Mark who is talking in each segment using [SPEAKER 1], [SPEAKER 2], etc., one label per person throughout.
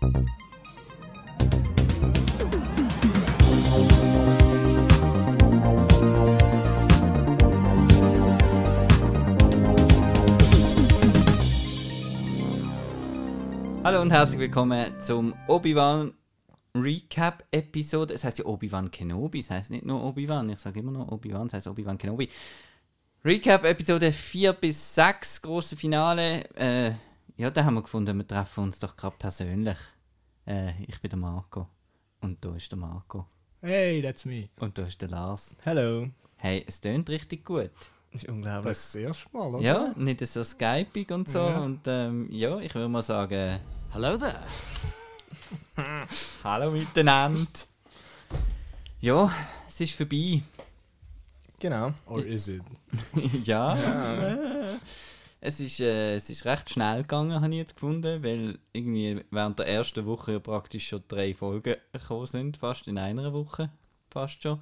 [SPEAKER 1] Hallo und herzlich willkommen zum Obi-Wan Recap Episode. Es heißt ja Obi-Wan Kenobi, es heißt nicht nur Obi-Wan, ich sage immer nur Obi-Wan, es heißt Obi-Wan Kenobi. Recap Episode 4 bis 6, große Finale. Äh, ja, da haben wir gefunden, wir treffen uns doch gerade persönlich. Äh, ich bin der Marco und da ist der Marco
[SPEAKER 2] Hey, that's me.
[SPEAKER 1] und da ist der Lars.
[SPEAKER 3] Hallo.
[SPEAKER 1] Hey, es tönt richtig gut.
[SPEAKER 3] Das ist unglaublich.
[SPEAKER 2] Das ist das erste Mal, oder?
[SPEAKER 1] Ja, nicht so skypig und so.
[SPEAKER 2] Ja.
[SPEAKER 1] Und ähm, ja, ich würde mal sagen,
[SPEAKER 4] Hello there.
[SPEAKER 1] hallo miteinander. Ja, es ist vorbei.
[SPEAKER 3] Genau.
[SPEAKER 2] Or is it?
[SPEAKER 1] ja. Äh, Es ist, äh, es ist recht schnell gegangen, habe ich jetzt gefunden, weil irgendwie während der ersten Woche ja praktisch schon drei Folgen gekommen sind, fast in einer Woche, fast schon.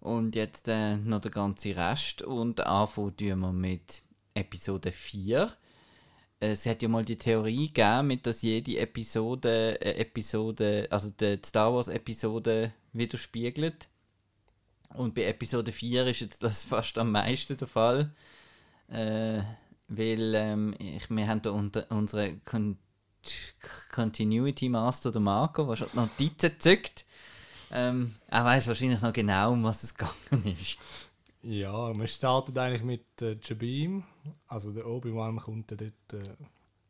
[SPEAKER 1] Und jetzt äh, noch der ganze Rest und anfangen wir mit Episode 4. Es hat ja mal die Theorie gegeben, dass jede Episode, äh, Episode also die Star Wars Episode widerspiegelt. Und bei Episode 4 ist jetzt das fast am meisten der Fall. Äh, weil ähm, ich, wir haben da unter unsere Con Continuity Master, der Marco, der schon die Notizen zückt. Ähm, er weiß wahrscheinlich noch genau, um was es gegangen ist.
[SPEAKER 2] Ja, man startet eigentlich mit äh, Jabim. Also der Obi-Wan kommt ja dort äh,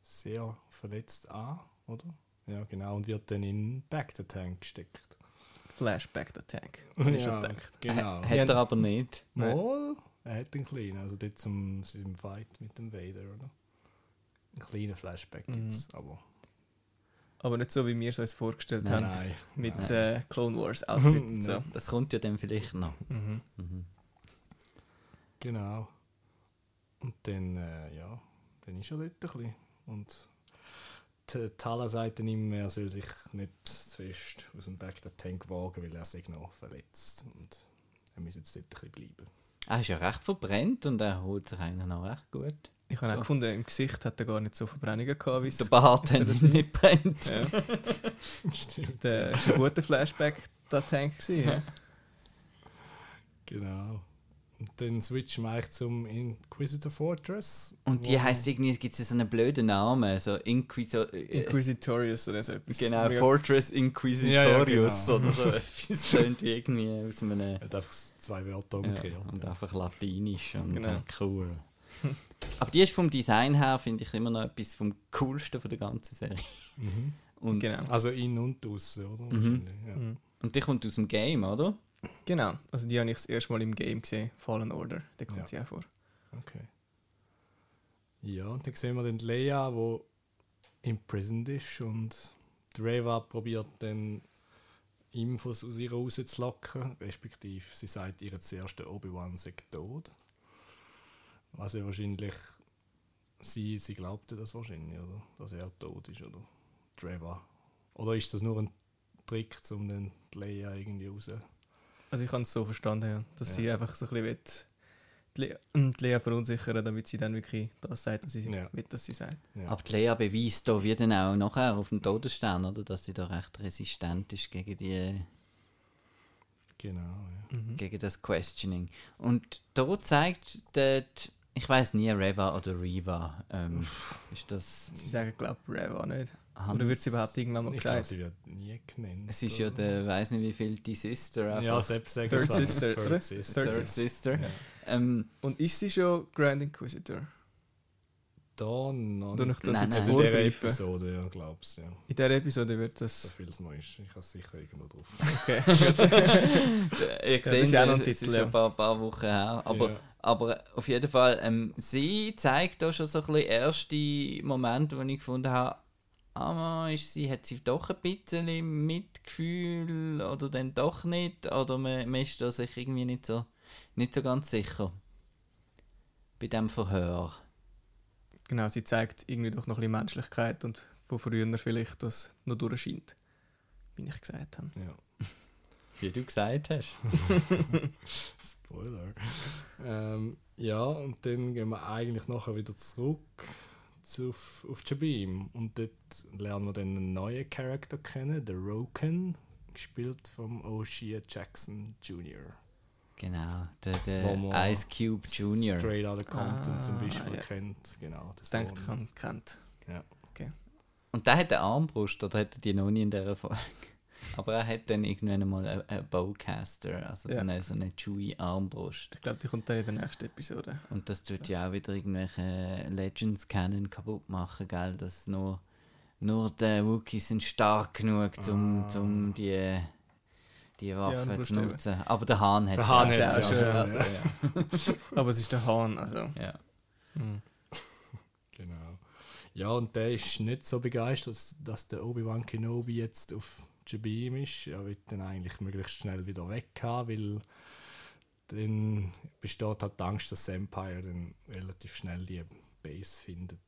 [SPEAKER 2] sehr verletzt an, oder? Ja, genau. Und wird dann in Back the Tank gesteckt.
[SPEAKER 3] Flashback der Tank. Hab ich schon gedacht.
[SPEAKER 2] Genau.
[SPEAKER 1] Hat er aber nicht.
[SPEAKER 2] Mal, er hat einen kleinen, also dort zum seinem Fight mit dem Vader, oder? Ein kleiner Flashback
[SPEAKER 3] Mhm.
[SPEAKER 2] gibt's, aber
[SPEAKER 3] Aber nicht so, wie wir es uns vorgestellt
[SPEAKER 2] nein,
[SPEAKER 3] haben.
[SPEAKER 2] nein.
[SPEAKER 3] Mit
[SPEAKER 2] nein.
[SPEAKER 3] äh, Clone Wars Outfit und so.
[SPEAKER 1] Das kommt ja dann vielleicht noch.
[SPEAKER 3] Mhm.
[SPEAKER 1] Mhm.
[SPEAKER 2] Genau. Und dann, äh, ja, dann ist er dort ein bisschen. Und die Tala sagt dann ihm, er soll sich nicht zu fest aus dem Back der Tank wagen, weil er sich noch verletzt. Und er muss jetzt dort ein bisschen bleiben.
[SPEAKER 1] Er ist ja recht verbrennt und er holt sich eigentlich noch recht gut.
[SPEAKER 3] Ich habe
[SPEAKER 1] So.
[SPEAKER 3] auch gefunden, im Gesicht hat er gar nicht so Verbrennungen gehabt, wie es
[SPEAKER 1] Der Bart hat
[SPEAKER 3] das-
[SPEAKER 1] nicht brennt.
[SPEAKER 3] Ja.
[SPEAKER 2] Stimmt.
[SPEAKER 3] Der ist ein guter Flashback der Tank gewesen, ja.
[SPEAKER 2] Genau. Und dann switchen wir eigentlich zum Inquisitor Fortress.
[SPEAKER 1] Und die heisst irgendwie, gibt es so einen blöden Namen, so Inquisitor...
[SPEAKER 3] Inquisitorius oder so etwas.
[SPEAKER 1] Genau,
[SPEAKER 3] Mega-
[SPEAKER 1] Fortress Inquisitorius
[SPEAKER 2] Ja, ja, genau.
[SPEAKER 1] oder so etwas. Das klingt wie irgendwie aus einem...
[SPEAKER 2] Hat einfach zwei Wörter
[SPEAKER 1] Ja,
[SPEAKER 2] umgekehrt.
[SPEAKER 1] und einfach latinisch und
[SPEAKER 3] Genau.
[SPEAKER 1] äh, cool. Aber die ist vom Design her, finde ich, immer noch etwas vom coolsten von der ganzen Serie.
[SPEAKER 2] Mhm.
[SPEAKER 1] Und,
[SPEAKER 3] Genau.
[SPEAKER 2] Also in und außen, oder?
[SPEAKER 1] Mhm.
[SPEAKER 2] Ja.
[SPEAKER 3] Mhm.
[SPEAKER 1] und die kommt aus dem Game, oder?
[SPEAKER 3] Genau. Also die habe ich das erste Mal im Game gesehen. Fallen Order. Da kommt
[SPEAKER 2] Ja.
[SPEAKER 3] sie auch vor.
[SPEAKER 2] Okay. Ja, und dann sehen wir dann Leia, die imprisoned ist und die Reva probiert dann Infos aus ihr rauszulocken, respektive sie sagt ihr zuerst, Obi-Wan sei tot. Was ja wahrscheinlich, sie, sie glaubte das wahrscheinlich, oder? Dass er tot ist, oder? Die Reva. Oder ist das nur ein Trick, um dann die Leia irgendwie raus...
[SPEAKER 3] Also ich habe es so verstanden, ja, dass
[SPEAKER 2] Ja.
[SPEAKER 3] sie einfach so ein bisschen will, die, Le ähm, die Lea verunsichern, damit sie dann wirklich das sagt, was sie
[SPEAKER 2] Ja.
[SPEAKER 3] will, dass sie sagt.
[SPEAKER 2] Ja.
[SPEAKER 1] Aber die Lea beweist da wie dann auch nachher auf dem Todesstern, oder? Dass sie da recht resistent ist gegen die
[SPEAKER 2] Genau, ja.
[SPEAKER 3] Mhm.
[SPEAKER 1] gegen das Questioning. Und da zeigt dort, ich weiß nie Reva oder Riva, ähm, ist das
[SPEAKER 3] Sie sagen, glaube ich, Reva nicht.
[SPEAKER 1] Hans-
[SPEAKER 3] Oder wird sie überhaupt irgendwann mal
[SPEAKER 2] Ich glaube, sie wird nie genannt.
[SPEAKER 1] Es ist ja der, weiß nicht wie viel, die Sister.
[SPEAKER 2] Ja, selbst sagen
[SPEAKER 3] Third Sister,
[SPEAKER 2] Third? Sister.
[SPEAKER 3] Third
[SPEAKER 1] Sister.
[SPEAKER 2] Ja.
[SPEAKER 1] Ähm,
[SPEAKER 3] Und ist sie schon Grand Inquisitor?
[SPEAKER 2] Da noch
[SPEAKER 3] Du
[SPEAKER 2] nicht.
[SPEAKER 3] das
[SPEAKER 1] Nein,
[SPEAKER 3] jetzt
[SPEAKER 1] nein.
[SPEAKER 2] in dieser? Episode, ja, glaubst ja.
[SPEAKER 3] In dieser Episode wird
[SPEAKER 2] So
[SPEAKER 3] das...
[SPEAKER 2] viel es noch ist. Ich habe sicher irgendwo drauf.
[SPEAKER 3] Okay. ja noch ein
[SPEAKER 1] es
[SPEAKER 3] Titel,
[SPEAKER 1] ist
[SPEAKER 3] ja.
[SPEAKER 1] ein paar, paar Wochen her. Aber,
[SPEAKER 2] ja.
[SPEAKER 1] aber auf jeden Fall, ähm, sie zeigt da schon so ein bisschen erste Momente, wo ich gefunden habe, ah, ist sie, hat sie doch ein bisschen Mitgefühl oder dann doch nicht. Oder man, man ist da sich irgendwie nicht so, nicht so ganz sicher. Bei dem Verhör.
[SPEAKER 3] Genau, sie zeigt irgendwie doch noch ein bisschen Menschlichkeit und von früher vielleicht das noch durchscheint. Wie ich gesagt habe.
[SPEAKER 2] ja.
[SPEAKER 1] Wie du gesagt hast.
[SPEAKER 2] Spoiler. ähm, ja, und dann gehen wir eigentlich nachher wieder zurück auf, auf Jabim. Und dort lernen wir dann einen neuen Charakter kennen, den Roken, gespielt vom O'Shea Jackson Jr.
[SPEAKER 1] Genau, der, der Ice Cube Jr.
[SPEAKER 2] Straight Outta Compton
[SPEAKER 3] Ah,
[SPEAKER 2] zum Beispiel
[SPEAKER 3] ja.
[SPEAKER 2] kennt. Genau,
[SPEAKER 3] denke, ich habe kennt.
[SPEAKER 2] Ja.
[SPEAKER 1] Und der hat eine Armbrust, oder hat er die noch nie in dieser Folge? Aber er hat dann irgendwann einmal einen- Bowcaster, also so eine, so eine Chewie-Armbrust.
[SPEAKER 3] Ich glaube, die kommt dann in der nächsten Episode.
[SPEAKER 1] Und das tut ja auch wieder irgendwelche Legends kennen kaputt machen, gell? Dass nur, nur die Wookiees sind stark genug, um
[SPEAKER 2] Ah.
[SPEAKER 1] zum die, die Waffe
[SPEAKER 3] Armbrust
[SPEAKER 1] zu
[SPEAKER 3] eben.
[SPEAKER 1] nutzen. Aber der Hahn hat
[SPEAKER 2] Der Hahn
[SPEAKER 1] auch.
[SPEAKER 2] sie
[SPEAKER 3] schon,
[SPEAKER 2] auch schon.
[SPEAKER 1] Also,
[SPEAKER 2] ja.
[SPEAKER 1] ja.
[SPEAKER 3] Aber es ist der Hahn, also.
[SPEAKER 1] ja.
[SPEAKER 3] hm.
[SPEAKER 2] Genau. Ja, und der ist nicht so begeistert, dass, dass der Obi-Wan Kenobi jetzt auf Jabim ist. Er will dann eigentlich möglichst schnell wieder weg haben, weil dann besteht halt die Angst, dass das Empire dann relativ schnell die Base findet.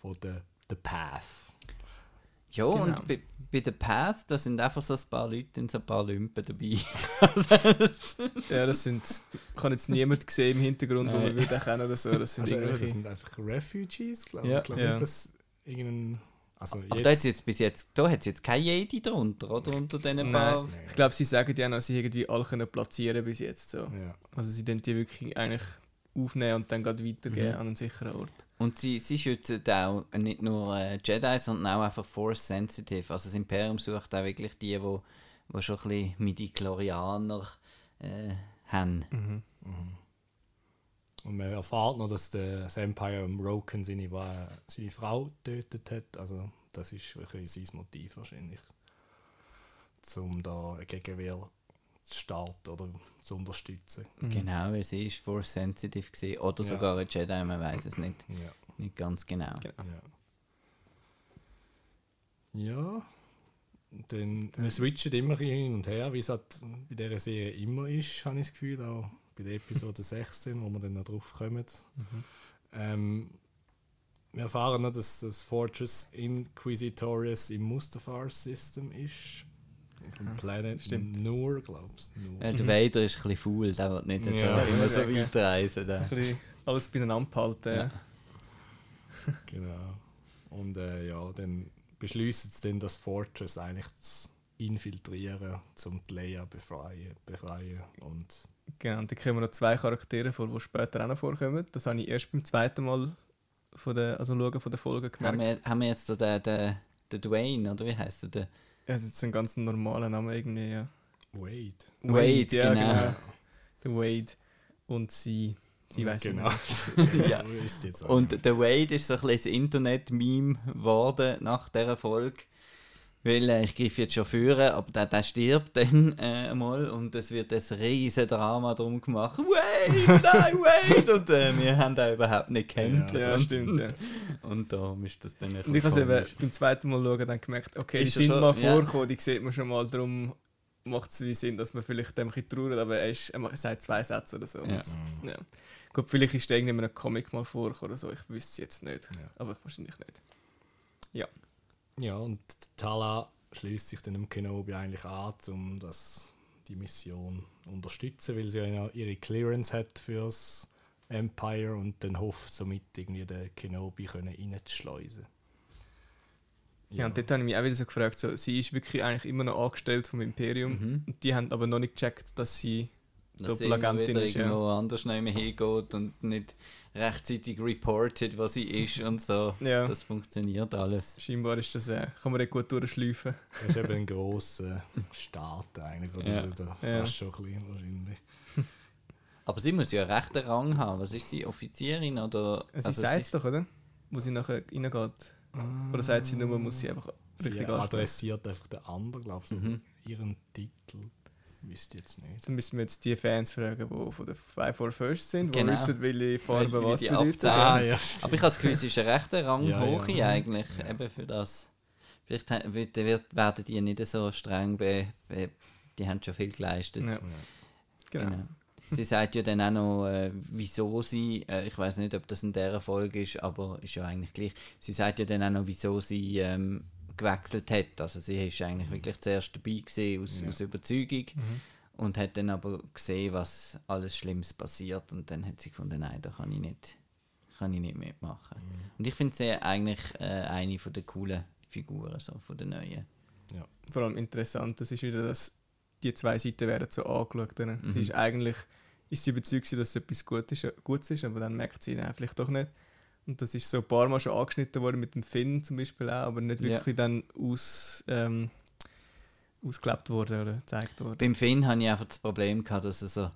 [SPEAKER 2] Von der The Path.
[SPEAKER 1] Ja,
[SPEAKER 3] Genau.
[SPEAKER 1] und bei, bei The Path, da sind einfach so ein paar Leute in so ein paar Lümpen dabei.
[SPEAKER 3] Ja, das sind. Ich habe jetzt niemand gesehen im Hintergrund, wo
[SPEAKER 1] Nein.
[SPEAKER 3] man würde kennen oder so. Das sind
[SPEAKER 2] Also, das sind einfach Refugees, glaube
[SPEAKER 1] Ja.
[SPEAKER 2] ich. Ich glaube
[SPEAKER 3] Ja.
[SPEAKER 2] nicht, dass irgendein. Also
[SPEAKER 1] Aber da hat jetzt bis jetzt, da hat jetzt kein Jedi drunter, oder? Unter diesen paar.
[SPEAKER 2] Nein.
[SPEAKER 3] Ich glaube, sie sagen ja noch, sie irgendwie alle können platzieren bis jetzt. So.
[SPEAKER 2] Ja.
[SPEAKER 3] Also sie den die wirklich eigentlich aufnehmen und dann gerade weitergeben
[SPEAKER 1] Mhm.
[SPEAKER 3] an einen sicheren Ort.
[SPEAKER 1] Und sie, sie schützen auch nicht nur äh, Jedi, sondern auch einfach Force Sensitive. Also das Imperium sucht auch wirklich die, die, die schon ein bisschen Midi-Chlorianer äh, haben.
[SPEAKER 3] Mhm.
[SPEAKER 2] Und man erfährt noch, dass der das Empire im Roken seine, seine Frau getötet hat. Also das ist wirklich sein Motiv wahrscheinlich. Um da eine Gegenwehr zu starten oder zu unterstützen.
[SPEAKER 3] Mhm.
[SPEAKER 1] Genau, weil sie ist Force Sensitive gewesen. Oder
[SPEAKER 2] Ja.
[SPEAKER 1] sogar ein Jedi, man weiß es nicht,
[SPEAKER 2] Ja.
[SPEAKER 1] nicht ganz genau.
[SPEAKER 3] Genau.
[SPEAKER 2] Ja. Ja. Dann, wir switchen immer hin und her, wie es halt bei dieser Serie immer ist, habe ich das Gefühl, auch bei der Episode 16, wo wir dann noch drauf kommen.
[SPEAKER 3] Mhm.
[SPEAKER 2] Ähm, wir erfahren noch, dass das Fortress Inquisitorius im Mustafar-System ist. Auf dem Planet
[SPEAKER 3] stimmt.
[SPEAKER 2] Nur, glaubst du? Nur.
[SPEAKER 1] Äh, der Vader ist ein bisschen faul, der will nicht
[SPEAKER 2] Ja,
[SPEAKER 1] so, immer so
[SPEAKER 3] ja,
[SPEAKER 1] weit reisen.
[SPEAKER 3] Ein bisschen alles beieinander behalten.
[SPEAKER 1] Ja.
[SPEAKER 2] Genau. Und äh, ja, dann beschließen sie dann, das Fortress eigentlich zu infiltrieren, um die Leia befreien, befreien. Und
[SPEAKER 3] Genau, und dann kommen noch zwei Charaktere vor, die später auch noch vorkommen. Das habe ich erst beim zweiten Mal von der, also schauen von der Folge
[SPEAKER 1] Haben,
[SPEAKER 3] gemerkt.
[SPEAKER 1] wir, haben wir jetzt so den, den, den Dwayne, oder wie heißt der? Den
[SPEAKER 3] Er hat jetzt einen ganz normalen Namen irgendwie, ja.
[SPEAKER 2] Wade.
[SPEAKER 1] Wade,
[SPEAKER 3] ja,
[SPEAKER 1] genau.
[SPEAKER 3] Der Wade. Und sie, sie weiß
[SPEAKER 2] genau.
[SPEAKER 3] nicht.
[SPEAKER 1] Ja. Und der Wade ist so ein bisschen ein Internet-Meme geworden nach dieser Folge. Weil äh, ich greife jetzt schon führen, aber der, der stirbt dann äh, einmal und es wird ein riesen Drama drum gemacht. Wade, nein, Wade! Und äh, wir haben den überhaupt nicht gekannt.
[SPEAKER 2] Ja,
[SPEAKER 1] und,
[SPEAKER 3] stimmt, ja.
[SPEAKER 1] Und darum ist das dann ein
[SPEAKER 3] Und ich habe eben beim zweiten Mal schauen dann gemerkt, okay,
[SPEAKER 1] Ist
[SPEAKER 3] die sind
[SPEAKER 1] schon-
[SPEAKER 3] mal
[SPEAKER 1] ja.
[SPEAKER 3] vorgekommen, die sieht man schon mal, darum macht es wie Sinn, dass man vielleicht dem ein bisschen trauert, aber er, ist, er sagt zwei Sätze oder so.
[SPEAKER 1] Ja.
[SPEAKER 3] Ja. Gut, vielleicht ist der irgendwie in einem Comic mal vorgekommen oder so, ich wüsste es jetzt nicht.
[SPEAKER 2] Ja.
[SPEAKER 3] Aber wahrscheinlich nicht.
[SPEAKER 2] Ja, und Tala schließt sich dann dem Kenobi eigentlich an, um das, die Mission zu unterstützen, weil sie ja ihre Clearance hat fürs Empire und dann hofft somit irgendwie den Kenobi können reinzuschleusen.
[SPEAKER 3] Ja. und dort habe ich mich auch wieder so gefragt, so, sie ist wirklich eigentlich immer noch angestellt vom Imperium
[SPEAKER 1] Mhm.
[SPEAKER 3] und die haben aber noch nicht gecheckt, dass sie
[SPEAKER 1] Dass sie
[SPEAKER 3] Doppelagentin ist. Ja.
[SPEAKER 1] irgendwo anders noch hingeht und nicht rechtzeitig reportet, was sie ist und so.
[SPEAKER 3] Ja.
[SPEAKER 1] Das funktioniert alles.
[SPEAKER 3] Scheinbar ist das, äh, kann man gut durchschleifen.
[SPEAKER 2] Das ist eben ein grosser Staat eigentlich, oder?
[SPEAKER 1] Ja.
[SPEAKER 2] Oder
[SPEAKER 3] Ja.
[SPEAKER 2] Fast schon ein bisschen wahrscheinlich.
[SPEAKER 1] Aber sie muss ja einen rechten Rang haben. Was ist sie? Offizierin oder?
[SPEAKER 3] Sie
[SPEAKER 1] also
[SPEAKER 3] sagt es doch, oder? Wo sie nachher reingeht. Oder sagt sie nur, muss sie einfach
[SPEAKER 2] Sie
[SPEAKER 3] richtig ansprechen.
[SPEAKER 2] adressiert einfach den anderen, glaube ich,
[SPEAKER 1] Mhm.
[SPEAKER 2] ihren Titel. Wüsste jetzt nicht.
[SPEAKER 3] Dann müssen wir jetzt die Fans fragen, die von der Five for First sind, die
[SPEAKER 1] Genau.
[SPEAKER 3] wissen, welche Farbe
[SPEAKER 1] Welche
[SPEAKER 3] was
[SPEAKER 1] die
[SPEAKER 3] bedeutet.
[SPEAKER 2] Ah, ja.
[SPEAKER 1] Aber ich habe das Gefühl, es ist ein rechter Rang
[SPEAKER 2] Ja,
[SPEAKER 1] hoch
[SPEAKER 2] ja.
[SPEAKER 1] eigentlich,
[SPEAKER 2] Ja.
[SPEAKER 1] eben für das. Vielleicht wird, wird, werden die nicht so streng, be, be, die haben schon viel geleistet.
[SPEAKER 3] Ja. Genau.
[SPEAKER 1] Genau. Sie sagt ja dann auch noch, äh, wieso sie, äh, ich weiß nicht, ob das in dieser Folge ist, aber ist ja eigentlich gleich. Sie sagt ja dann auch noch, wieso sie ähm, gewechselt hat. Also sie ist eigentlich wirklich zuerst dabei gewesen aus,
[SPEAKER 2] Ja.
[SPEAKER 1] aus Überzeugung
[SPEAKER 3] Mhm.
[SPEAKER 1] und hat dann aber gesehen, was alles Schlimmes passiert und dann hat sie gefunden, nein, da kann ich nicht, kann ich nicht mitmachen. Und ich finde sie eigentlich äh, eine von der coolen Figuren, so von der neuen.
[SPEAKER 3] Vor allem interessant, das ist wieder, dass die zwei Seiten werden so angeschaut. Mhm.
[SPEAKER 1] Mhm.
[SPEAKER 3] Sie ist eigentlich ist sie überzeugt, dass es etwas Gutes ist, Gutes ist, aber dann merkt sie nein, vielleicht doch nicht. Und das ist so ein paar Mal schon angeschnitten worden mit dem Finn zum Beispiel auch, aber nicht
[SPEAKER 1] Ja.
[SPEAKER 3] wirklich dann aus, ähm, ausgelebt worden oder gezeigt worden.
[SPEAKER 1] Beim Finn hatte ich einfach das Problem, gehabt, dass er so,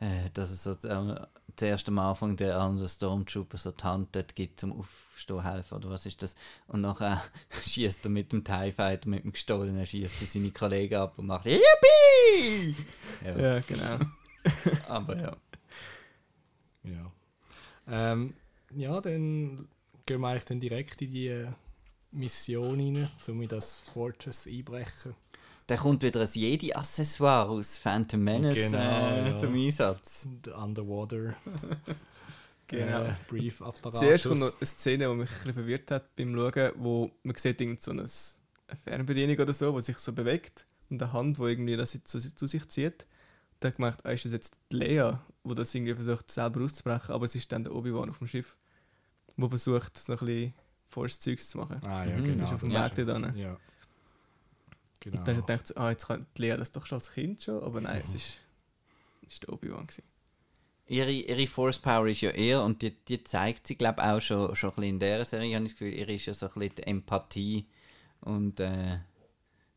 [SPEAKER 1] äh, dass er so äh, zuerst am Anfang der anderen Stormtrooper so die Hand dort gibt zum Aufstehen helfen, oder was ist das? Und nachher schießt er mit dem TIE Fighter, mit dem gestohlenen, schießt er seine Kollegen ab und macht Yippie! Ja,
[SPEAKER 3] Ja, genau.
[SPEAKER 1] aber ja.
[SPEAKER 2] Ja. Ähm, ja, dann gehen wir eigentlich dann direkt in die äh, Mission rein, um in das Fortress einbrechen.
[SPEAKER 1] Da kommt wieder ein Jedi-Accessoire aus Phantom Menace
[SPEAKER 2] Genau,
[SPEAKER 1] äh,
[SPEAKER 2] ja.
[SPEAKER 1] zum Einsatz.
[SPEAKER 2] Der Underwater
[SPEAKER 3] Genau.
[SPEAKER 2] äh, Brief-Apparat.
[SPEAKER 3] Zuerst kommt noch eine Szene, die mich ein verwirrt hat beim Schauen, wo man sieht irgend so eine, Fernbedienung oder so, die sich so bewegt und eine Hand, die irgendwie das zu, zu sich zieht. Dann gemerkt, ah, ist das jetzt die Lea, die das irgendwie versucht selber auszubrechen, aber es ist dann der Obi-Wan auf dem Schiff, der versucht, so ein bisschen Force-Zeugs zu machen.
[SPEAKER 2] Ah ja,
[SPEAKER 1] Mhm,
[SPEAKER 2] genau.
[SPEAKER 3] ist auf dem Seite dann.
[SPEAKER 2] Ja. Genau.
[SPEAKER 3] Und dann hat gedacht, ah, jetzt kann die Lea das doch schon als Kind schon, aber nein, es ist, ist der Obi-Wan gewesen.
[SPEAKER 1] Ihre, ihre Force Power ist ja eher, und die, die zeigt sie, glaube ich, auch schon, schon ein bisschen in dieser Serie, habe ich das Gefühl, ihre ist ja so ein bisschen die Empathie und äh,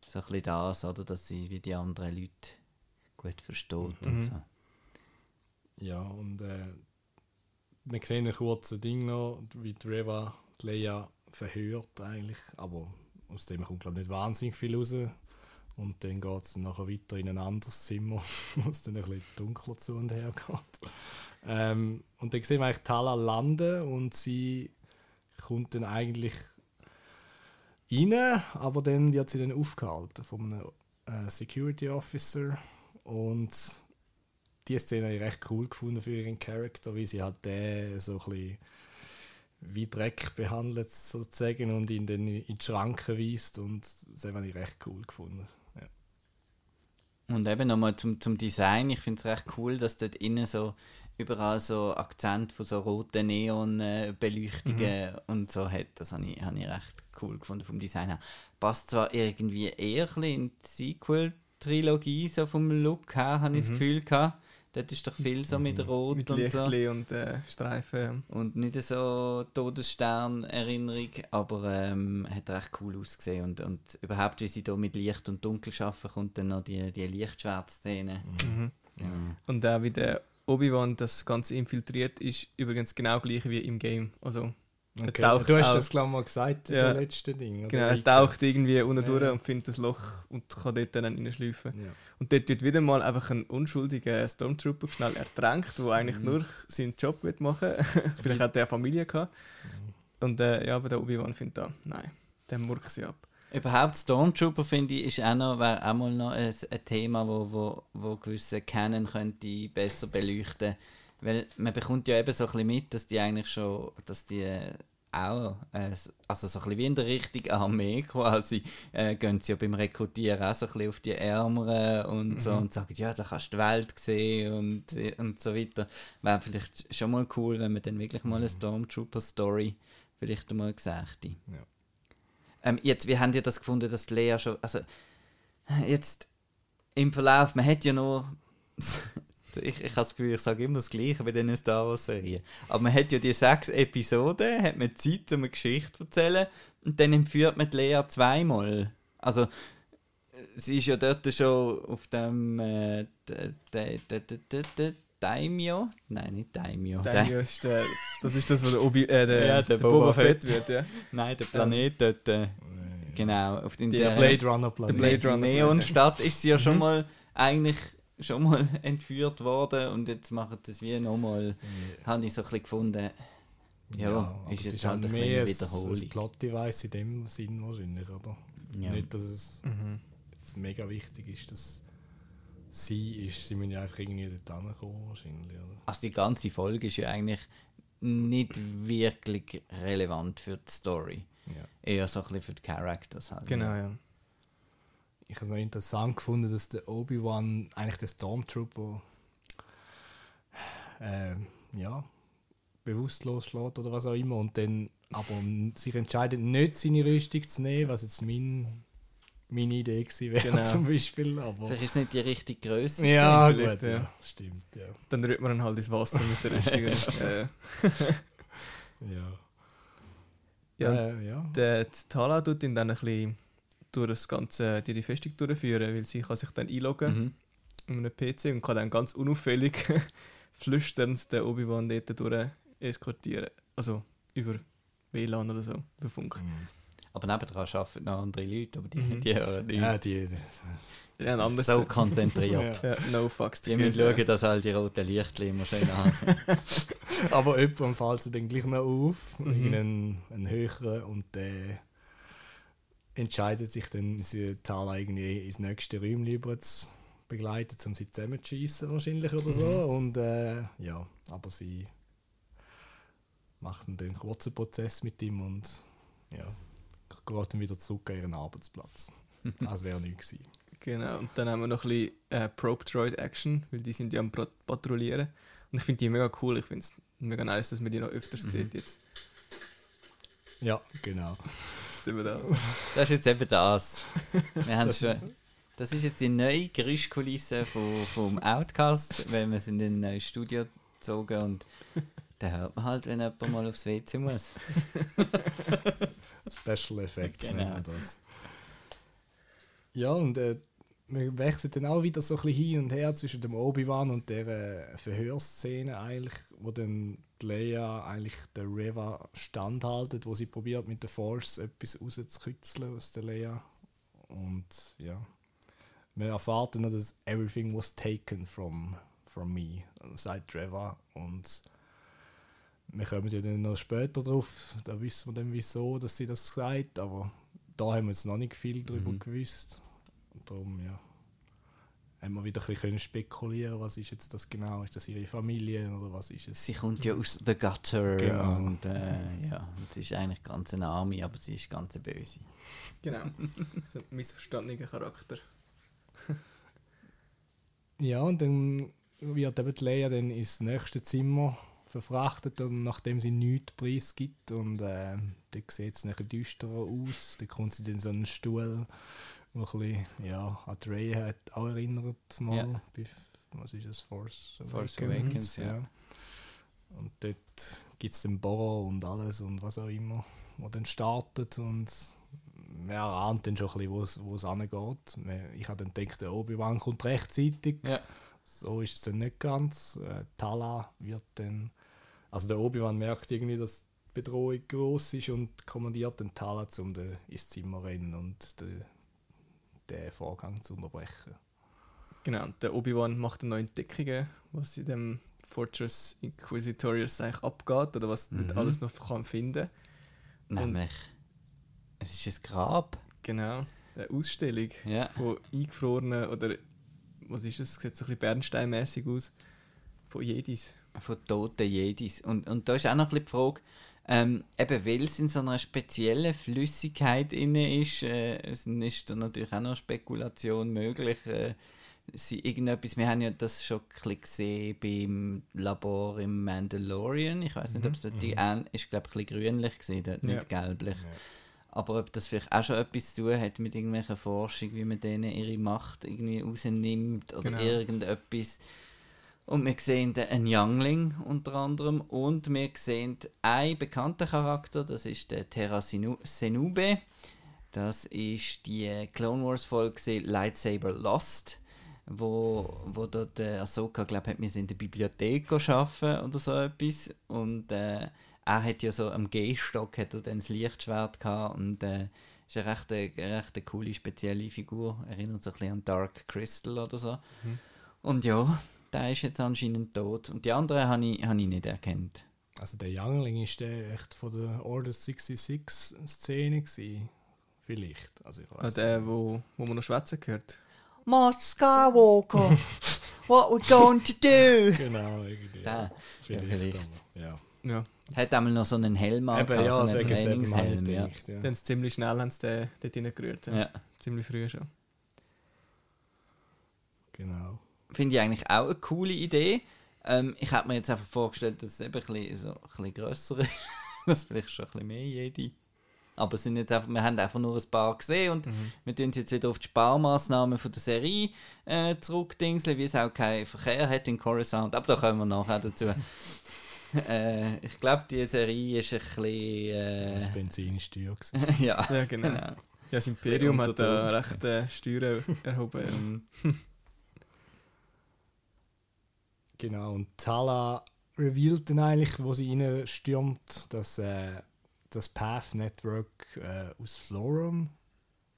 [SPEAKER 1] so ein bisschen das, oder, dass sie wie die anderen Leute gut versteht und
[SPEAKER 3] Mhm.
[SPEAKER 1] so.
[SPEAKER 2] Ja, und äh, wir sehen ein kurzes Ding noch, wie die Reva die Leia verhört eigentlich, aber aus dem kommt glaube ich nicht wahnsinnig viel raus. Und dann geht es nachher weiter in ein anderes Zimmer, wo es dann ein bisschen dunkler zu und her geht. Ähm, und dann sehen wir eigentlich Tala landen und sie kommt dann eigentlich rein, aber dann wird sie dann aufgehalten von einem äh, Security Officer und die Szene habe ich recht cool gefunden für ihren Charakter, wie sie halt den so ein bisschen wie Dreck behandelt sozusagen und ihn dann in die Schranken weist und das habe ich recht cool gefunden. Ja.
[SPEAKER 1] Und eben nochmal zum, zum Design, ich finde es recht cool, dass dort innen so überall so Akzent von so roten Neon-Beleuchtungen und so hat. Das habe ich, habe ich recht cool gefunden vom Design her. Passt zwar irgendwie eher ein bisschen in die Sequel-Trilogie, so vom Look her, habe ich das
[SPEAKER 3] Mhm.
[SPEAKER 1] Gefühl gehabt. Dort ist doch viel so mit Rot
[SPEAKER 3] Mit
[SPEAKER 1] und so.
[SPEAKER 3] Lichtli und äh, Streifen.
[SPEAKER 1] Und nicht so Todesstern-Erinnerung, aber ähm, hat recht cool ausgesehen. Und, und überhaupt, wie sie da mit Licht und Dunkel arbeiten, kommt dann noch die, die Lichtschwert-Szene.
[SPEAKER 3] Mhm.
[SPEAKER 1] Ja.
[SPEAKER 3] Und auch wie der Obi-Wan das Ganze infiltriert, ist übrigens genau gleich wie im Game. Also,
[SPEAKER 2] Okay.
[SPEAKER 3] taucht
[SPEAKER 2] Du hast
[SPEAKER 3] auch-
[SPEAKER 2] das glaube ich mal gesagt in
[SPEAKER 3] Ja.
[SPEAKER 2] dem letzten Ding.
[SPEAKER 3] genau, er taucht irgendwie unten
[SPEAKER 2] Ja.
[SPEAKER 3] durch und findet das Loch und kann dort dann reinschleifen.
[SPEAKER 2] Ja.
[SPEAKER 3] Und dort wird wieder mal einfach ein unschuldiger Stormtrooper schnell ertränkt, der eigentlich
[SPEAKER 2] Mhm.
[SPEAKER 3] nur seinen Job will machen Vielleicht hat er Familie gehabt. Und äh, ja, aber der Obi-Wan findet da, nein, der murkt sie ab.
[SPEAKER 1] Überhaupt Stormtrooper finde ich ist auch noch, wäre auch mal noch ein, ein Thema, wo, wo, wo gewisse Canon könnte besser beleuchten. Weil man bekommt ja eben so ein bisschen mit, dass die eigentlich schon, dass die äh, auch, äh, also so ein bisschen wie in der richtigen Armee quasi, äh, gehen sie ja beim Rekrutieren auch so ein bisschen auf die Ärmeren und so
[SPEAKER 3] Mhm.
[SPEAKER 1] und sagen, ja, da kannst du die Welt sehen und, äh, und so weiter. Wäre vielleicht schon mal cool, wenn man dann wirklich mal eine Stormtrooper-Story vielleicht einmal gesagt hätte.
[SPEAKER 2] Ja.
[SPEAKER 1] Ähm, jetzt, wie haben ihr das gefunden, dass Lea schon. Also, jetzt im Verlauf, man hat ja nur. Ich ich habe das Gefühl, ich sage immer das Gleiche bei diesen Star Wars-Serien. Aber man hat ja die sechs Episoden, hat man Zeit, um eine Geschichte zu erzählen. Und dann entführt man die Lea zweimal. Also, sie ist ja dort schon auf dem. Äh, Daimyo? Nein, nicht Daimyo.
[SPEAKER 3] Der hier ist der, das ist das, was der, Obi, äh, der,
[SPEAKER 1] Ja, der
[SPEAKER 3] der
[SPEAKER 1] Boba
[SPEAKER 3] Boba
[SPEAKER 1] Fett.
[SPEAKER 3] Fett wird, ja.
[SPEAKER 1] Nein, der Planet dort. Äh, genau. Auf den,
[SPEAKER 3] Der
[SPEAKER 2] Der Blade Runner Planet.
[SPEAKER 3] Blade
[SPEAKER 1] die
[SPEAKER 3] Runner
[SPEAKER 1] Neonstadt ist sie ja schon
[SPEAKER 3] Mhm.
[SPEAKER 1] mal eigentlich schon mal entführt worden und jetzt machen das wie nochmal, habe ich so ein bisschen gefunden, ja,
[SPEAKER 2] aber
[SPEAKER 1] ist
[SPEAKER 2] es
[SPEAKER 1] jetzt halt ein
[SPEAKER 2] mehr
[SPEAKER 1] Wiederholung.
[SPEAKER 2] ein Plot-Device in dem Sinn wahrscheinlich, oder?
[SPEAKER 1] Ja.
[SPEAKER 2] Nicht, dass es
[SPEAKER 3] Mhm.
[SPEAKER 2] jetzt mega wichtig ist, dass sie ist. Sie müssen ja einfach irgendwie dort hinkommen wahrscheinlich, oder?
[SPEAKER 1] Also die ganze Folge ist ja eigentlich nicht wirklich relevant für die Story.
[SPEAKER 2] Ja.
[SPEAKER 1] Eher so ein bisschen für die Characters halt.
[SPEAKER 3] Genau, ja.
[SPEAKER 2] Ich habe es noch interessant gefunden, dass der Obi-Wan eigentlich der Stormtrooper äh, ja, bewusstlos schlägt oder was auch immer und dann aber sich entscheidet, nicht seine Rüstung zu nehmen, was jetzt mein, meine Idee gewesen wäre
[SPEAKER 3] Genau.
[SPEAKER 2] zum Beispiel. Aber
[SPEAKER 1] Vielleicht ist es nicht die richtige Größe.
[SPEAKER 2] ja,
[SPEAKER 3] vielleicht,
[SPEAKER 2] gut, ja.
[SPEAKER 3] ja.
[SPEAKER 2] stimmt, ja.
[SPEAKER 3] Dann rührt man ihn halt ins Wasser mit der Rüstung.
[SPEAKER 2] Ja,
[SPEAKER 3] ja,
[SPEAKER 2] Äh, ja.
[SPEAKER 3] der die Tala tut ihn dann ein bisschen durch das ganze, durch die Festung durchführen, weil sie kann sich dann einloggen
[SPEAKER 1] Mhm.
[SPEAKER 3] in einem PC und kann dann ganz unauffällig flüsternd den Obi-Wan dort durch eskortieren. Also über WLAN oder so, über Funk.
[SPEAKER 2] Mhm.
[SPEAKER 1] Aber nebendran arbeiten noch andere Leute, aber die,
[SPEAKER 3] Mhm.
[SPEAKER 1] die hören nicht.
[SPEAKER 2] Ja, die,
[SPEAKER 3] Die haben anders
[SPEAKER 1] so konzentriert.
[SPEAKER 3] ja, no fucks
[SPEAKER 1] Die müssen schauen, dass all die roten Lichter immer schön an sind.
[SPEAKER 2] aber jemand fällt sie dann gleich noch auf,
[SPEAKER 3] Mhm.
[SPEAKER 2] irgendeinen einen höheren, und der entscheidet sich dann, sie Tala irgendwie ins nächste Räumchen über zu begleiten, um sie zusammenzuschießen wahrscheinlich oder so.
[SPEAKER 3] Mhm.
[SPEAKER 2] Und äh, ja, aber sie macht dann den kurzen Prozess mit ihm und ja, geht dann wieder zurück an ihren Arbeitsplatz. Als wäre nichts gewesen.
[SPEAKER 3] Genau, und dann haben wir noch ein bisschen äh, Probe Droid Action, weil die sind ja am Patrouillieren. Und ich finde die mega cool. Ich finde es mega nice, dass man die noch öfters
[SPEAKER 1] Mhm.
[SPEAKER 3] sieht jetzt.
[SPEAKER 2] Ja, genau.
[SPEAKER 3] Ist eben das.
[SPEAKER 1] Das ist jetzt eben das. Wir haben schon. Das ist jetzt die neue Geräuschkulisse vom, vom Outcast, wenn wir sind in ein neues Studio gezogen und da hört man halt, wenn jemand mal aufs WC muss.
[SPEAKER 2] Special Effects
[SPEAKER 1] Genau.
[SPEAKER 2] nennen wir das. Ja, und äh, wir wechseln dann auch wieder so ein bisschen hin und her zwischen dem Obi-Wan und der äh, Verhörszene eigentlich, wo dann die Leia eigentlich der Reva standhaltet, wo sie probiert mit der Force etwas rauszukitzeln aus der Leia. Und ja, wir erfahren dann, dass everything was taken from, from me, sagt Reva. Und wir kommen ja dann noch später drauf, da wissen wir dann wieso, dass sie das sagt, aber da haben wir jetzt noch nicht viel darüber
[SPEAKER 1] Mhm.
[SPEAKER 2] gewusst. Und darum, ja, haben wir wieder ein bisschen können spekulieren, was ist jetzt das genau, ist das ihre Familie oder was ist es?
[SPEAKER 1] Sie kommt ja aus The Gutter
[SPEAKER 2] Genau.
[SPEAKER 1] und äh, ja, und sie ist eigentlich ganz eine Arme, aber sie ist ganz eine böse.
[SPEAKER 3] Genau. so ein missverstandener Charakter.
[SPEAKER 2] Ja, und dann wird eben die Leia dann ins nächste Zimmer verfrachtet, und nachdem sie nichts preisgibt. Und äh, dann sieht es nachher düsterer aus. Dann kommt sie dann so einen Stuhl, der ein bisschen ja, an die Rey hat auch erinnert. Mal,
[SPEAKER 1] Ja.
[SPEAKER 2] bei, was ist das? Force
[SPEAKER 1] Force Awakens, ja.
[SPEAKER 2] Und dort gibt es den Bohrer und alles und was auch immer, wo dann startet. Und man ahnt dann schon ein bisschen, wo es- wo. Man- Ich habe dann gedacht, der Obi-Wan kommt rechtzeitig.
[SPEAKER 1] Ja.
[SPEAKER 2] So ist es dann nicht ganz. Äh, Tala wird dann. Also der Obi-Wan merkt irgendwie, dass die Bedrohung groß ist und kommandiert den Tala, um ins Zimmer rennen und den, den Vorgang zu unterbrechen.
[SPEAKER 3] Genau, und der Obi-Wan macht neue Entdeckungen, was in dem Fortress Inquisitorius eigentlich abgeht oder was
[SPEAKER 1] Mhm.
[SPEAKER 3] alles noch kann finden
[SPEAKER 1] Nämlich, es ist ein Grab.
[SPEAKER 3] Genau, eine Ausstellung
[SPEAKER 1] Ja.
[SPEAKER 3] von eingefrorenen oder was ist es? Sieht so ein bisschen bernsteinmäßig aus. Von Jedis.
[SPEAKER 1] von toten Jedis. Und, und da ist auch noch ein bisschen die Frage, ähm, eben weil es in so einer speziellen Flüssigkeit inne ist, äh, ist da natürlich auch noch Spekulation möglich. Äh, sie irgendetwas, wir haben ja das schon ein gesehen beim Labor im Mandalorian. Ich weiß nicht, ob es dort die
[SPEAKER 2] mhm.
[SPEAKER 1] ist, glaube ich, ein bisschen grünlich gesehen, dort
[SPEAKER 3] Ja.
[SPEAKER 1] nicht gelblich. Aber ob das vielleicht auch schon etwas zu tun hat mit irgendwelcher Forschung, wie man denen ihre Macht irgendwie rausnimmt oder
[SPEAKER 3] Genau.
[SPEAKER 1] irgendetwas. Und wir sehen einen Youngling unter anderem und wir sehen einen bekannten Charakter, das ist der Terra Senu- Senube. Das ist die Clone Wars Folge Lightsaber Lost, wo, wo dort äh, Ahsoka wir sind in der Bibliothek arbeiten oder so etwas. Und äh, er hat ja so am Gehstock hat er dann das Lichtschwert gehabt und äh, ist eine recht, eine recht coole, spezielle Figur. Erinnert sich ein bisschen an Dark Crystal oder so.
[SPEAKER 3] Mhm.
[SPEAKER 1] Und ja, der ist jetzt anscheinend tot. Und die anderen habe ich, habe ich nicht erkannt.
[SPEAKER 2] Also der Youngling ist der echt von der Order 66 Szene gewesen. Vielleicht. Also ich
[SPEAKER 3] Ah,
[SPEAKER 2] weiß
[SPEAKER 3] der, wo, wo man noch schwätzen gehört.
[SPEAKER 1] Master Skywalker, what we going to do?
[SPEAKER 2] Genau, irgendwie.
[SPEAKER 1] Der,
[SPEAKER 2] Vielleicht.
[SPEAKER 1] vielleicht.
[SPEAKER 2] aber, Ja.
[SPEAKER 3] Ja.
[SPEAKER 1] Hat einmal noch so einen Helm an,
[SPEAKER 2] Eben, ja,
[SPEAKER 1] so einen Trainingshelm. Ja.
[SPEAKER 2] ja.
[SPEAKER 3] Dann ziemlich schnell haben sie den dort reingerührt. Ja.
[SPEAKER 1] Ja.
[SPEAKER 3] Ziemlich früh schon.
[SPEAKER 2] Genau.
[SPEAKER 1] Finde ich eigentlich auch eine coole Idee. Ähm, ich habe mir jetzt einfach vorgestellt, dass es eben ein bisschen, so, ein bisschen grösser ist. dass vielleicht schon ein bisschen mehr jede. Aber sind jetzt einfach, wir haben einfach nur ein paar gesehen und
[SPEAKER 3] Mhm.
[SPEAKER 1] wir tun jetzt wieder auf die Sparmaßnahmen von der Serie äh, zurückdingseln, wie es auch keinen Verkehr hat in Coruscant. Aber da kommen wir nachher dazu. äh, ich glaube, die Serie ist ein bisschen.
[SPEAKER 2] Das
[SPEAKER 1] Äh,
[SPEAKER 2] Benzin ist teuer. gewesen.
[SPEAKER 1] ja,
[SPEAKER 3] Ja, genau.
[SPEAKER 1] genau.
[SPEAKER 3] Ja, das Imperium hat da
[SPEAKER 1] Druck.
[SPEAKER 3] recht äh, Steuern erhoben.
[SPEAKER 2] Genau, und Tala revealt dann eigentlich, wo sie reinstürmt, dass äh, das Path Network äh, aus Florum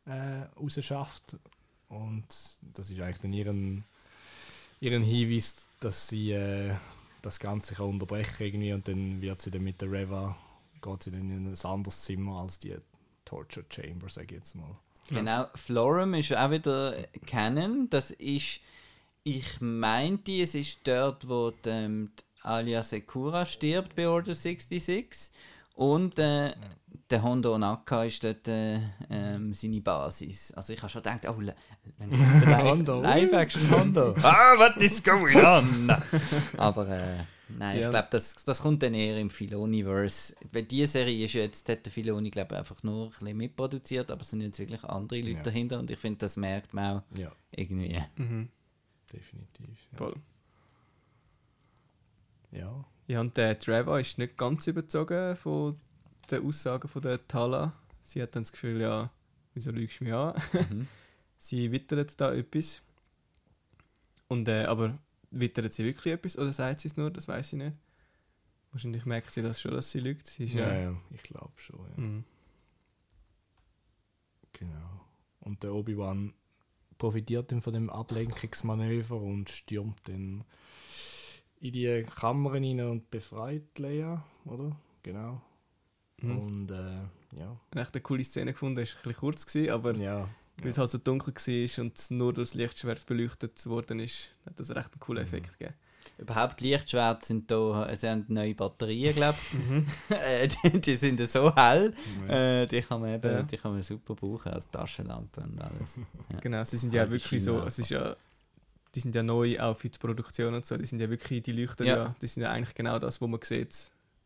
[SPEAKER 2] äh, rausschafft. Und das ist eigentlich dann ihren, ihren Hinweis, dass sie äh, das Ganze kann unterbrechen irgendwie und dann wird sie dann mit der Reva, geht sie dann in ein anderes Zimmer als die Torture Chamber, sag ich jetzt mal.
[SPEAKER 1] Genau, Florum ist auch wieder Canon. Das ist, ich meinte, es ist dort, wo die, ähm, die Alia Sekura stirbt bei Order 66. Und äh, der Hondo Onaka ist dort äh, ähm, seine Basis. Also ich habe schon gedacht, oh, le- wenn ich
[SPEAKER 2] Hondo.
[SPEAKER 1] Live-Action Hondo. ah, what is going on? Aber äh, nein,
[SPEAKER 3] Ja.
[SPEAKER 1] ich glaube, das, das kommt dann eher im Filoniverse. Weil die Serie ist ja jetzt, hat der Filoni, glaube ich, einfach nur ein bisschen mitproduziert, aber es sind jetzt wirklich andere Leute
[SPEAKER 2] Ja.
[SPEAKER 1] dahinter und ich finde, das merkt man auch
[SPEAKER 2] Ja,
[SPEAKER 1] irgendwie.
[SPEAKER 3] Mhm.
[SPEAKER 2] Definitiv. Ja.
[SPEAKER 3] Voll.
[SPEAKER 2] ja.
[SPEAKER 3] Ja, und der Trevor ist nicht ganz überzogen von den Aussagen von der Tala. Sie hat dann das Gefühl, ja, wieso lügst du mich an?
[SPEAKER 1] Mhm.
[SPEAKER 3] sie wittert da etwas. Und, äh, aber wittert sie wirklich etwas oder sagt sie es nur? Das weiß ich nicht. Wahrscheinlich merkt sie das schon, dass sie lügt. Sie ist
[SPEAKER 2] Ja,
[SPEAKER 3] ja.
[SPEAKER 2] ja, ich glaube schon. Ja.
[SPEAKER 3] Mhm.
[SPEAKER 2] Genau. Und der Obi-Wan profitiert dann von dem Ablenkungsmanöver und stürmt dann in die Kammer rein und befreit Leia, oder? Genau.
[SPEAKER 3] Mhm.
[SPEAKER 2] Und äh, ja.
[SPEAKER 3] Eine echt eine coole Szene gefunden. Es war ein bisschen kurz, gewesen, aber
[SPEAKER 2] ja.
[SPEAKER 3] weil es halt so dunkel war und nur durch das Lichtschwert beleuchtet worden ist, hat das recht einen coolen
[SPEAKER 2] Mhm.
[SPEAKER 3] Effekt gegeben.
[SPEAKER 1] Überhaupt Lichtschwerter sind da, sie haben neue Batterien, glaube
[SPEAKER 3] Mhm.
[SPEAKER 1] ich. Äh, die, die sind so hell,
[SPEAKER 2] Ja.
[SPEAKER 1] äh, die, kann man eben,
[SPEAKER 3] Ja.
[SPEAKER 1] die kann man super brauchen als Taschenlampe und alles. Ja.
[SPEAKER 3] Genau, sie sind ja wirklich so, es ist ja, die sind ja neu auch für die Produktion und so, die sind ja wirklich, die leuchten
[SPEAKER 1] Ja.
[SPEAKER 3] ja, die sind ja eigentlich genau das, was man sieht.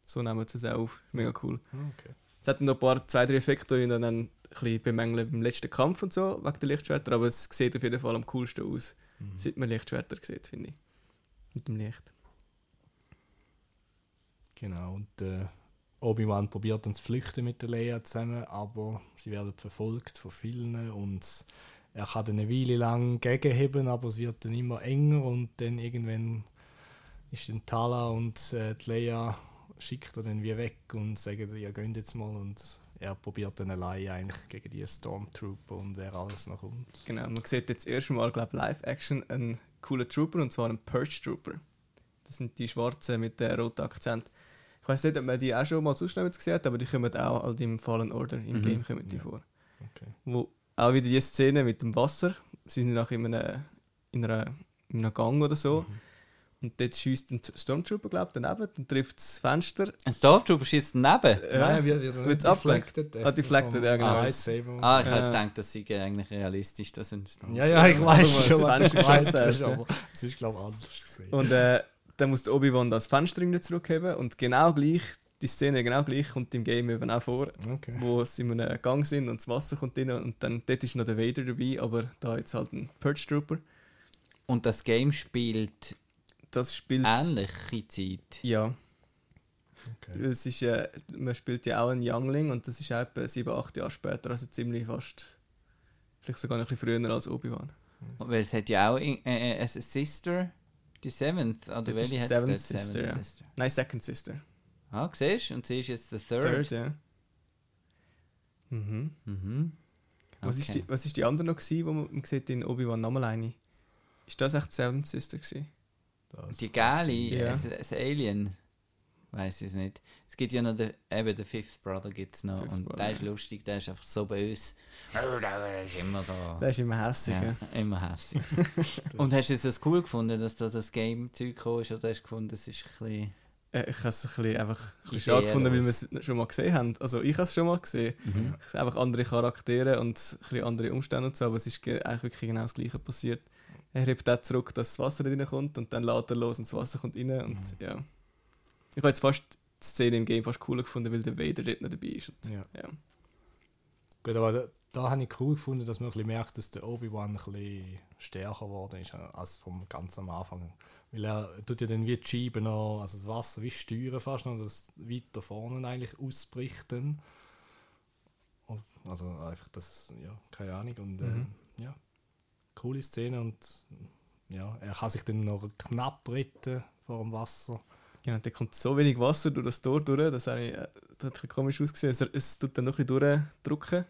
[SPEAKER 3] So nehmen sie es auch auf. Mega cool.
[SPEAKER 2] Okay.
[SPEAKER 3] Es hat noch ein paar, zwei, drei Effekte, die ich dann ein bisschen bemängeln beim letzten Kampf und so, wegen der Lichtschwerter, aber es sieht auf jeden Fall am coolsten aus,
[SPEAKER 2] Mhm.
[SPEAKER 3] seit man Lichtschwerter sieht, finde ich. Mit dem Licht.
[SPEAKER 2] Genau. Und äh, Obi-Wan probiert dann zu flüchten mit der Leia zusammen, aber sie werden verfolgt von vielen und er kann dann eine Weile lang gegenheben, aber es wird dann immer enger und dann irgendwann ist dann Tala und äh, die Leia schickt er dann wie weg und sagen, ihr geht jetzt mal und er probiert dann allein eigentlich gegen die Stormtrooper und wer alles noch kommt.
[SPEAKER 3] Genau, man sieht jetzt erstmal, glaube ich, Live-Action einen coolen Trooper, und zwar einen Purge Trooper. Das sind die Schwarzen mit dem roten Akzent. Ich weiß nicht, ob man die auch schon mal noch gesehen hat, aber die kommen auch halt im Fallen Order, im
[SPEAKER 1] Mhm.
[SPEAKER 3] Game kommen die
[SPEAKER 2] Ja.
[SPEAKER 3] vor.
[SPEAKER 2] Okay.
[SPEAKER 3] Wo auch wieder die Szene mit dem Wasser, sie sind nach in, einem, in, einer, in einem Gang oder so,
[SPEAKER 2] Mhm.
[SPEAKER 3] Und dort schießt ein Stormtrooper, glaube ich, daneben, dann trifft das Fenster.
[SPEAKER 1] Ein Stormtrooper schießt daneben.
[SPEAKER 3] Äh,
[SPEAKER 2] Nein, wir, wir
[SPEAKER 3] wird's abgelenkt? Ah, deflected, ja, genau.
[SPEAKER 2] Lightsaber.
[SPEAKER 1] Ah, ich
[SPEAKER 3] Ja.
[SPEAKER 1] habe jetzt gedacht, das sei eigentlich realistisch, das entstanden.
[SPEAKER 2] Ja, ja, ich weiß schon,
[SPEAKER 3] das
[SPEAKER 2] was du
[SPEAKER 3] Fenster
[SPEAKER 2] meinst, es ist, glaube ich, anders gesehen.
[SPEAKER 3] Und äh, dann muss der Obi-Wan das Fenster irgendwie zurückheben und genau gleich, die Szene genau gleich kommt im Game eben auch vor,
[SPEAKER 2] Okay.
[SPEAKER 3] wo sie in einem Gang sind und das Wasser kommt rein und dann dort ist noch der Vader dabei, aber da jetzt halt ein Purge Trooper.
[SPEAKER 1] Und das Game spielt
[SPEAKER 3] Das spielt...
[SPEAKER 1] ähnliche Zeit.
[SPEAKER 3] Ja,
[SPEAKER 2] okay.
[SPEAKER 3] es ist, äh, man spielt ja auch einen Youngling und das ist auch etwa 7, 8 Jahre später, also ziemlich fast, vielleicht sogar noch ein bisschen früher als Obi-Wan.
[SPEAKER 1] Weil es hat ja auch in- äh, äh, eine Sister, die Seventh, oder
[SPEAKER 3] Das
[SPEAKER 1] welche hat
[SPEAKER 3] die Seventh? Sister,
[SPEAKER 1] Seventh
[SPEAKER 3] ja.
[SPEAKER 1] Sister.
[SPEAKER 3] Nein, Second Sister.
[SPEAKER 1] Ah, siehst du? Und sie ist jetzt der Third.
[SPEAKER 3] Third, ja. Mhm.
[SPEAKER 1] Mhm.
[SPEAKER 3] Was, ist
[SPEAKER 1] Okay.
[SPEAKER 3] die, was ist die andere noch, gewesen, wo man, man sieht in Obi-Wan nochmal eine? Ist das echt Seventh Sister gewesen?
[SPEAKER 2] Das-
[SPEAKER 1] Die Gali,
[SPEAKER 3] Ja.
[SPEAKER 1] das, das Alien, weiß ich es nicht. Es gibt ja noch den, eben den Fifth Brother gibt's noch
[SPEAKER 3] Fifth
[SPEAKER 1] und
[SPEAKER 3] Brother,
[SPEAKER 1] der ist lustig, der ist einfach so böse. Oh, der ist immer da.
[SPEAKER 3] Der ist immer hässlich, ja.
[SPEAKER 1] Ja, immer hässlich. und hast du es das cool gefunden, dass da das Game-Zeug gekommen ist, oder hast du gefunden, es ist ein bisschen...
[SPEAKER 3] Äh, Ich habe es ein bisschen, einfach ein bisschen schade gefunden, weil wir es schon mal gesehen haben. Also ich habe es schon mal gesehen.
[SPEAKER 1] Mhm.
[SPEAKER 3] Es sind einfach andere Charaktere und ein bisschen andere Umstände und so, aber es ist ge- eigentlich wirklich genau das Gleiche passiert. Er hebt auch zurück, dass das Wasser nicht reinkommt und dann lädt er los und das Wasser kommt rein und
[SPEAKER 2] Mhm.
[SPEAKER 3] ja. Ich habe jetzt fast die Szene im Game fast cooler gefunden, weil der Vader dort nicht dabei ist. Und,
[SPEAKER 2] Ja.
[SPEAKER 3] ja.
[SPEAKER 2] Gut, aber da, da habe ich cool gefunden, dass man ein bisschen merkt, dass der Obi-Wan ein bisschen stärker geworden ist äh, als vom ganz am Anfang. Weil er tut ja dann wie die Scheibe noch, also das Wasser wie steuern fast noch, dass es weiter vorne eigentlich ausbricht dann. Und, also einfach das, ja, keine Ahnung. Und
[SPEAKER 3] Mhm.
[SPEAKER 2] äh, ja, coole Szene und ja, er kann sich dann noch knapp retten vor dem Wasser.
[SPEAKER 3] Genau, da kommt so wenig Wasser durch das Tor durch, das, habe ich, äh, das hat ein bisschen komisch ausgesehen. Es, es tut dann noch ein bisschen durchdrücken,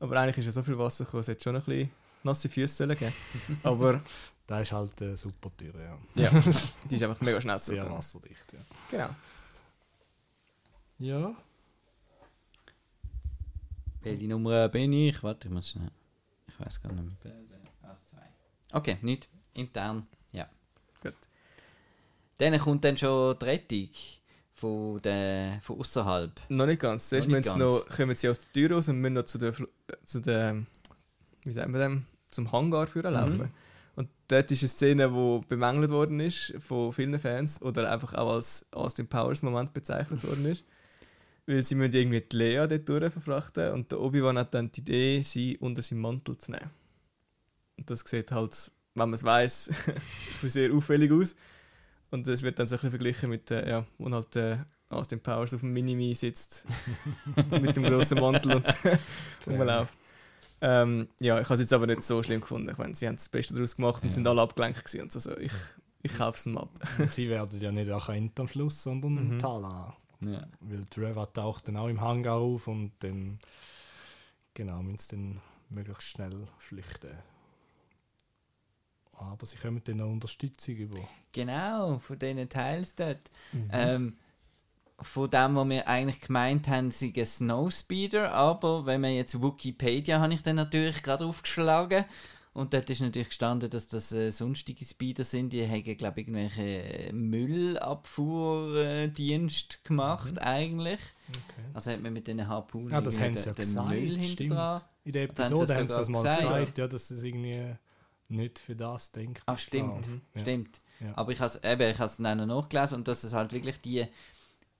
[SPEAKER 3] aber eigentlich ist ja so viel Wasser gekommen, es hätte schon ein bisschen nasse Füße sollen geben Aber
[SPEAKER 2] Da ist halt äh, super Tür, ja.
[SPEAKER 3] ja, die ist einfach mega schnell
[SPEAKER 2] Sehr
[SPEAKER 3] zurückgegangen.
[SPEAKER 2] wasserdicht, ja.
[SPEAKER 3] Genau.
[SPEAKER 2] Ja,
[SPEAKER 1] Welche Nummer bin ich? Warte, ich muss schnell. Ich weiß gar nicht mehr. Aus zwei. Okay, nicht. Intern. Ja.
[SPEAKER 3] Gut.
[SPEAKER 1] Dann kommt dann schon die Rettung von, der, von außerhalb.
[SPEAKER 3] Noch nicht ganz. Zuerst
[SPEAKER 1] Noch
[SPEAKER 3] müssen noch, kommen sie aus der Tür raus und müssen noch zu der, zu der wie sagen wir dem, zum Hangar führen laufen.
[SPEAKER 1] Mhm.
[SPEAKER 3] Und dort ist eine Szene, die bemängelt worden ist von vielen Fans oder einfach auch als Austin Powers Moment bezeichnet worden ist. Weil sie müssen irgendwie die Lea dort durch verfrachten und der Obi-Wan hat dann die Idee, sie unter seinen Mantel zu nehmen. Und das sieht halt, wenn man es weiss, sehr auffällig aus. Und das wird dann so ein bisschen verglichen mit, äh, ja, wo halt äh, Austin Powers auf dem Minimi sitzt mit dem grossen Mantel und rumläuft. Ähm, ja, ich habe es jetzt aber nicht so schlimm gefunden. Ich meine, sie haben das Beste daraus gemacht und
[SPEAKER 1] Ja.
[SPEAKER 3] sind alle abgelenkt gewesen und so. so. Ich, ich kaufe es ihm ab.
[SPEAKER 2] Sie werden ja nicht erkannt am Schluss, sondern
[SPEAKER 3] Mhm.
[SPEAKER 2] Tala.
[SPEAKER 1] Ja.
[SPEAKER 2] Weil Trevor taucht dann auch im Hangar auf und dann genau müssen sie dann möglichst schnell flüchten. Aber sie kommen dann noch Unterstützung über.
[SPEAKER 1] Genau, von diesen Teils dort.
[SPEAKER 3] Mhm.
[SPEAKER 1] Ähm, von dem, was wir eigentlich gemeint haben, sei ein Snowspeeder, aber wenn man jetzt Wikipedia, habe ich dann natürlich gerade aufgeschlagen und dort ist natürlich gestanden, dass das äh, sonstige Speeder sind, die haben, glaube ich, irgendwelche Müllabfuhrdienst gemacht, eigentlich.
[SPEAKER 2] Okay.
[SPEAKER 1] Also hat man mit diesen Harpunen
[SPEAKER 2] das haben
[SPEAKER 1] irgendwie
[SPEAKER 2] sie ja
[SPEAKER 1] den, den
[SPEAKER 2] gesagt,
[SPEAKER 1] Müll dran.
[SPEAKER 2] In der Episode haben sie das mal
[SPEAKER 1] gesagt.
[SPEAKER 2] gesagt, ja, dass das irgendwie nicht für das denkt.
[SPEAKER 1] Ah, stimmt.
[SPEAKER 2] Ja.
[SPEAKER 1] Stimmt.
[SPEAKER 2] Ja.
[SPEAKER 1] Aber ich habe es eben, ich habe es dann noch nachgelesen und das ist halt wirklich die,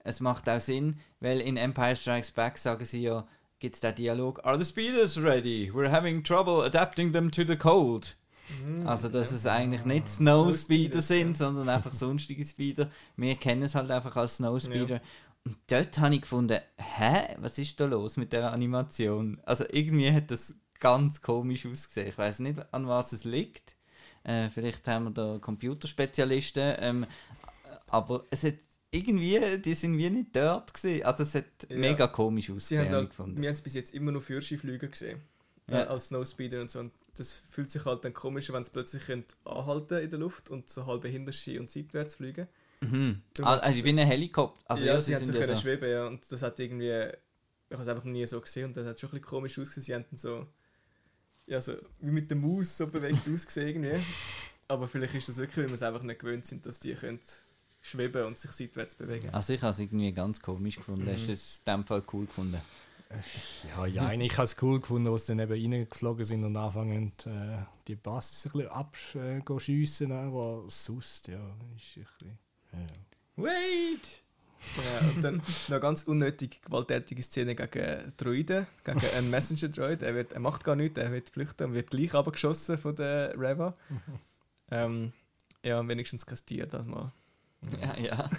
[SPEAKER 1] es macht auch Sinn, weil in Empire Strikes Back sagen sie ja, gibt es den Dialog, Are the speeders ready? We're having trouble adapting them to the cold. Also, dass es eigentlich nicht Snow Speeder sind,
[SPEAKER 3] ja.
[SPEAKER 1] sondern einfach sonstige Speeder. Wir kennen es halt einfach als Snow Speeder. Und dort habe ich gefunden, hä, was ist da los mit der Animation? Also irgendwie hat das ganz komisch ausgesehen. Ich weiß nicht, an was es liegt. Äh, vielleicht haben wir da Computerspezialisten. Ähm, aber es hat irgendwie, die sind wie nicht dort gewesen. Also es hat
[SPEAKER 3] Ja.
[SPEAKER 1] mega komisch
[SPEAKER 3] Sie
[SPEAKER 1] ausgesehen,
[SPEAKER 3] halt,
[SPEAKER 1] gefunden.
[SPEAKER 3] wir haben es bis jetzt immer nur Führerscheinflüge gesehen.
[SPEAKER 1] Ja.
[SPEAKER 3] Äh, als Snowspeeder und so. Und das fühlt sich halt dann komisch, wenn sie plötzlich anhalten in der Luft und so halb Hinterski und seitwärts fliegen.
[SPEAKER 1] Mhm. Ah,
[SPEAKER 3] hast-
[SPEAKER 1] Also, ich bin ein Helikopter. Also,
[SPEAKER 3] ja,
[SPEAKER 1] ja,
[SPEAKER 3] sie haben so können schweben, ja. Und das hat irgendwie. Ich habe es einfach noch nie so gesehen und das hat schon ein bisschen komisch ausgesehen. Sie haben dann so. Ja, so wie mit der Maus so bewegt ausgesehen irgendwie. Aber vielleicht ist das wirklich, weil wir es einfach nicht gewöhnt sind, dass die können schweben und sich seitwärts bewegen.
[SPEAKER 1] Also ich habe es irgendwie ganz komisch gefunden.
[SPEAKER 3] Mhm.
[SPEAKER 1] Hast du es in dem Fall cool gefunden?
[SPEAKER 2] Ja, ja, ich habe es cool gefunden, als sie dann eben reingeflogen sind und anfangen, äh, die Basis ein bisschen abschiessen, aber sonst, ja, ist ein bisschen... Ja.
[SPEAKER 1] Wait!
[SPEAKER 3] Ja, und dann noch ganz unnötig gewalttätige Szene gegen Droiden, gegen einen Messenger-Droid. Er, wird- er macht gar nichts, er wird flüchten und wird gleich abgeschossen von der Reva. ähm, ja, wenigstens kein Tier das mal.
[SPEAKER 1] Ja, ja.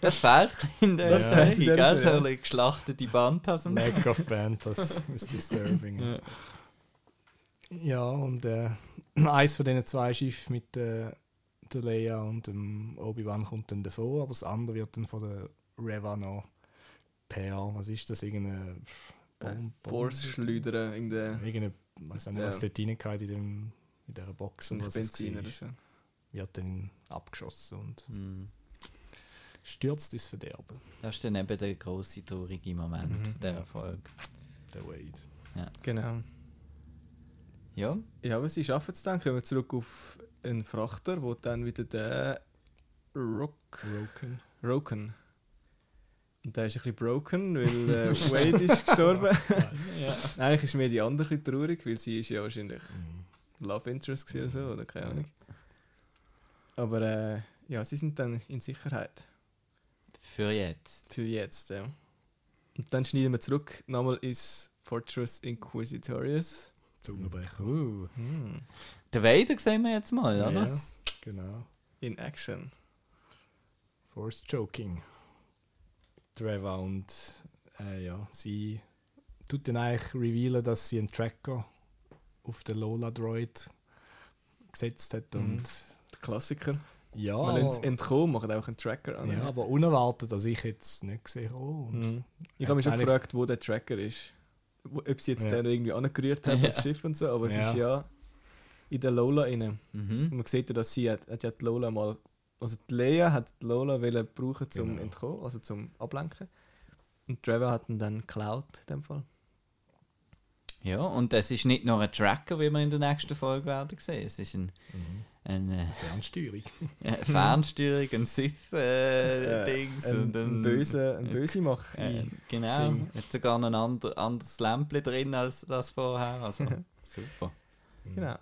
[SPEAKER 1] Das fehlt in der
[SPEAKER 2] Das
[SPEAKER 1] Story,
[SPEAKER 2] fehlt
[SPEAKER 3] in der
[SPEAKER 1] gell?
[SPEAKER 3] Story,
[SPEAKER 1] So geschlachtete Bandhas und so.
[SPEAKER 2] Lack of Banthas ist disturbing.
[SPEAKER 1] Ja.
[SPEAKER 2] Ja, und äh, eins von diesen zwei Schiffen mit äh, der Leia und dem Obi-Wan kommt dann davon, aber das andere wird dann von der Reva noch per, was ist das, irgendeine Bombe?
[SPEAKER 3] Force schleudern in der
[SPEAKER 2] Irgendeine, ich weiß nicht,
[SPEAKER 3] Ja.
[SPEAKER 2] was dort reingeht in, dem, in dieser Box und was es
[SPEAKER 3] Benzin
[SPEAKER 2] war,
[SPEAKER 3] oder so.
[SPEAKER 2] wird dann abgeschossen und
[SPEAKER 1] Hm.
[SPEAKER 2] stürzt ins Verderben,
[SPEAKER 1] Das ist dann eben der grosse traurige Moment
[SPEAKER 3] Mhm.
[SPEAKER 1] der Erfolg.
[SPEAKER 2] der Wade.
[SPEAKER 3] Genau.
[SPEAKER 1] Ja,
[SPEAKER 3] Ja, aber sie schaffen es dann. Kommen wir zurück auf einen Frachter, wo dann wieder der Rock
[SPEAKER 2] Broken.
[SPEAKER 3] Roken. Und der ist ein bisschen broken, weil äh, Wade ist gestorben.
[SPEAKER 1] ja.
[SPEAKER 3] Eigentlich ist mir die andere ein bisschen traurig, weil sie ist ja wahrscheinlich
[SPEAKER 2] Mhm.
[SPEAKER 3] Love Interest oder so, oder keine Ahnung. Aber äh, ja, sie sind dann in Sicherheit.
[SPEAKER 1] Für jetzt.
[SPEAKER 3] Für jetzt, ja. Und dann schneiden wir zurück, nochmal ins Fortress Inquisitorius.
[SPEAKER 2] Zungenbrecher.
[SPEAKER 1] Uh.
[SPEAKER 3] Hm.
[SPEAKER 1] Den Vader sehen wir jetzt mal, oder?
[SPEAKER 2] Ja, genau.
[SPEAKER 3] In Action.
[SPEAKER 2] Force Choking. Trevor und äh, ja, sie tut dann eigentlich revealen, dass sie einen Tracker auf den Lola Droid gesetzt hat
[SPEAKER 3] Mhm.
[SPEAKER 2] und
[SPEAKER 3] Der Klassiker.
[SPEAKER 2] ja,
[SPEAKER 3] Man lernt es entkommen, macht auch einen Tracker an.
[SPEAKER 2] ja, aber unerwartet, dass ich jetzt nicht gesehen oh,
[SPEAKER 3] Mhm. Ich habe mich schon gefragt, wo der Tracker ist. Ob sie jetzt
[SPEAKER 2] Ja.
[SPEAKER 3] den irgendwie angerührt hat, das
[SPEAKER 1] Ja.
[SPEAKER 3] Schiff und so, aber es
[SPEAKER 2] Ja.
[SPEAKER 3] ist ja in der Lola inne.
[SPEAKER 1] Mhm.
[SPEAKER 3] Und man sieht ja, dass sie hat, hat ja die Lola mal, also die Lea hat die Lola wollen brauchen zum
[SPEAKER 2] Genau.
[SPEAKER 3] Entkommen, also zum Ablenken. Und Trevor hat ihn dann geklaut in dem Fall.
[SPEAKER 1] Ja, und es ist nicht nur ein Tracker, wie wir in der nächsten Folge werden sehen. Es ist ein,
[SPEAKER 2] mhm.
[SPEAKER 1] ein äh,
[SPEAKER 2] Fernsteuerung.
[SPEAKER 1] äh, Fernsteuerung, ein Sith-Dings und
[SPEAKER 3] ein
[SPEAKER 1] ein
[SPEAKER 3] böse, ein böse Mach.
[SPEAKER 1] Äh, genau.
[SPEAKER 3] Ding.
[SPEAKER 1] Hat sogar ein ander, anderes Lämpchen drin als das vorher. Also, super.
[SPEAKER 3] Genau.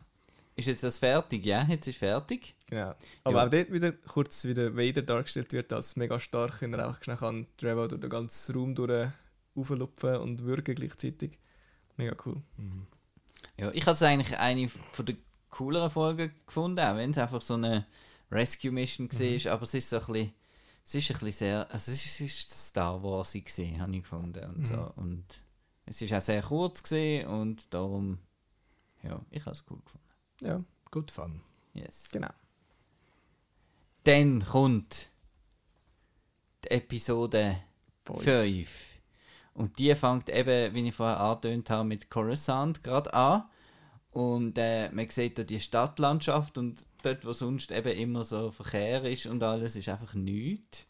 [SPEAKER 1] Ist jetzt das fertig? Ja, jetzt ist fertig.
[SPEAKER 3] Genau. Aber
[SPEAKER 1] Ja.
[SPEAKER 3] auch dort wieder kurz wieder Vader dargestellt wird als mega stark, wenn er auch schnell kann Trevor durch den ganzen Raum durch auflupfen und würgen gleichzeitig. Mega cool.
[SPEAKER 2] Mhm.
[SPEAKER 1] Ja, ich habe es eigentlich eine von der cooleren Folgen gefunden, auch wenn es einfach so eine Rescue-Mission war. Aber es ist so ein bisschen, es ist ein bisschen sehr, also es ist, es ist Star Wars gesehen, habe ich gefunden. Und, so.
[SPEAKER 3] Mhm.
[SPEAKER 1] und es ist auch sehr kurz gesehen und darum, ja, ich habe es cool gefunden.
[SPEAKER 3] Ja,
[SPEAKER 2] Good fun.
[SPEAKER 1] Yes.
[SPEAKER 3] genau.
[SPEAKER 1] Dann kommt die Episode
[SPEAKER 3] Voll.
[SPEAKER 1] 5. Und die fängt eben, wie ich vorher angetönt habe, mit Coruscant gerade an. Und äh, man sieht da die Stadtlandschaft und dort, wo sonst eben immer so Verkehr ist und alles, ist einfach nichts.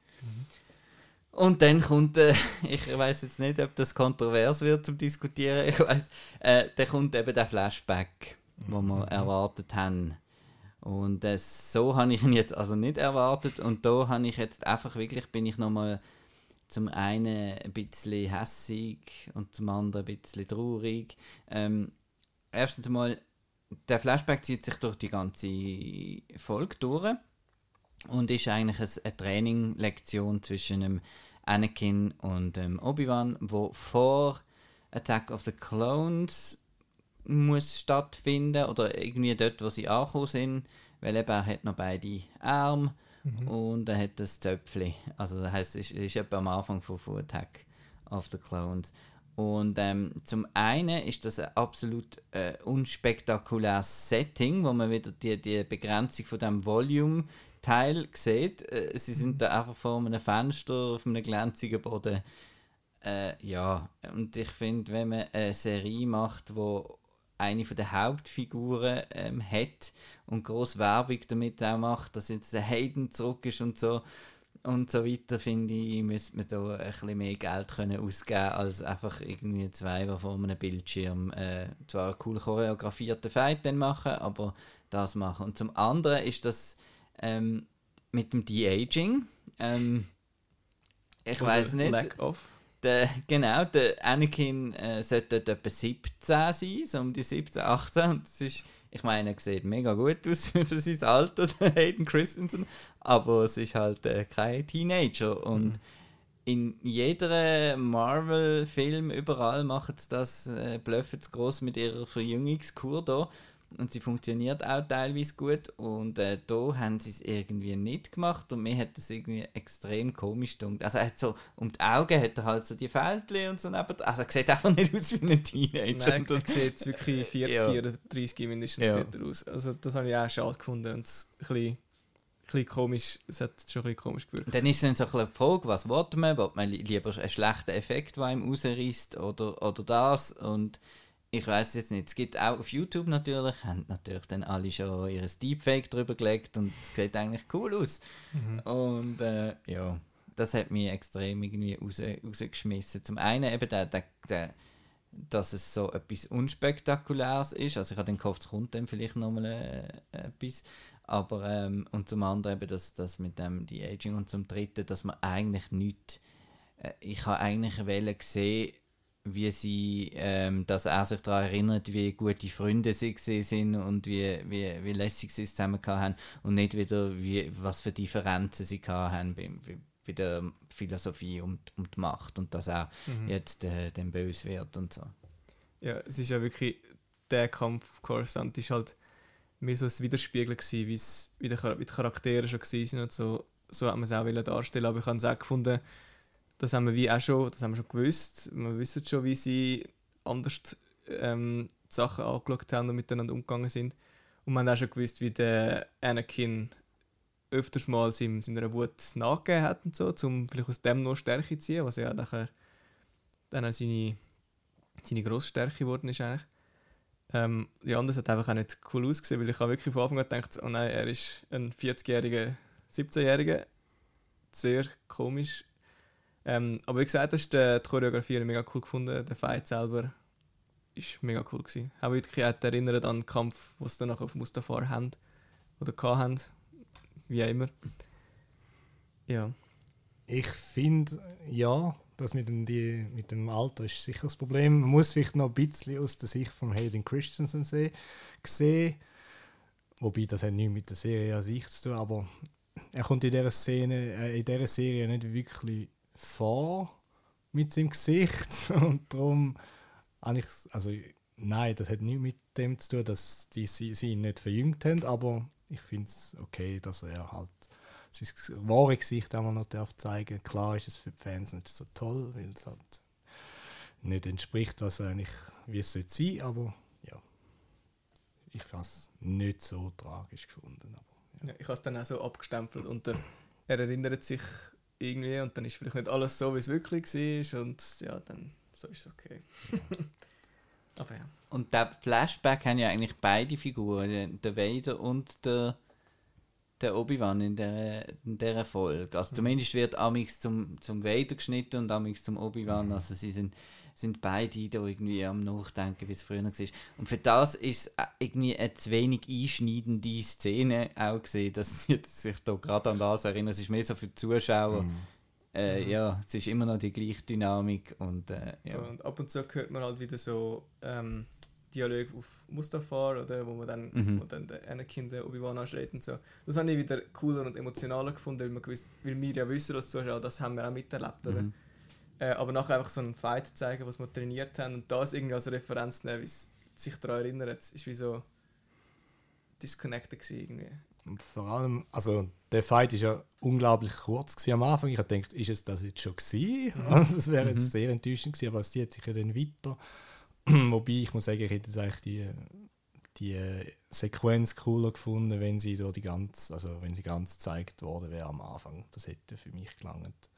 [SPEAKER 1] Und dann kommt, äh, ich weiß jetzt nicht, ob das kontrovers wird zum Diskutieren, ich weiß, äh, dann kommt eben der Flashback, wo wir erwartet haben. Und äh, so habe ich ihn jetzt also nicht erwartet und da habe ich jetzt einfach wirklich, bin ich nochmal zum einen ein bisschen hässig und zum anderen ein bisschen traurig. Ähm, erstens mal, der Flashback zieht sich durch die ganze Folge durch und ist eigentlich ein- eine Training-Lektion zwischen dem Anakin und dem Obi-Wan, wo vor Attack of the Clones muss stattfinden oder irgendwie dort, wo sie angekommen sind, weil eben er hat noch beide Arme und er hat das Zöpfli. Also das heisst, es ist, ist etwa am Anfang von, von Attack of the Clones. Und ähm, zum einen ist das ein absolut äh, unspektakuläres Setting, wo man wieder die, die Begrenzung von dem Volume-Teil sieht. Äh, sie sind da einfach vor einem Fenster auf einem glänzigen Boden. Äh, ja, und ich finde, wenn man eine Serie macht, wo eine von der Hauptfiguren ähm, hat und groß Werbung damit auch macht, dass jetzt der Hayden zurück ist und so und so weiter, finde ich, müsste man da ein bisschen mehr Geld können ausgeben als einfach irgendwie zwei, die vor einem Bildschirm äh, zwar cool choreografierten Fight dann machen, aber das machen. Und zum anderen ist das ähm, mit dem De-Aging. Ähm, ich weiß nicht.
[SPEAKER 3] Lack of.
[SPEAKER 1] Der, genau, der Anakin äh, sollte dort etwa 17 sein, so um die 17, 18. Und das ist, ich meine, er sieht mega gut aus für sein Alter, der Hayden Christensen. Aber es ist halt äh, kein Teenager. Und in jeder Marvel-Film, überall machen sie das, äh, bluffen sie gross mit ihrer Verjüngungskur da. Und sie funktioniert auch teilweise gut. Und äh, da haben sie es irgendwie nicht gemacht. Und mir hat das irgendwie extrem komisch gedacht. Also, er hat so, um die Augen hat er halt so die Fältchen und so neben. Also, er sieht einfach nicht aus wie ein Teenager.
[SPEAKER 3] Nein,
[SPEAKER 1] das,
[SPEAKER 3] sieht wirklich 40
[SPEAKER 1] Ja.
[SPEAKER 3] oder 30 mindestens
[SPEAKER 1] Ja.
[SPEAKER 3] sieht er aus. Also das habe ich auch schade gefunden und es ein bisschen, bisschen komisch, es hat schon ein bisschen komisch gewirkt.
[SPEAKER 1] dann ist dann so ein bisschen die Frage, was will man? Will man li- lieber einen schlechten Effekt, der einem rausreißt, oder, oder das? Und ich weiß jetzt nicht. Es gibt auch auf YouTube natürlich, haben natürlich dann alle schon ihr Deepfake drüber gelegt und es sieht eigentlich cool aus. Und äh, ja, das hat mich extrem irgendwie raus, rausgeschmissen. Zum einen eben der, der, der, dass es so etwas Unspektakuläres ist. Also ich habe den gehofft, es kommt dann vielleicht nochmal äh, etwas. Aber, ähm, und zum anderen eben das, das mit dem De-Aging und zum dritten, dass man eigentlich nicht, äh, ich habe eigentlich wollen sehen, wie sie, ähm, dass er sich daran erinnert, wie gute Freunde sie sind und wie, wie, wie lässig sie es zusammen haben und nicht wieder, wie, was für Differenzen sie haben bei, bei, der Philosophie und, und die Macht und dass er
[SPEAKER 3] Mhm.
[SPEAKER 1] jetzt äh, dann böse wird und so.
[SPEAKER 3] Ja, es ist ja wirklich der Kampf auf Coruscant ist halt mehr so ein Widerspiegel gewesen, wie die Charaktere schon gewesen sind und so. So hat man es auch wollen darstellen, aber ich habe es auch gefunden, das haben wir wie auch schon, das haben wir schon gewusst. Wir wissen schon, wie sie anders ähm, die Sachen angeschaut haben und miteinander umgegangen sind. Und wir haben auch schon gewusst, wie der Anakin öfters mal seinem, seiner Wut nachgegeben hat und so, um vielleicht aus dem noch Stärke zu ziehen, was ja nachher dann auch seine seine grosse Stärke geworden ist eigentlich. Ähm, ja, und das hat einfach auch nicht cool ausgesehen, weil ich habe wirklich von Anfang an gedacht, oh nein, er ist ein 40-jähriger, 17-jähriger. Sehr komisch. Ähm, aber wie gesagt, das ist die, die Choreografie habe mega cool gefunden. Der Fight selber ist mega cool gewesen. Auch wirklich auch erinnert an den Kampf, den sie danach auf Mustafar haben. Oder hatten. Wie auch immer. Ja.
[SPEAKER 2] Ich finde, ja, das mit dem, die, mit dem Alter ist sicher das Problem. Man muss vielleicht noch ein bisschen aus der Sicht von Hayden Christensen se- sehen. Wobei, das hat nichts mit der Serie an sich zu tun, aber er kommt in dieser Szene, äh, in dieser Serie nicht wirklich vor mit seinem Gesicht und darum habe ich, also nein, das hat nichts mit dem zu tun, dass die sie, sie ihn nicht verjüngt haben, aber ich finde es okay, dass er halt sein wahre Gesicht auch mal noch darf zeigen. Klar ist es für die Fans nicht so toll, weil es halt nicht entspricht, was eigentlich wie es sollte sein, aber ja, ich habe es nicht so tragisch gefunden. Aber
[SPEAKER 3] Ja, ich habe es dann auch so abgestempelt und er erinnert sich irgendwie und dann ist vielleicht nicht alles so, wie es wirklich war und ja, dann so ist es okay. Aber ja.
[SPEAKER 1] Und der Flashback haben ja eigentlich beide Figuren, der Vader und der, der Obi-Wan in der, in dieser Folge. Also zumindest wird Amix zum, zum Vader geschnitten und Amix zum Obi-Wan. Also sie sind, sind beide da irgendwie am Nachdenken, wie es früher war. Und für das ist es irgendwie eine zu wenig einschneidende Szene auch gesehen, dass sie sich da gerade an das erinnern. Es ist mehr so für die Zuschauer. Äh,
[SPEAKER 3] Mhm.
[SPEAKER 1] Ja, es ist immer noch die gleiche Dynamik und äh, ja.
[SPEAKER 3] Und ab und zu hört man halt wieder so ähm, Dialoge auf Mustafar, oder, wo man dann,
[SPEAKER 1] Mhm.
[SPEAKER 3] wo dann der Anakin den Obi-Wan anschreit und so. Das habe ich wieder cooler und emotionaler gefunden, weil, man gewiss, weil wir ja wissen als Zuschauer, das haben wir auch miterlebt, oder?
[SPEAKER 1] Mhm.
[SPEAKER 3] Äh, aber nachher einfach so einen Fight zeigen, was wir trainiert haben und das irgendwie als Referenz nehmen, wie es sich daran erinnert, ist wie so disconnected gewesen irgendwie.
[SPEAKER 2] Und vor allem, also der Fight ist ja unglaublich kurz am Anfang. Ich habe gedacht, ist es das jetzt schon gewesen? Also, das wäre jetzt
[SPEAKER 1] Mhm.
[SPEAKER 2] sehr enttäuschend gewesen, aber es zieht sich ja dann weiter. Wobei ich muss sagen, ich hätte jetzt eigentlich die, die Sequenz cooler gefunden, wenn sie durch die ganze, also wenn sie ganz gezeigt worden wäre am Anfang. Das hätte für mich gelangt.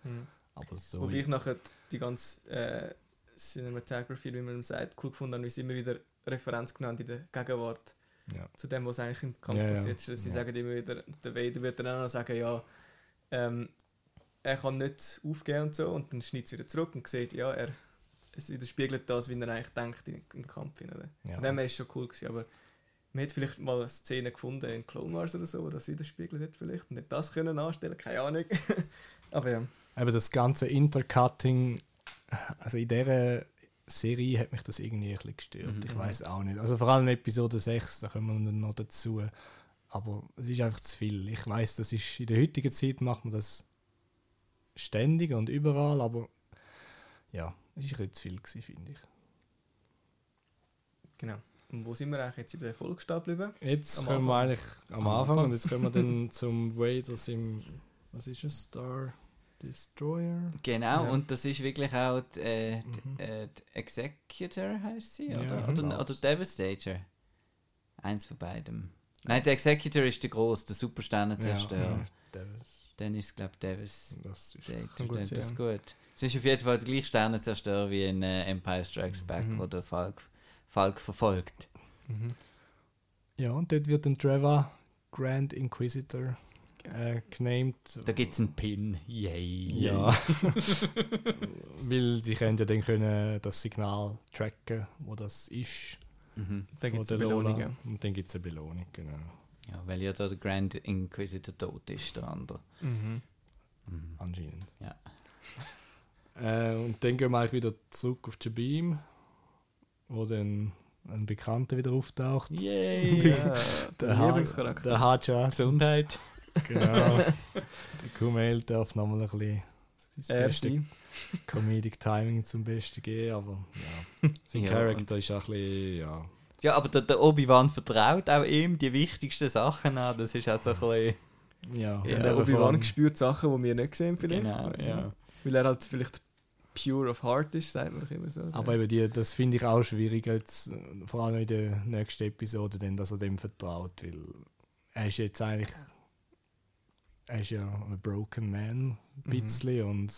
[SPEAKER 2] Aber so
[SPEAKER 3] Wobei ich nachher die ganze äh, Cinematography, wie man sagt, cool gefunden habe, wie sie immer wieder Referenz genannt in der Gegenwart
[SPEAKER 2] ja.
[SPEAKER 3] zu dem, was eigentlich im Kampf
[SPEAKER 2] Ja, ja.
[SPEAKER 3] passiert ist. Dass Sie
[SPEAKER 2] Ja.
[SPEAKER 3] sagen immer wieder, der Vader wird dann auch noch sagen, ja, ähm, er kann nicht aufgeben und so, und dann schneidet es wieder zurück und sieht, ja, er, es widerspiegelt das, wie er eigentlich denkt im, im Kampf. Oder?
[SPEAKER 2] Ja.
[SPEAKER 3] Von dem her ist schon cool gewesen, aber man hätte vielleicht mal eine Szene gefunden in Clone Wars oder so, wo das widerspiegelt hat vielleicht und nicht das können anstellen, keine Ahnung. aber ja.
[SPEAKER 2] Aber das ganze Intercutting, also in dieser Serie hat mich das irgendwie ein bisschen gestört.
[SPEAKER 1] Mhm.
[SPEAKER 2] Ich weiß auch nicht. Also vor allem Episode 6, da kommen wir dann noch dazu. Aber es ist einfach zu viel. Ich weiß, das ist in der heutigen Zeit macht man das ständig und überall, aber ja, es war ein bisschen zu viel, gewesen, finde ich.
[SPEAKER 3] Genau. Und wo sind wir eigentlich jetzt in der Folge stehen geblieben?
[SPEAKER 2] Jetzt
[SPEAKER 3] Am
[SPEAKER 2] kommen wir eigentlich am
[SPEAKER 1] Am
[SPEAKER 2] Anfang
[SPEAKER 1] Anfang.
[SPEAKER 2] und jetzt kommen wir dann zum Raiders im, was ist es, Star Destroyer?
[SPEAKER 1] Genau,
[SPEAKER 3] Ja.
[SPEAKER 1] und das ist wirklich auch die, äh,
[SPEAKER 2] Mhm.
[SPEAKER 1] die, äh, die Executor, heißt sie?
[SPEAKER 2] Ja,
[SPEAKER 1] Oder,
[SPEAKER 2] mhm.
[SPEAKER 1] oder, oder Devastator? Eins von beidem. Nein, der Executor ist der groß, der Supersternenzerstörer.
[SPEAKER 2] Ja, das,
[SPEAKER 1] Dann ist, glaube ich, Devastator.
[SPEAKER 2] das ist
[SPEAKER 3] gut
[SPEAKER 1] Das ist
[SPEAKER 3] ja.
[SPEAKER 1] gut. Es ist auf jeden Fall der gleiche Sternenzerstörer wie in äh, Empire Strikes Back,
[SPEAKER 3] Mhm.
[SPEAKER 1] wo der Falk, Falk verfolgt.
[SPEAKER 2] Ja, und dort wird dann Trevor Grand Inquisitor. Äh, genannt.
[SPEAKER 1] Da gibt es einen Pin. Yay.
[SPEAKER 2] Ja. Weil sie können ja dann können das Signal tracken, wo das ist.
[SPEAKER 1] Mhm.
[SPEAKER 3] Da
[SPEAKER 2] von
[SPEAKER 3] gibt es
[SPEAKER 2] der Lola.
[SPEAKER 3] Belohnungen.
[SPEAKER 2] Und dann gibt es eine Belohnung, genau.
[SPEAKER 1] Ja, weil ja da der Grand Inquisitor tot ist, der andere.
[SPEAKER 3] Mhm.
[SPEAKER 1] Mhm.
[SPEAKER 2] Anscheinend. Äh, und dann gehen wir eigentlich wieder zurück auf Jabim, wo dann ein Bekannter wieder auftaucht.
[SPEAKER 1] Yay!
[SPEAKER 3] Ja,
[SPEAKER 2] Der,
[SPEAKER 3] der
[SPEAKER 2] Ha-
[SPEAKER 3] Lieblingscharakter.
[SPEAKER 2] der Haja.
[SPEAKER 1] Gesundheit.
[SPEAKER 2] Genau. der Kumail darf nochmal ein bisschen das
[SPEAKER 3] Er
[SPEAKER 2] beste
[SPEAKER 3] sein.
[SPEAKER 2] Comedic Timing zum Besten geben, aber ja. Sein
[SPEAKER 1] Ja,
[SPEAKER 2] Charakter ist auch ein bisschen, ja.
[SPEAKER 1] Ja, aber der, der Obi-Wan vertraut auch ihm die wichtigsten Sachen an. Das ist auch so ein bisschen...
[SPEAKER 2] Ja,
[SPEAKER 3] Ja,
[SPEAKER 2] und
[SPEAKER 3] der Obi-Wan gespürt Sachen, die wir nicht sehen vielleicht.
[SPEAKER 1] Genau,
[SPEAKER 3] Also,
[SPEAKER 1] ja.
[SPEAKER 3] Weil er halt vielleicht pure of heart ist, sagt man doch immer so.
[SPEAKER 2] Aber eben die, das finde ich auch schwierig, jetzt, vor allem in der nächsten Episode, denn, dass er dem vertraut, weil er ist jetzt eigentlich, er ist ja ein broken man, ein
[SPEAKER 3] Mhm.
[SPEAKER 2] bisschen, und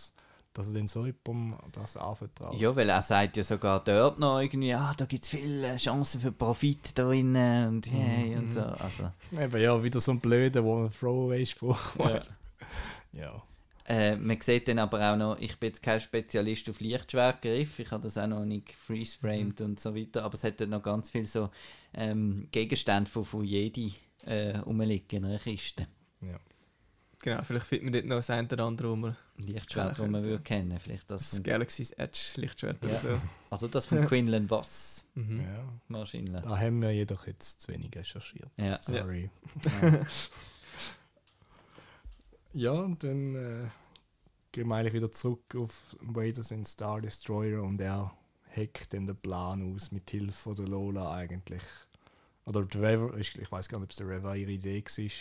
[SPEAKER 2] dass er dann so jemandem das anvertraut.
[SPEAKER 1] Ja, weil er sagt ja sogar dort noch irgendwie, ah, da gibt es viele Chancen für Profit da drinnen und hey und
[SPEAKER 3] Mhm.
[SPEAKER 1] so. Also,
[SPEAKER 2] Eben, ja, wieder so ein Blöder, wo ein Throwaway-Spruch
[SPEAKER 1] ja.
[SPEAKER 2] Ja.
[SPEAKER 1] Äh, man sieht dann aber auch noch, ich bin jetzt kein Spezialist auf Lichtschwertgriff, ich habe das auch noch nicht freeze-framed und so weiter, aber es hat dann noch ganz viel so ähm, Gegenstände von, von Jedi äh, rumliegen in einer Kiste.
[SPEAKER 3] Genau, vielleicht findet man dort noch das eine oder andere, wo man
[SPEAKER 1] Lichtschwert,
[SPEAKER 3] Ja,
[SPEAKER 1] die man würde kennen. Vielleicht das
[SPEAKER 3] das Galaxy's Edge Lichtschwert
[SPEAKER 1] Ja.
[SPEAKER 3] oder so.
[SPEAKER 1] also das von Quinlan Boss
[SPEAKER 3] Mhm.
[SPEAKER 2] ja.
[SPEAKER 1] wahrscheinlich.
[SPEAKER 2] Da haben wir jedoch jetzt zu wenig recherchiert.
[SPEAKER 1] Ja.
[SPEAKER 2] Sorry.
[SPEAKER 1] Ja.
[SPEAKER 2] Ja, und dann äh, gehen wir eigentlich wieder zurück auf Vader in Star Destroyer und er hackt dann den Plan aus mit Hilfe von der Lola eigentlich. Oder Reva, ich, weiß gar nicht, ob es der Reva ihre Idee war,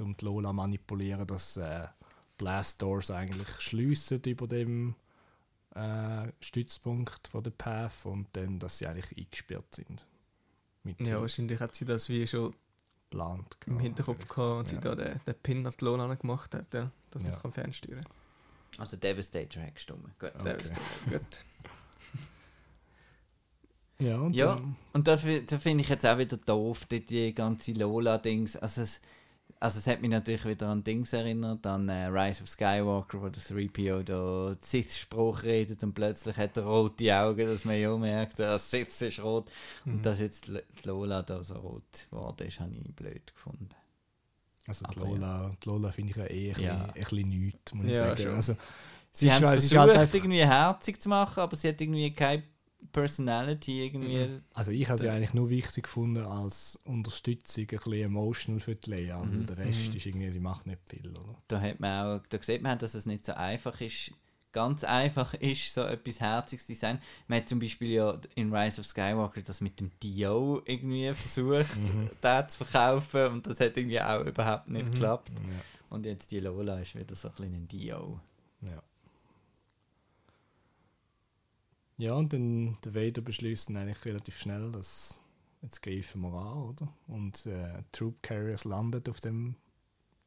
[SPEAKER 2] um die Lola manipulieren, dass äh, Blast Doors eigentlich schliessen über dem äh, Stützpunkt von der Path und dann, dass sie eigentlich eingesperrt sind. Mit
[SPEAKER 3] Ja, wahrscheinlich hat sie das wie schon
[SPEAKER 2] geplant.
[SPEAKER 3] im Hinterkopf gehabt sie
[SPEAKER 2] Ja.
[SPEAKER 3] da den, den Pin an die Lohn gemacht hat, ja, dass man
[SPEAKER 2] Ja.
[SPEAKER 3] es kann fernsteuern kann.
[SPEAKER 1] Also Devastator hat gestimmt. Gut.
[SPEAKER 2] Okay.
[SPEAKER 3] Doch gut.
[SPEAKER 2] Ja, und
[SPEAKER 1] Ja. Und da finde ich jetzt auch wieder doof, die, die ganze Lola-Dings. Also es, also es hat mich natürlich wieder an Dings erinnert, an äh, Rise of Skywalker, wo der 3PO da Sith-Spruch redet und plötzlich hat er rote Augen, dass man ja merkt, der Sith ist rot.
[SPEAKER 3] Mhm.
[SPEAKER 1] Und dass jetzt die Lola da so rot geworden ist, habe ich blöd gefunden.
[SPEAKER 2] Also die
[SPEAKER 1] Aber
[SPEAKER 2] Lola, die Lola finde ich ja eh ein,
[SPEAKER 1] Ja.
[SPEAKER 2] bisschen, ein bisschen nichts, muss ich
[SPEAKER 3] Ja,
[SPEAKER 2] sagen.
[SPEAKER 3] schon.
[SPEAKER 2] Also,
[SPEAKER 1] Sie
[SPEAKER 2] ist
[SPEAKER 1] haben es versucht,
[SPEAKER 2] halt einfach-
[SPEAKER 1] irgendwie herzig zu machen, aber sie hat irgendwie keine Personality irgendwie.
[SPEAKER 3] Mhm.
[SPEAKER 2] also ich habe sie eigentlich nur wichtig gefunden als Unterstützung, ein bisschen emotional für die Leia.
[SPEAKER 1] Mhm.
[SPEAKER 2] Der Rest
[SPEAKER 3] Mhm.
[SPEAKER 2] ist irgendwie, sie macht nicht viel, oder?
[SPEAKER 1] Da, hat man auch, da sieht man, dass es nicht so einfach ist, ganz einfach ist, so etwas Herziges zu sein. Man hat zum Beispiel ja in Rise of Skywalker das mit dem Dio irgendwie versucht,
[SPEAKER 2] Mhm.
[SPEAKER 1] da zu verkaufen und das hat irgendwie auch überhaupt nicht
[SPEAKER 3] Mhm.
[SPEAKER 1] geklappt.
[SPEAKER 2] Ja,
[SPEAKER 1] Und jetzt die Lola ist wieder so ein bisschen ein Dio.
[SPEAKER 2] ja. Ja, und dann der Vader beschließt dann eigentlich relativ schnell, dass jetzt greifen wir an, oder? Und äh, Troop Carriers landet auf dem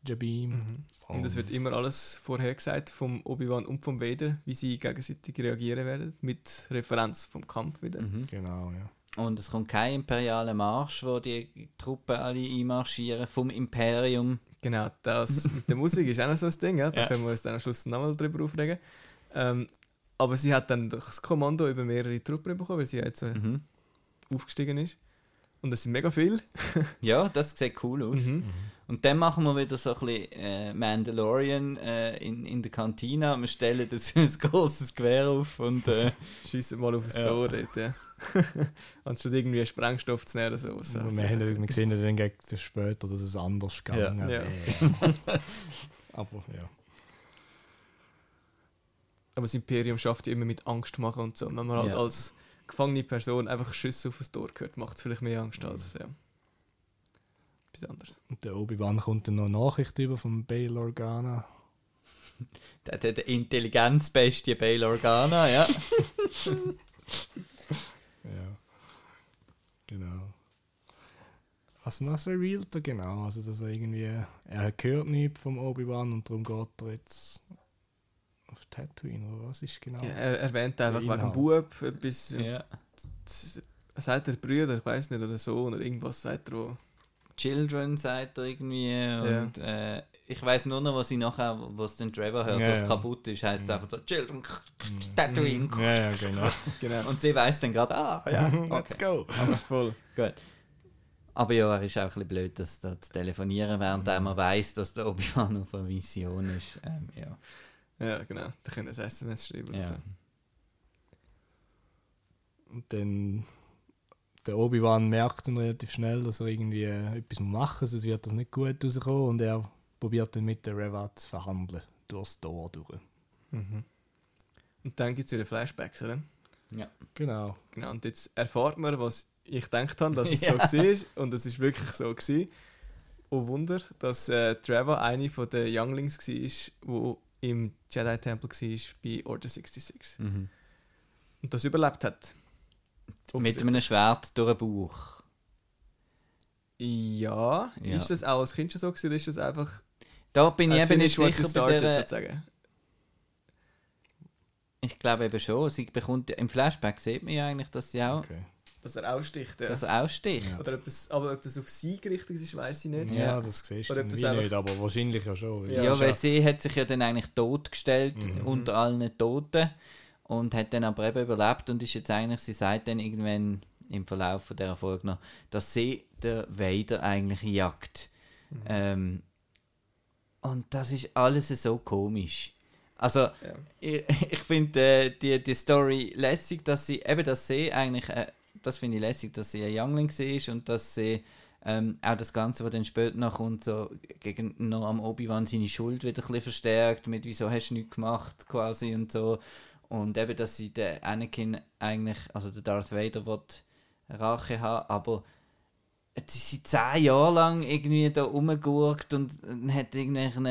[SPEAKER 2] Jabim.
[SPEAKER 3] Mhm. Und es wird immer alles vorhergesagt vom Obi-Wan und vom Vader, wie sie gegenseitig reagieren werden, mit Referenz vom Kampf wieder.
[SPEAKER 1] Mhm.
[SPEAKER 2] Genau, ja.
[SPEAKER 1] Und es kommt kein imperialer Marsch, wo die Truppen alle einmarschieren vom Imperium.
[SPEAKER 3] Genau, das mit der Musik ist auch noch so ein Ding, ja? da
[SPEAKER 1] Ja.
[SPEAKER 3] können wir uns dann am Schluss nochmal drüber aufregen. Ähm, aber sie hat dann das Kommando über mehrere Truppen bekommen, weil sie jetzt äh,
[SPEAKER 1] Mhm.
[SPEAKER 3] aufgestiegen ist. Und das sind mega viel.
[SPEAKER 1] Ja, das sieht cool aus.
[SPEAKER 3] Mhm.
[SPEAKER 1] Und dann machen wir wieder so ein bisschen äh, Mandalorian äh, in, in der Kantina. Wir stellen das ein großes Gewehr auf und äh,
[SPEAKER 3] Schiessen mal auf das
[SPEAKER 1] Ja.
[SPEAKER 3] Tor dort, ja. Anstatt irgendwie Sprengstoff zu nehmen oder so. was
[SPEAKER 2] wir, haben, ja- wir sehen ja dann gegen das später, dass es anders gegangen
[SPEAKER 3] Ja.
[SPEAKER 2] wäre. Aber ja.
[SPEAKER 3] Aber das Imperium schafft ja immer mit Angst machen und so. Und wenn man halt
[SPEAKER 1] Ja.
[SPEAKER 3] als gefangene Person einfach Schüsse auf das Tor hört, macht es vielleicht mehr Angst als ja. etwas anderes.
[SPEAKER 2] Und der Obi-Wan kommt dann noch eine Nachricht über von Bail Organa.
[SPEAKER 1] der hat der Intelligenzbestie Bail Organa, ja.
[SPEAKER 2] Ja. Genau. Was was revealt er genau? Also, dass er irgendwie. Er hört nichts vom Obi-Wan und darum geht er jetzt auf Tatooine, oder was ist genau?
[SPEAKER 3] Ja, er erwähnt einfach wegen dem. Bub etwas. Ja.
[SPEAKER 1] ja.
[SPEAKER 3] Sagt er Brüder, ich weiß nicht, oder Sohn oder irgendwas sagt er. Wo.
[SPEAKER 1] Children sagt er irgendwie. Und äh, ich weiß nur noch, was ich nachher, was den Trevor hört,
[SPEAKER 2] Ja,
[SPEAKER 1] was
[SPEAKER 2] ja.
[SPEAKER 1] kaputt ist, heißt es
[SPEAKER 2] Mhm.
[SPEAKER 1] einfach so: Children,
[SPEAKER 2] Mhm.
[SPEAKER 1] Tatooine.
[SPEAKER 2] Ja, ja, genau.
[SPEAKER 3] Genau.
[SPEAKER 1] Und sie weiß dann gerade, ah, ja,
[SPEAKER 2] Let's
[SPEAKER 1] okay.
[SPEAKER 2] go!
[SPEAKER 3] Aber voll.
[SPEAKER 1] Gut. Aber ja, er ist auch ein bisschen blöd, dass da zu telefonieren, während
[SPEAKER 2] Mhm.
[SPEAKER 1] man weiß, dass der Obi-Wan auf einer Mission ist. Ähm, ja.
[SPEAKER 3] Ja, genau. Da können sie SMS schreiben. und
[SPEAKER 1] Ja.
[SPEAKER 3] So.
[SPEAKER 2] Und dann der Obi-Wan merkt dann relativ schnell, dass er irgendwie äh, etwas machen muss, sonst wird das nicht gut rauskommen. Und er probiert dann mit der Reva zu verhandeln, durchs Tor durch.
[SPEAKER 3] Mhm. Und dann gibt es wieder Flashbacks, oder?
[SPEAKER 2] Genau.
[SPEAKER 3] Genau, und jetzt erfahrt man, was ich gedacht habe, dass es
[SPEAKER 1] Ja.
[SPEAKER 3] so war. Und es ist wirklich so. Gewesen. Oh Wunder, dass äh, Trevor eine von den Younglings war, die im Jedi-Tempel war bei Order 66.
[SPEAKER 1] Mhm.
[SPEAKER 3] Und das überlebt hat.
[SPEAKER 1] Mit einem Schwert durch den Bauch.
[SPEAKER 3] Ja.
[SPEAKER 1] Ja.
[SPEAKER 3] Ist das auch als Kind schon so gewesen, oder ist das einfach
[SPEAKER 1] Da bin ich eben nicht sicher bei
[SPEAKER 3] started,
[SPEAKER 1] der,
[SPEAKER 3] sozusagen?
[SPEAKER 1] Ich glaube eben schon. Sie bekommt, Im Flashback sieht man ja eigentlich, dass sie auch
[SPEAKER 2] Okay.
[SPEAKER 3] Dass er aussticht, ja.
[SPEAKER 1] dass er aussticht.
[SPEAKER 2] Ja.
[SPEAKER 3] Oder ob das, aber ob das auf sie gerichtet ist, weiß ich nicht.
[SPEAKER 2] Ja,
[SPEAKER 1] Ja.
[SPEAKER 2] das siehst du
[SPEAKER 3] Oder ob das
[SPEAKER 2] nicht, aber wahrscheinlich ja schon. weil
[SPEAKER 3] Ja,
[SPEAKER 1] Ja, weil sie hat sich ja dann eigentlich totgestellt
[SPEAKER 2] Mhm.
[SPEAKER 1] unter allen Toten und hat dann aber eben überlebt und ist jetzt eigentlich, sie sagt dann irgendwann im Verlauf von dieser Folge noch, dass sie der Vader eigentlich jagt.
[SPEAKER 3] Mhm.
[SPEAKER 1] Ähm, und das ist alles so komisch. Also,
[SPEAKER 3] Ja.
[SPEAKER 1] ich, ich finde äh, die, die Story lässig, dass sie, eben, dass sie eigentlich, äh, das finde ich lässig, dass sie ein Youngling ist und dass sie ähm, auch das Ganze, was dann später noch kommt, so gegen noch am Obi-Wan seine Schuld wieder ein bisschen verstärkt, mit wieso hast du nichts gemacht, quasi und so. Und eben, dass sie den Anakin eigentlich, also der Darth Vader, will Rache haben, aber jetzt ist sie zehn Jahre lang irgendwie da rumgegurkt und hat irgendwelchen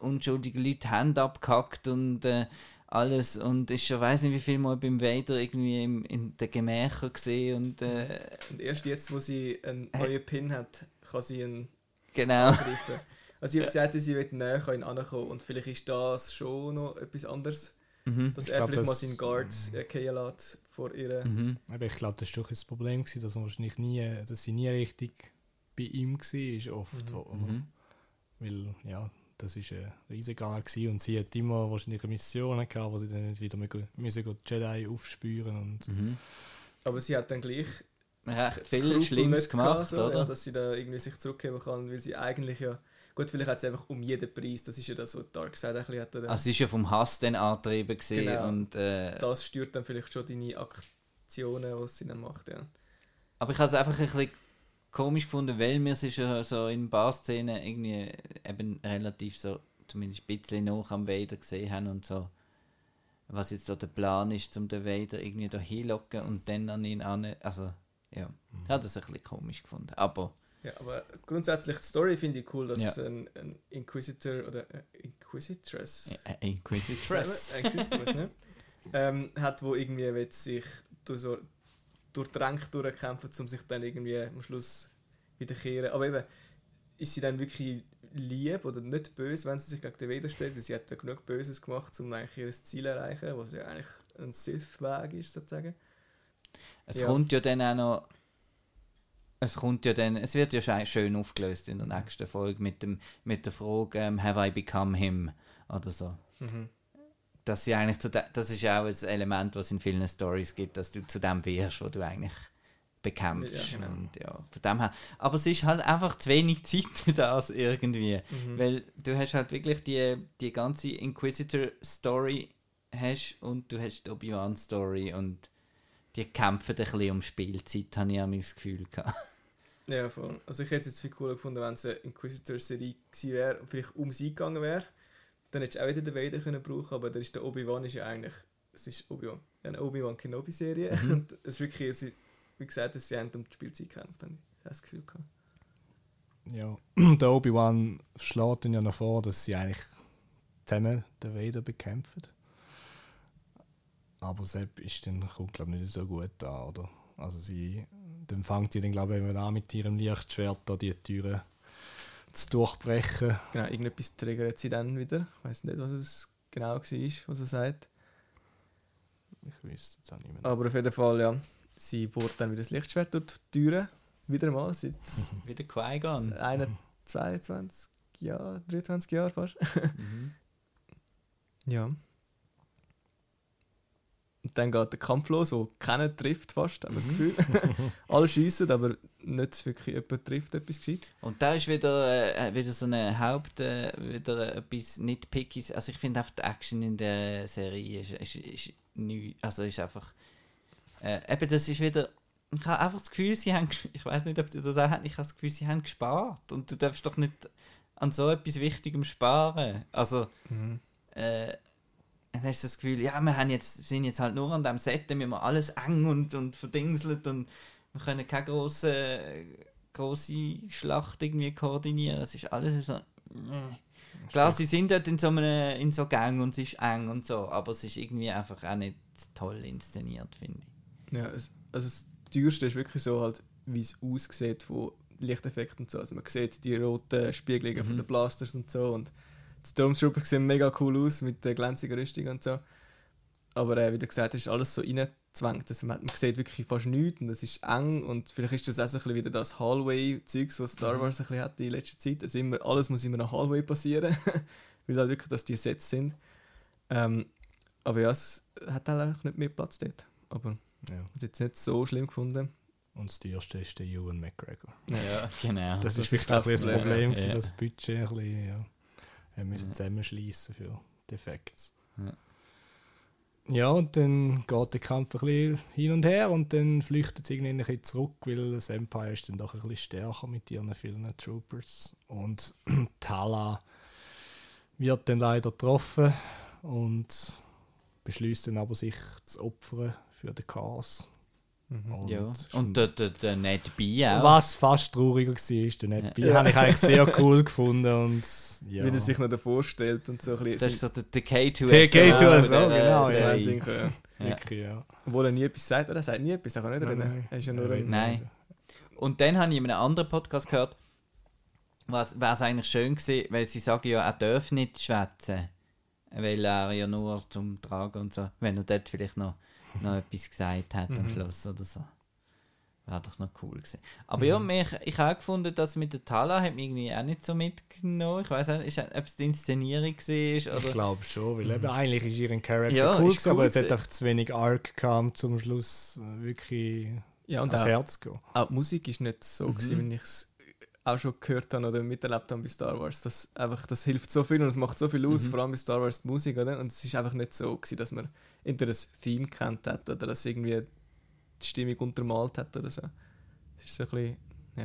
[SPEAKER 1] unschuldigen Leuten die Hände abgehackt und äh, alles und ist schon weiß nicht wie viel Mal beim Vader irgendwie im, in den Gemächern gesehen und äh,
[SPEAKER 3] Und erst jetzt, wo sie einen neuen Pin hat, kann sie ihn
[SPEAKER 1] genau.
[SPEAKER 3] angreifen. Also sie hat gesagt, sie wird näher an ihn ankommen und vielleicht ist das schon noch etwas anderes.
[SPEAKER 1] Mhm.
[SPEAKER 3] Dass
[SPEAKER 2] Ich
[SPEAKER 3] er
[SPEAKER 2] glaub,
[SPEAKER 3] vielleicht mal
[SPEAKER 2] das-
[SPEAKER 3] seinen Guards erkennen lässt vor ihr.
[SPEAKER 1] Mhm.
[SPEAKER 2] Aber ich glaube, das war doch ein Problem, gewesen, dass, wahrscheinlich nie, dass sie nie richtig bei ihm war, oft.
[SPEAKER 3] Mhm.
[SPEAKER 1] Mhm.
[SPEAKER 2] Weil, ja, das war ein Riesengang gewesen und sie hat immer wahrscheinlich Missionen gehabt, wo sie dann nicht wieder müssen, Jedi aufspüren und
[SPEAKER 1] Mhm.
[SPEAKER 3] Aber sie hat dann gleich
[SPEAKER 1] Recht viel Schlimmes gemacht,
[SPEAKER 3] gehabt, so,
[SPEAKER 1] oder?
[SPEAKER 3] Ja, dass sie da irgendwie sich zurückgeben kann, weil sie eigentlich ja... Gut, vielleicht hat sie einfach um jeden Preis, das ist ja das, was Darkseid ein bisschen hat.
[SPEAKER 1] Also, sie ist ja vom Hass dann angetrieben gewesen
[SPEAKER 3] Genau.
[SPEAKER 1] und äh,
[SPEAKER 3] das stört dann vielleicht schon deine Aktionen, was sie dann macht, ja.
[SPEAKER 1] Aber ich habe es einfach ein bisschen komisch gefunden, weil wir sie schon so in ein paar Szenen irgendwie eben relativ so, zumindest ein bisschen noch am Vader gesehen haben und so, was jetzt so der Plan ist, um den Vader irgendwie da hinlocken und dann an ihn an. Also, ja, ich habe das ein bisschen komisch gefunden. Aber,
[SPEAKER 3] Ja, aber grundsätzlich die Story finde ich cool, dass
[SPEAKER 1] Ja.
[SPEAKER 3] ein, ein Inquisitor oder äh, Inquisitress
[SPEAKER 1] Inquisitress.
[SPEAKER 3] Inquisitress, ne? ähm, hat, wo irgendwie will sich durch so durch die Ränke durchkämpfen, um sich dann irgendwie am Schluss wiederkehren. Aber eben, ist sie dann wirklich lieb oder nicht böse, wenn sie sich gegen den Vader stellt? Weil Sie hat ja genug Böses gemacht, um eigentlich ihr Ziel zu erreichen, was ja eigentlich ein Sith-Weg ist, sozusagen.
[SPEAKER 1] Es
[SPEAKER 3] Ja.
[SPEAKER 1] kommt ja dann auch noch. Es kommt ja dann, es wird ja schön aufgelöst in der nächsten Folge mit, dem, mit der Frage, ähm, have I become him? Oder so. Dass sie eigentlich zu de, das ist ja auch ein Element, was es in vielen Stories gibt, dass du zu dem wirst, wo du eigentlich bekämpfst.
[SPEAKER 3] Ja, genau.
[SPEAKER 1] Und ja, von dem her. Aber es ist halt einfach zu wenig Zeit für das irgendwie.
[SPEAKER 3] Mhm.
[SPEAKER 1] Weil du hast halt wirklich die, die ganze Inquisitor-Story hast und du hast die Obi-Wan-Story und die kämpfen ein bisschen um Spielzeit, habe ich auch das Gefühl gehabt.
[SPEAKER 3] Ja, voll. Also ich hätte es jetzt viel cooler gefunden, wenn es eine Inquisitor-Serie gewesen wäre und vielleicht um sie gegangen wäre. Dann hättest du auch wieder den Vader können brauchen, aber der, ist der Obi-Wan ist ja eigentlich, es ist Obi-Wan, eine Obi-Wan Kenobi-Serie
[SPEAKER 1] Mhm.
[SPEAKER 3] und es ist wirklich, ist- wie gesagt, dass sie haben um die Spielzeit gekämpft, habe ich das Gefühl gehabt.
[SPEAKER 2] Ja, der Obi-Wan schlägt dann ja noch vor, dass sie eigentlich zusammen den Vader bekämpfen. Aber Sepp ist dann, kommt glaube nicht so gut da, oder? Also sie, dann fängt sie dann glaube ich an mit ihrem Lichtschwert da die Türen zu durchbrechen.
[SPEAKER 3] Genau, irgendetwas triggert sie dann wieder. Ich weiß nicht, was es genau war, was er sagt.
[SPEAKER 2] Ich weiß jetzt auch nicht mehr.
[SPEAKER 3] Aber auf jeden Fall, ja, sie bohrt dann wieder das Lichtschwert durch die Türen. Wieder mal, seit
[SPEAKER 1] Wieder Qui-Gon.
[SPEAKER 3] einer 22 Jahren, 23 Jahren fast.
[SPEAKER 1] Mhm.
[SPEAKER 3] Ja. Und dann geht der Kampf los, wo keiner trifft fast, haben wir das
[SPEAKER 1] Mhm.
[SPEAKER 3] Gefühl. Alle schiessen, aber nicht wirklich jemand trifft etwas gescheit.
[SPEAKER 1] Und da ist wieder, äh, wieder so eine Haupt, äh, wieder etwas nicht pickys. Also ich finde einfach die Action in der Serie ist, ist, ist neu, also ist einfach, äh, eben das ist wieder, ich habe einfach das Gefühl, sie haben, ich weiß nicht, ob du das auch hast, ich habe das Gefühl, sie haben gespart und du darfst doch nicht an so etwas Wichtigem sparen. Also, äh, dann hast du das Gefühl, ja, wir haben jetzt, sind jetzt halt nur an dem Set, dann müssen wir alles eng und, und verdingselt und wir können keine grosse, grosse Schlacht irgendwie koordinieren. Es ist alles so. äh. Klar, sie sind dort in so, einem, in so Gang und es ist eng und so, aber es ist irgendwie einfach auch nicht toll inszeniert, finde ich.
[SPEAKER 3] Ja, es, also das teuerste ist wirklich so halt, wie es aussieht von Lichteffekten und so. Also man sieht die roten Spiegelungen von
[SPEAKER 1] Mhm.
[SPEAKER 3] den Blasters und so und die Stormtroopers sehen mega cool aus mit der glänzigen Rüstung und so. Aber äh, wie du gesagt hast, ist alles so reingezwängt. Also man, man sieht wirklich fast nichts und es ist eng und vielleicht ist das auch so ein bisschen wieder das Hallway-Zeugs, was Star Wars ein bisschen hat in letzter Zeit. Also immer, alles muss immer nach Hallway passieren, weil halt wirklich das die Sets sind. Ähm, aber ja, es hat halt einfach nicht mehr Platz dort. Aber
[SPEAKER 2] Ja.
[SPEAKER 3] ist jetzt nicht so schlimm gefunden.
[SPEAKER 2] Und das teuerste ist der Ewan McGregor.
[SPEAKER 1] Ja, genau.
[SPEAKER 2] Das,
[SPEAKER 3] das
[SPEAKER 2] ist
[SPEAKER 3] ist
[SPEAKER 2] wirklich ein
[SPEAKER 3] das
[SPEAKER 2] das
[SPEAKER 3] Problem,
[SPEAKER 2] Problem,
[SPEAKER 1] Ja.
[SPEAKER 2] das Budget ein bisschen, ja. Wir müssen
[SPEAKER 1] Ja.
[SPEAKER 2] zusammenschließen für die Effekte.
[SPEAKER 1] Ja.
[SPEAKER 2] Ja, und dann geht der Kampf ein bisschen hin und her und dann flüchtet es irgendwie ein bisschen zurück, weil das Empire ist dann doch ein bisschen stärker mit ihren vielen Troopers. Und Tala wird dann leider getroffen und beschließt dann aber sich zu opfern für den Chaos. Und
[SPEAKER 1] ja. Und der, der, der Ned B auch.
[SPEAKER 2] was fast trauriger war, der Ned B.
[SPEAKER 3] Ja.
[SPEAKER 2] habe ich eigentlich sehr cool gefunden und ja.
[SPEAKER 3] Wie er sich noch davor stellt und so ein bisschen.
[SPEAKER 1] Das ist so der, der K2SO.
[SPEAKER 2] Der K2SO,
[SPEAKER 1] von der,
[SPEAKER 2] genau, ja.
[SPEAKER 1] Ja.
[SPEAKER 2] Wirklich, ja.
[SPEAKER 3] Obwohl er nie etwas sagt, oder? Er sagt nie etwas, er kann nicht
[SPEAKER 2] Nein,
[SPEAKER 3] reden.
[SPEAKER 2] nein.
[SPEAKER 3] Er ist ja nur.
[SPEAKER 1] Nein.
[SPEAKER 2] nicht.
[SPEAKER 1] Und dann habe ich in einem anderen Podcast gehört, was wäre es eigentlich schön gewesen, weil sie sagen ja, er darf nicht schwätzen, weil er ja nur zum Tragen und so, wenn er dort vielleicht noch, noch etwas gesagt hat am
[SPEAKER 3] Mhm.
[SPEAKER 1] Schluss oder so. Wäre doch noch cool gewesen. Aber ja, mich, ich habe auch gefunden, dass mit der Tala hat mich irgendwie auch nicht so mitgenommen. Ich weiß nicht, ist- ob es die Inszenierung war
[SPEAKER 2] Ich glaube schon, weil eben eigentlich ist ihren Charakter
[SPEAKER 1] Ja,
[SPEAKER 2] cool gewesen, aber
[SPEAKER 1] cool
[SPEAKER 2] es hat einfach zu wenig Arc gehabt, zum Schluss wirklich
[SPEAKER 3] Ja, und
[SPEAKER 2] ans
[SPEAKER 3] auch,
[SPEAKER 2] Herz zu gehen.
[SPEAKER 3] auch die Musik ist nicht so,
[SPEAKER 1] Mhm.
[SPEAKER 3] gewesen, wie ich es auch schon gehört habe oder miterlebt habe bei Star Wars. Das, einfach, das hilft so viel und es macht so viel aus,
[SPEAKER 1] Mhm.
[SPEAKER 3] vor allem bei Star Wars die Musik. Oder? Und es ist einfach nicht so, gewesen, dass man entweder das Theme kennt hat oder dass irgendwie die Stimmung untermalt hat oder so. Es ist so ein bisschen... Ja,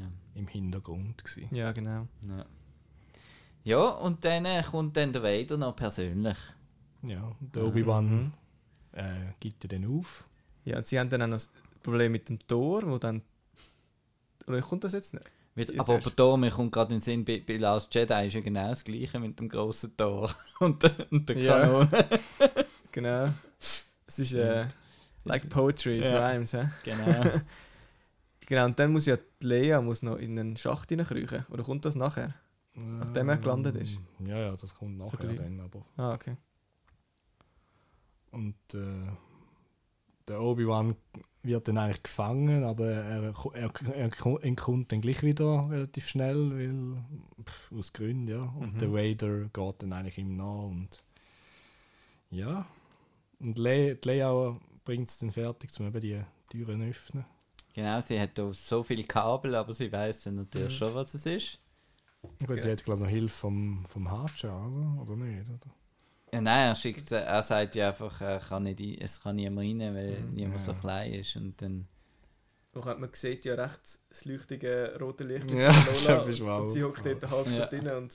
[SPEAKER 1] Ja.
[SPEAKER 2] Im Hintergrund gewesen.
[SPEAKER 3] ja genau.
[SPEAKER 1] Ja. ja, und dann äh, kommt dann der Vader noch persönlich.
[SPEAKER 2] Ja, der Obi-Wan
[SPEAKER 3] Mhm.
[SPEAKER 2] äh, gibt er dann auf.
[SPEAKER 3] Ja, und sie haben dann auch noch das Problem mit dem Tor, wo dann... Oder kommt das jetzt nicht? Jetzt
[SPEAKER 1] aber bei Tor, mir kommt gerade in den Sinn, bei, bei Last Jedi ist ja genau das gleiche mit dem grossen Tor und der, und der
[SPEAKER 3] Ja. Genau. Es ist äh, like poetry,
[SPEAKER 1] Ja.
[SPEAKER 3] rhymes, hä?
[SPEAKER 1] genau.
[SPEAKER 3] Genau, und dann muss ja die Lea muss noch in einen Schacht hineinkriechen. Oder kommt das nachher? Nachdem er gelandet ist?
[SPEAKER 2] Ähm, Ja, ja, das kommt nachher
[SPEAKER 3] gleich.
[SPEAKER 2] dann, aber...
[SPEAKER 3] Ah, okay.
[SPEAKER 2] Und äh, der Obi-Wan wird dann eigentlich gefangen, aber er, er, er entkommt dann gleich wieder relativ schnell, weil pff, aus Gründen, ja. Und
[SPEAKER 3] Mhm.
[SPEAKER 2] der Vader geht dann eigentlich ihm nach und ja. Und die Leia bringt es dann fertig, um eben die Türen zu öffnen.
[SPEAKER 1] genau, sie hat auch so viele Kabel, aber sie weiß dann natürlich
[SPEAKER 3] Mhm.
[SPEAKER 1] schon, was es ist.
[SPEAKER 2] Gut, sie hat glaube ich noch Hilfe vom, vom Hacha, oder? Oder nicht? Oder?
[SPEAKER 1] Ja, nein, er, schickt, er sagt ja einfach, er kann nicht, es kann niemand rein, weil
[SPEAKER 3] Mhm.
[SPEAKER 1] niemand so
[SPEAKER 2] Ja.
[SPEAKER 1] klein ist. Und dann,
[SPEAKER 3] Auch hat man sieht ja recht das leuchtige rote Licht
[SPEAKER 2] Ja,
[SPEAKER 3] Lola
[SPEAKER 2] ist
[SPEAKER 3] und, und sie hockt dort halb
[SPEAKER 1] Ja.
[SPEAKER 3] dort drin und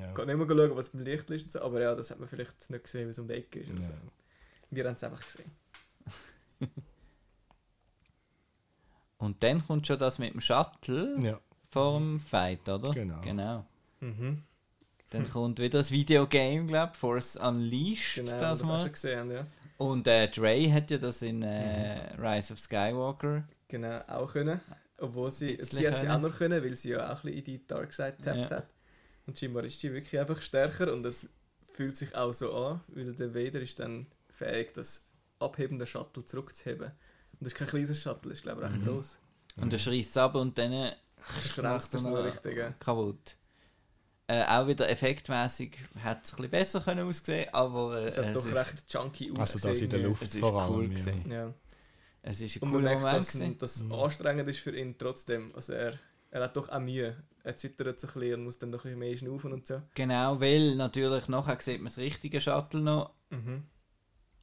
[SPEAKER 2] Ja.
[SPEAKER 3] kann nicht mehr schauen, was beim Licht ist. und So. Aber ja, das hat man vielleicht nicht gesehen, wie es um die Ecke ist.
[SPEAKER 2] Ja.
[SPEAKER 3] so. Wir haben es einfach gesehen.
[SPEAKER 1] und dann kommt schon das mit dem Shuttle
[SPEAKER 2] ja,
[SPEAKER 1] vor dem Fight, oder?
[SPEAKER 2] Genau.
[SPEAKER 1] genau.
[SPEAKER 3] Mhm.
[SPEAKER 1] Dann kommt wieder das Videogame, glaube ich, Force Unleashed,
[SPEAKER 3] Genau,
[SPEAKER 1] das
[SPEAKER 3] das
[SPEAKER 1] mal.
[SPEAKER 3] schon gesehen, ja.
[SPEAKER 1] Und äh, Dre hat ja das in äh,
[SPEAKER 3] Mhm.
[SPEAKER 1] Rise of Skywalker.
[SPEAKER 3] Genau, auch können. Obwohl sie, sie hat sie auch
[SPEAKER 1] können.
[SPEAKER 3] noch können, weil sie ja auch ein bisschen in die Dark Side getappt
[SPEAKER 1] Ja.
[SPEAKER 3] hat. Und scheinbar ist sie wirklich einfach stärker und es fühlt sich auch so an, weil der Vader ist dann fähig, das abhebende Shuttle zurückzuheben. Und das ist kein kleines Shuttle, das ist glaube ich recht
[SPEAKER 1] Mhm.
[SPEAKER 3] groß.
[SPEAKER 1] Und er schreist es ab und dann
[SPEAKER 3] Schränkt das noch richtig,
[SPEAKER 1] kaputt. Äh, auch wieder effektmäßig hat es ein bisschen besser können aussehen, aber äh,
[SPEAKER 3] Es hat doch
[SPEAKER 1] ist,
[SPEAKER 3] recht junky
[SPEAKER 2] Also das in der. Luft
[SPEAKER 1] es ist
[SPEAKER 2] vor
[SPEAKER 1] cool
[SPEAKER 2] allem. ja.
[SPEAKER 1] gewesen.
[SPEAKER 3] Ja.
[SPEAKER 1] es ist ein
[SPEAKER 3] Und man
[SPEAKER 1] cooler
[SPEAKER 3] merkt,
[SPEAKER 1] Moment.
[SPEAKER 3] dass das
[SPEAKER 2] Mhm.
[SPEAKER 3] anstrengend ist für ihn trotzdem. Also er, er hat doch auch Mühe. Er zittert so ein bisschen und muss dann noch ein bisschen mehr schnaufen und so.
[SPEAKER 1] Genau, weil natürlich nachher sieht man das richtige Shuttle noch
[SPEAKER 3] Mhm.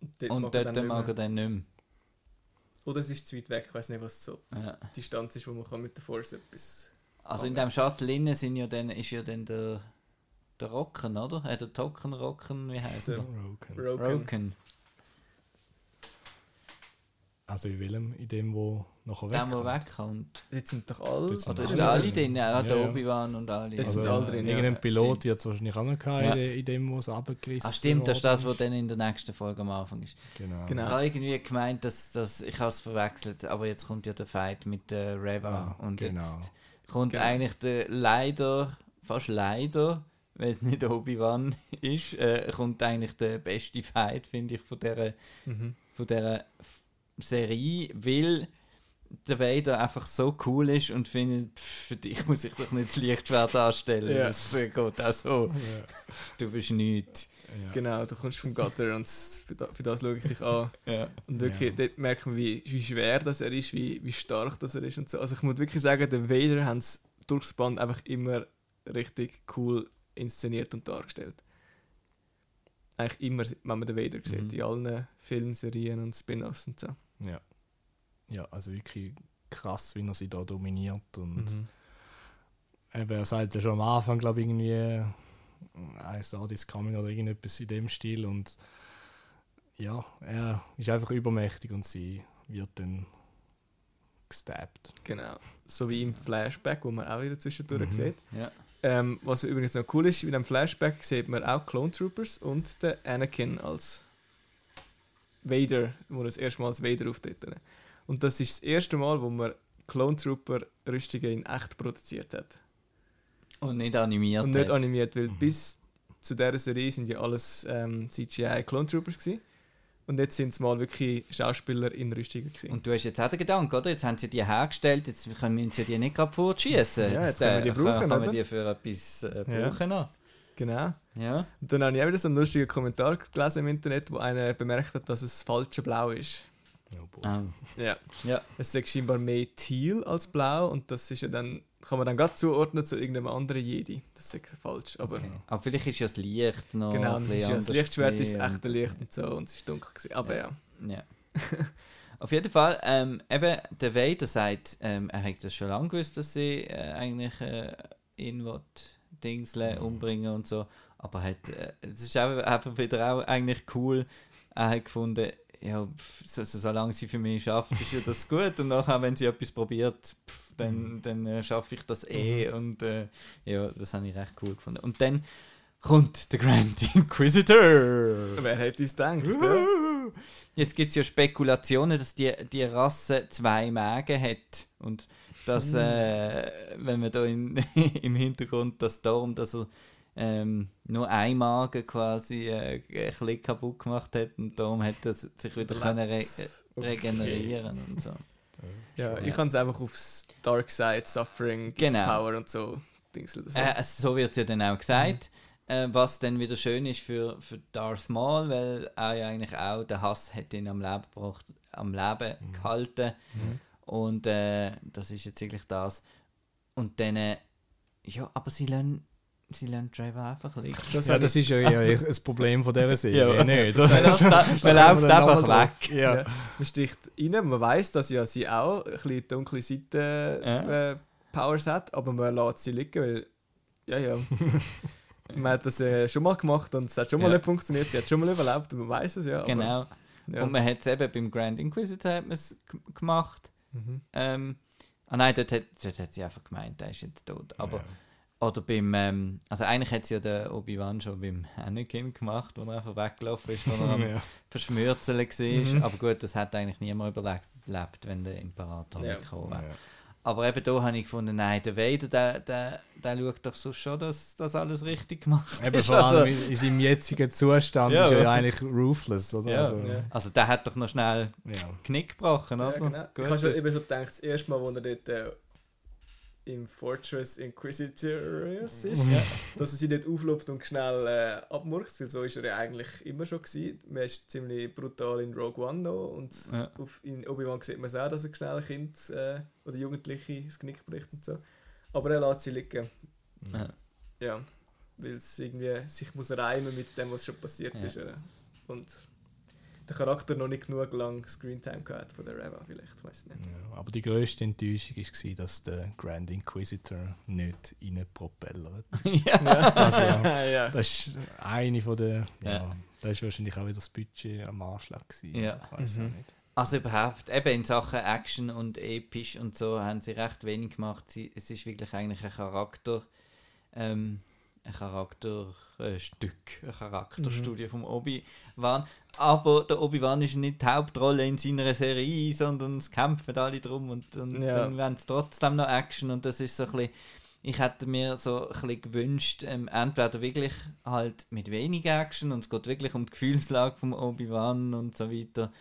[SPEAKER 3] Und dort
[SPEAKER 1] und
[SPEAKER 3] mag er
[SPEAKER 1] dort
[SPEAKER 3] dann
[SPEAKER 1] mag
[SPEAKER 3] nicht
[SPEAKER 1] er dann nicht mehr.
[SPEAKER 3] Oder es ist zu weit weg, ich weiß nicht, was so
[SPEAKER 1] Ja.
[SPEAKER 3] die Distanz ist, wo man kann mit der Force etwas...
[SPEAKER 1] Also in dem Shuttle innen sind ja dann, ist ja dann der, der Rocken, oder? Äh, der Token Rocken, wie heißt
[SPEAKER 3] Der-
[SPEAKER 1] der?
[SPEAKER 2] Roken. Also in welchem? In dem, wo nachher
[SPEAKER 1] Der, der
[SPEAKER 2] wegkommt?
[SPEAKER 1] wegkommt.
[SPEAKER 3] Jetzt sind doch alle...
[SPEAKER 2] Jetzt sind
[SPEAKER 1] Oder ist der alle
[SPEAKER 2] drin.
[SPEAKER 1] drin? Ja,
[SPEAKER 2] Ja,
[SPEAKER 1] der
[SPEAKER 2] ja.
[SPEAKER 1] Obi-Wan und alle.
[SPEAKER 3] Jetzt
[SPEAKER 2] Also,
[SPEAKER 3] sind alle drin, ja.
[SPEAKER 2] irgendein Pilot wird es wahrscheinlich auch noch gehabt,
[SPEAKER 1] Ja.
[SPEAKER 2] in, dem, wo es runtergerissen
[SPEAKER 1] Ah stimmt, das ist das, was dann in der nächsten Folge am Anfang ist.
[SPEAKER 2] Genau.
[SPEAKER 3] Genau.
[SPEAKER 1] Ich habe irgendwie gemeint, dass, dass ich habe es verwechselt, aber jetzt kommt ja der Fight mit der Reva
[SPEAKER 2] Ah,
[SPEAKER 1] und
[SPEAKER 2] genau.
[SPEAKER 1] jetzt kommt
[SPEAKER 3] Genau.
[SPEAKER 1] eigentlich der leider, fast leider, weil es nicht Obi-Wan ist, äh, kommt eigentlich der beste Fight, finde ich, von dieser,
[SPEAKER 3] Mhm.
[SPEAKER 1] von dieser Serie, weil der Vader einfach so cool ist und findet, pff, für dich muss ich doch nicht das Lichtschwert anstellen.
[SPEAKER 3] Ja.
[SPEAKER 1] Das äh, geht auch so.
[SPEAKER 2] Ja.
[SPEAKER 1] Du bist nichts.
[SPEAKER 2] Ja.
[SPEAKER 3] Genau, du kommst vom Gutter und für das, für das schaue ich dich an.
[SPEAKER 1] Ja.
[SPEAKER 3] Und wirklich,
[SPEAKER 2] Ja.
[SPEAKER 3] dort merkt man, wie, wie schwer das er ist, wie, wie stark das er ist und so. Also ich muss wirklich sagen, den Vader haben sie durchs Band einfach immer richtig cool inszeniert und dargestellt. Eigentlich immer, wenn man den Vader sieht,
[SPEAKER 1] Mhm.
[SPEAKER 3] in allen Filmserien und Spin-Offs und so.
[SPEAKER 2] Ja. ja, also wirklich krass, wie er sie da dominiert. Und
[SPEAKER 3] Mhm.
[SPEAKER 2] eben, er sagt ja schon am Anfang, glaube ich, irgendwie, I saw this coming oder irgendetwas in dem Stil. Und ja, er ist einfach übermächtig und sie wird dann gestabbt.
[SPEAKER 3] Genau. So wie im Flashback, wo man auch wieder zwischendurch
[SPEAKER 2] Mhm.
[SPEAKER 3] sieht.
[SPEAKER 1] Ja.
[SPEAKER 3] Ähm, was übrigens noch cool ist, in dem Flashback sieht man auch Clone Troopers und den Anakin als Vader, wo er das erste Mal als Vader auftritt. Und das ist das erste Mal, wo man Clone Trooper Rüstungen in echt produziert hat.
[SPEAKER 1] Und nicht animiert.
[SPEAKER 3] Und nicht animiert, weil
[SPEAKER 2] Mhm.
[SPEAKER 3] bis zu dieser Serie sind ja alles ähm, CGI Clone Troopers gewesen. Und jetzt sind es mal wirklich Schauspieler in Rüstungen gewesen.
[SPEAKER 1] Und du hast jetzt auch den Gedanken, oder? Jetzt haben sie die hergestellt, jetzt können wir sie die nicht gerade fortschießen.
[SPEAKER 3] Ja, jetzt können wir die
[SPEAKER 1] äh,
[SPEAKER 3] brauchen,
[SPEAKER 1] Kann man
[SPEAKER 3] oder?
[SPEAKER 1] die für etwas äh,
[SPEAKER 3] Ja.
[SPEAKER 1] brauchen noch.
[SPEAKER 3] genau.
[SPEAKER 1] Ja.
[SPEAKER 3] Und dann habe ich auch wieder so einen lustigen Kommentar gelesen im Internet, wo einer bemerkt hat, dass es falsche Blau ist.
[SPEAKER 2] Oh.
[SPEAKER 1] Ah.
[SPEAKER 3] Ja.
[SPEAKER 1] Ja.
[SPEAKER 3] Es ist scheinbar mehr teal als blau und das ist ja dann, kann man dann gerade zuordnen zu irgendeinem anderen Jedi. Das ist falsch, aber
[SPEAKER 1] Okay. Aber vielleicht ist ja das Licht noch.
[SPEAKER 3] genau,
[SPEAKER 1] ein
[SPEAKER 3] das
[SPEAKER 1] bisschen
[SPEAKER 3] ist ja, das Lichtschwert ist das echte Licht und so und es ist dunkel gewesen. Aber ja.
[SPEAKER 1] Ja. Auf jeden Fall, ähm, eben, der Vader sagt, ähm, er hat das schon lange gewusst, dass sie äh, eigentlich äh, ihn will, Dingsle umbringen und so. Aber äh, es ist auch, einfach wieder auch eigentlich cool. Er hat gefunden, ja, pff, so, so, solange sie für mich schafft, ist ja das gut. Und nachher, wenn sie etwas probiert, pff, dann, dann äh, schaffe ich das eh. Und äh, ja, das habe ich recht cool gefunden. Und dann kommt der Grand Inquisitor.
[SPEAKER 3] Wer hätte es gedacht? ja?
[SPEAKER 1] Jetzt gibt es ja Spekulationen, dass die, die Rasse zwei Mägen hat. Und dass, äh, wenn man da in, im Hintergrund das Storm, dass er ähm, nur ein Magen quasi äh, ein bisschen kaputt gemacht hat und darum hat er sich wieder können re
[SPEAKER 3] Okay.
[SPEAKER 1] regenerieren und so.
[SPEAKER 3] Ja, ich kann es einfach aufs Dark Side, Suffering,
[SPEAKER 1] Genau.
[SPEAKER 3] Power und so. Dingsel, so.
[SPEAKER 1] Äh, also so wird es ja dann auch gesagt. Äh, was dann wieder schön ist für, für Darth Maul, weil er ja eigentlich auch den Hass hat ihn am Leben gebracht, am Leben gehalten.
[SPEAKER 2] Mhm.
[SPEAKER 1] Und äh, das ist jetzt wirklich das. Und dann, äh, ja, aber sie lassen, sie lassen Trevor einfach liegen.
[SPEAKER 3] das
[SPEAKER 2] Ja, das ist ja eher ein Problem von dieser Serie,
[SPEAKER 1] Ja.
[SPEAKER 2] nicht?
[SPEAKER 1] Er läuft, er läuft einfach weg.
[SPEAKER 2] Ja.
[SPEAKER 3] Ja. Man sticht rein, man weiß, dass ja sie auch ein bisschen dunkle Seite
[SPEAKER 1] Ja.
[SPEAKER 3] äh, Powers hat, aber man lässt sie liegen, weil ja, ja. man hat das äh, schon mal gemacht und es hat schon mal
[SPEAKER 1] Ja.
[SPEAKER 3] nicht funktioniert, sie hat schon mal überlebt und man weiß es ja. Aber,
[SPEAKER 1] Genau.
[SPEAKER 3] Ja.
[SPEAKER 1] Und man hat es eben beim Grand Inquisitor hat gemacht.
[SPEAKER 3] Mhm.
[SPEAKER 1] Ähm, ah nein, dort hat, dort hat sie einfach gemeint, er ist jetzt tot. Aber,
[SPEAKER 2] Ja.
[SPEAKER 1] Oder beim, ähm, also eigentlich hat sie ja der Obi-Wan schon beim Anakin gemacht, wo er einfach weggelaufen ist, wo er am
[SPEAKER 2] ja.
[SPEAKER 1] Verschmürzeln war.
[SPEAKER 3] Mhm.
[SPEAKER 1] Aber gut, das hat eigentlich niemand überlebt, lebt, wenn der Imperator
[SPEAKER 3] Ja.
[SPEAKER 1] gekommen wäre.
[SPEAKER 2] Ja.
[SPEAKER 1] Aber eben da habe ich gefunden, nein, der Vader, der, der, der schaut doch so schon, dass das alles richtig gemacht
[SPEAKER 2] Eben
[SPEAKER 1] ist.
[SPEAKER 2] vor allem
[SPEAKER 1] Also,
[SPEAKER 2] in, in seinem jetzigen Zustand
[SPEAKER 1] Ja.
[SPEAKER 2] ist er ja eigentlich ruthless, oder?
[SPEAKER 1] Ja.
[SPEAKER 2] Also,
[SPEAKER 3] Ja.
[SPEAKER 1] also der hat doch noch schnell
[SPEAKER 2] ja.
[SPEAKER 1] Knick gebrochen,
[SPEAKER 3] Ja,
[SPEAKER 1] oder?
[SPEAKER 3] genau.
[SPEAKER 1] Gut,
[SPEAKER 3] ich habe schon eben schon gedacht, das erste Mal, wo er dort äh, im Fortress Inquisitors ist, ja. dass er sie nicht auflupft und schnell äh, abmurkt, weil so ist er ja eigentlich immer schon gewesen. Man ist ziemlich brutal in Rogue One noch und
[SPEAKER 1] Ja.
[SPEAKER 3] auf, in Obi-Wan sieht man es auch, dass er schnell ein Kind äh, oder Jugendliche das Genick bricht und so. Aber er lässt sie liegen,
[SPEAKER 1] Ja.
[SPEAKER 3] ja, weil es irgendwie sich muss reimen mit dem, was schon passiert ist. Äh. Und der Charakter noch nicht genug lang Screentime gehabt von der Reva vielleicht, weiß nicht.
[SPEAKER 2] Ja, aber die grösste Enttäuschung war, dass der Grand Inquisitor nicht reinpropellert.
[SPEAKER 1] ja.
[SPEAKER 2] Also,
[SPEAKER 3] ja.
[SPEAKER 2] das ist eine von der. Ja,
[SPEAKER 1] Ja.
[SPEAKER 2] Da ist wahrscheinlich auch wieder das Budget am Anschlag. Gewesen.
[SPEAKER 1] Ja.
[SPEAKER 2] Ich weiß
[SPEAKER 3] Mhm.
[SPEAKER 2] nicht.
[SPEAKER 1] Also überhaupt, eben in Sachen Action und episch und so haben sie recht wenig gemacht. Sie, es ist wirklich eigentlich ein Charakter, ähm, ein Charakterstück, äh, Stück, eine Charakterstudie vom Obi-Wan. Aber der Obi-Wan ist nicht die Hauptrolle in seiner Serie, sondern es kämpfen alle drum und, und
[SPEAKER 3] Ja.
[SPEAKER 1] dann werden es trotzdem noch Action und das ist so ein bisschen, ich hätte mir so ein bisschen gewünscht, ähm, entweder wirklich halt mit wenig Action und es geht wirklich um die Gefühlslage vom Obi-Wan und so weiter,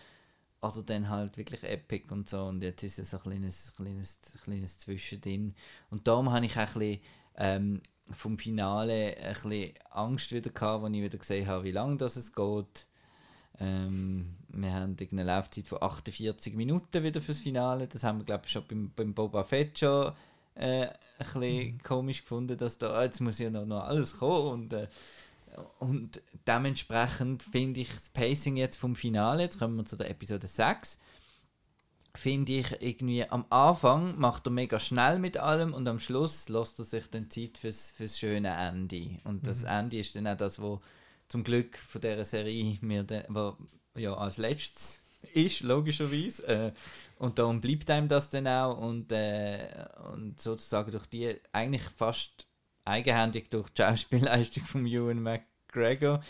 [SPEAKER 1] oder dann halt wirklich Epic und so und jetzt ist es so ein kleines, kleines, kleines Zwischending und darum habe ich auch ein bisschen ähm, vom Finale ein bisschen Angst wieder gehabt, als ich wieder gesehen habe, wie lange das es geht. Ähm, wir haben eine Laufzeit von 48 Minuten wieder fürs Finale. Das haben wir, glaube ich, schon beim, beim Boba Fett schon äh, ein bisschen komisch gefunden, dass da ah, jetzt muss ja noch, noch alles kommen. Und, äh, und dementsprechend finde ich das Pacing jetzt vom Finale, jetzt kommen wir zu der Episode 6, finde ich irgendwie am Anfang macht er mega schnell mit allem und am Schluss lässt er sich dann Zeit fürs, fürs schöne Ende. Und das Ende ist dann auch das, wo zum Glück von dieser Serie mir dann, wo, ja, als letztes ist, logischerweise. Äh, und darum bleibt einem das dann auch und, äh, und sozusagen durch die eigentlich fast eigenhändig durch die Schauspielleistung von Ewan McGregor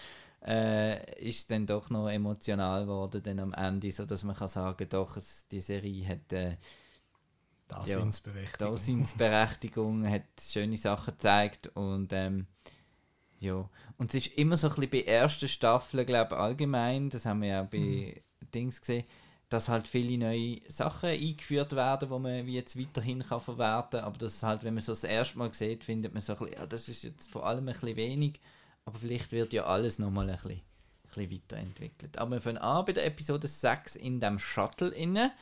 [SPEAKER 1] äh, ist dann doch noch emotional geworden dann am Ende, so dass man kann sagen, doch, es, die Serie hat äh,
[SPEAKER 2] Da
[SPEAKER 1] Ja. Daseinsberechtigung, hat schöne Sachen gezeigt und ähm, ja. Und es ist immer so ein bisschen bei ersten Staffeln, glaube ich, allgemein, das haben wir ja auch bei Dings gesehen, dass halt viele neue Sachen eingeführt werden, die man wie jetzt weiterhin kann verwerten kann. Aber das ist halt, wenn man so das erste Mal sieht, findet man so ein bisschen, ja, das ist jetzt vor allem ein bisschen wenig, aber vielleicht wird ja alles nochmal ein bisschen, ein bisschen weiterentwickelt. Aber wir fangen an bei der Episode 6 in dem Shuttle inne